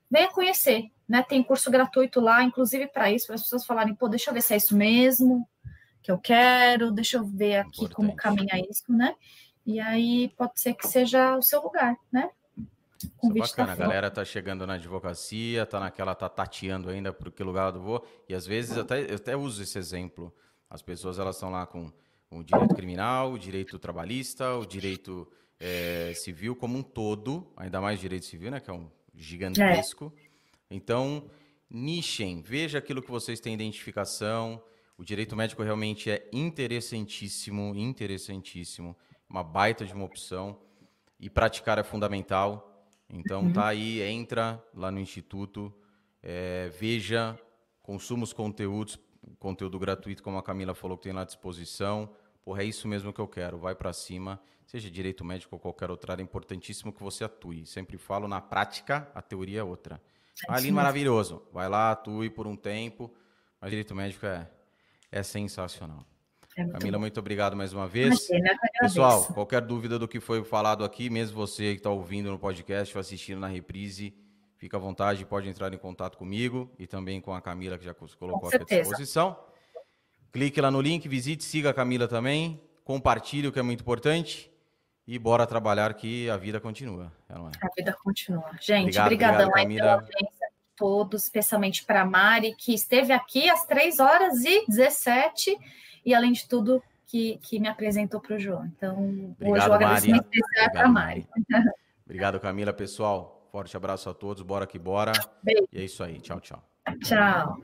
venha conhecer, né? Tem curso gratuito lá, inclusive para isso, para as pessoas falarem, pô, deixa eu ver se é isso mesmo que eu quero, deixa eu ver aqui Importante. como caminha isso, né? E aí pode ser que seja o seu lugar, né? Convite tá bacana, tá a galera tá chegando na advocacia, tá naquela, tá tateando ainda por que lugar eu vou, e às vezes até, eu até uso esse exemplo. As pessoas elas estão lá com o direito criminal, o direito trabalhista, o direito é, civil como um todo, ainda mais direito civil, né, que é um gigantesco. É. Então, nichem, veja aquilo que vocês têm identificação. O direito médico realmente é interessantíssimo, interessantíssimo, uma baita de uma opção. E praticar é fundamental. Então uhum. tá aí, entra lá no Instituto, é, veja, consuma os conteúdos, conteúdo gratuito, como a Camila falou, que tem lá à disposição. Porra, é isso mesmo que eu quero, vai para cima. Seja direito médico ou qualquer outra área, é importantíssimo que você atue. Sempre falo, na prática, a teoria é outra. É Ali, maravilhoso. Vai lá, atue por um tempo, mas direito médico é, é sensacional. É muito Camila, bom. muito obrigado mais uma vez. Imagina, Pessoal, qualquer dúvida do que foi falado aqui, mesmo você que está ouvindo no podcast ou assistindo na reprise, fica à vontade, pode entrar em contato comigo e também com a Camila, que já colocou aqui à disposição. Clique lá no link, visite, siga a Camila também, compartilhe o que é muito importante e bora trabalhar que a vida continua. É, é? A vida continua. Gente, obrigadão aí pela audiência todos, especialmente para a Mari, que esteve aqui às 3 horas e 17 e, além de tudo, que, que me apresentou para o João. Então, Obrigado, hoje o agradecimento especial para a Mari. Obrigado, Camila. Pessoal, forte abraço a todos. Bora que bora. Beijo. E é isso aí. Tchau, tchau. Tchau.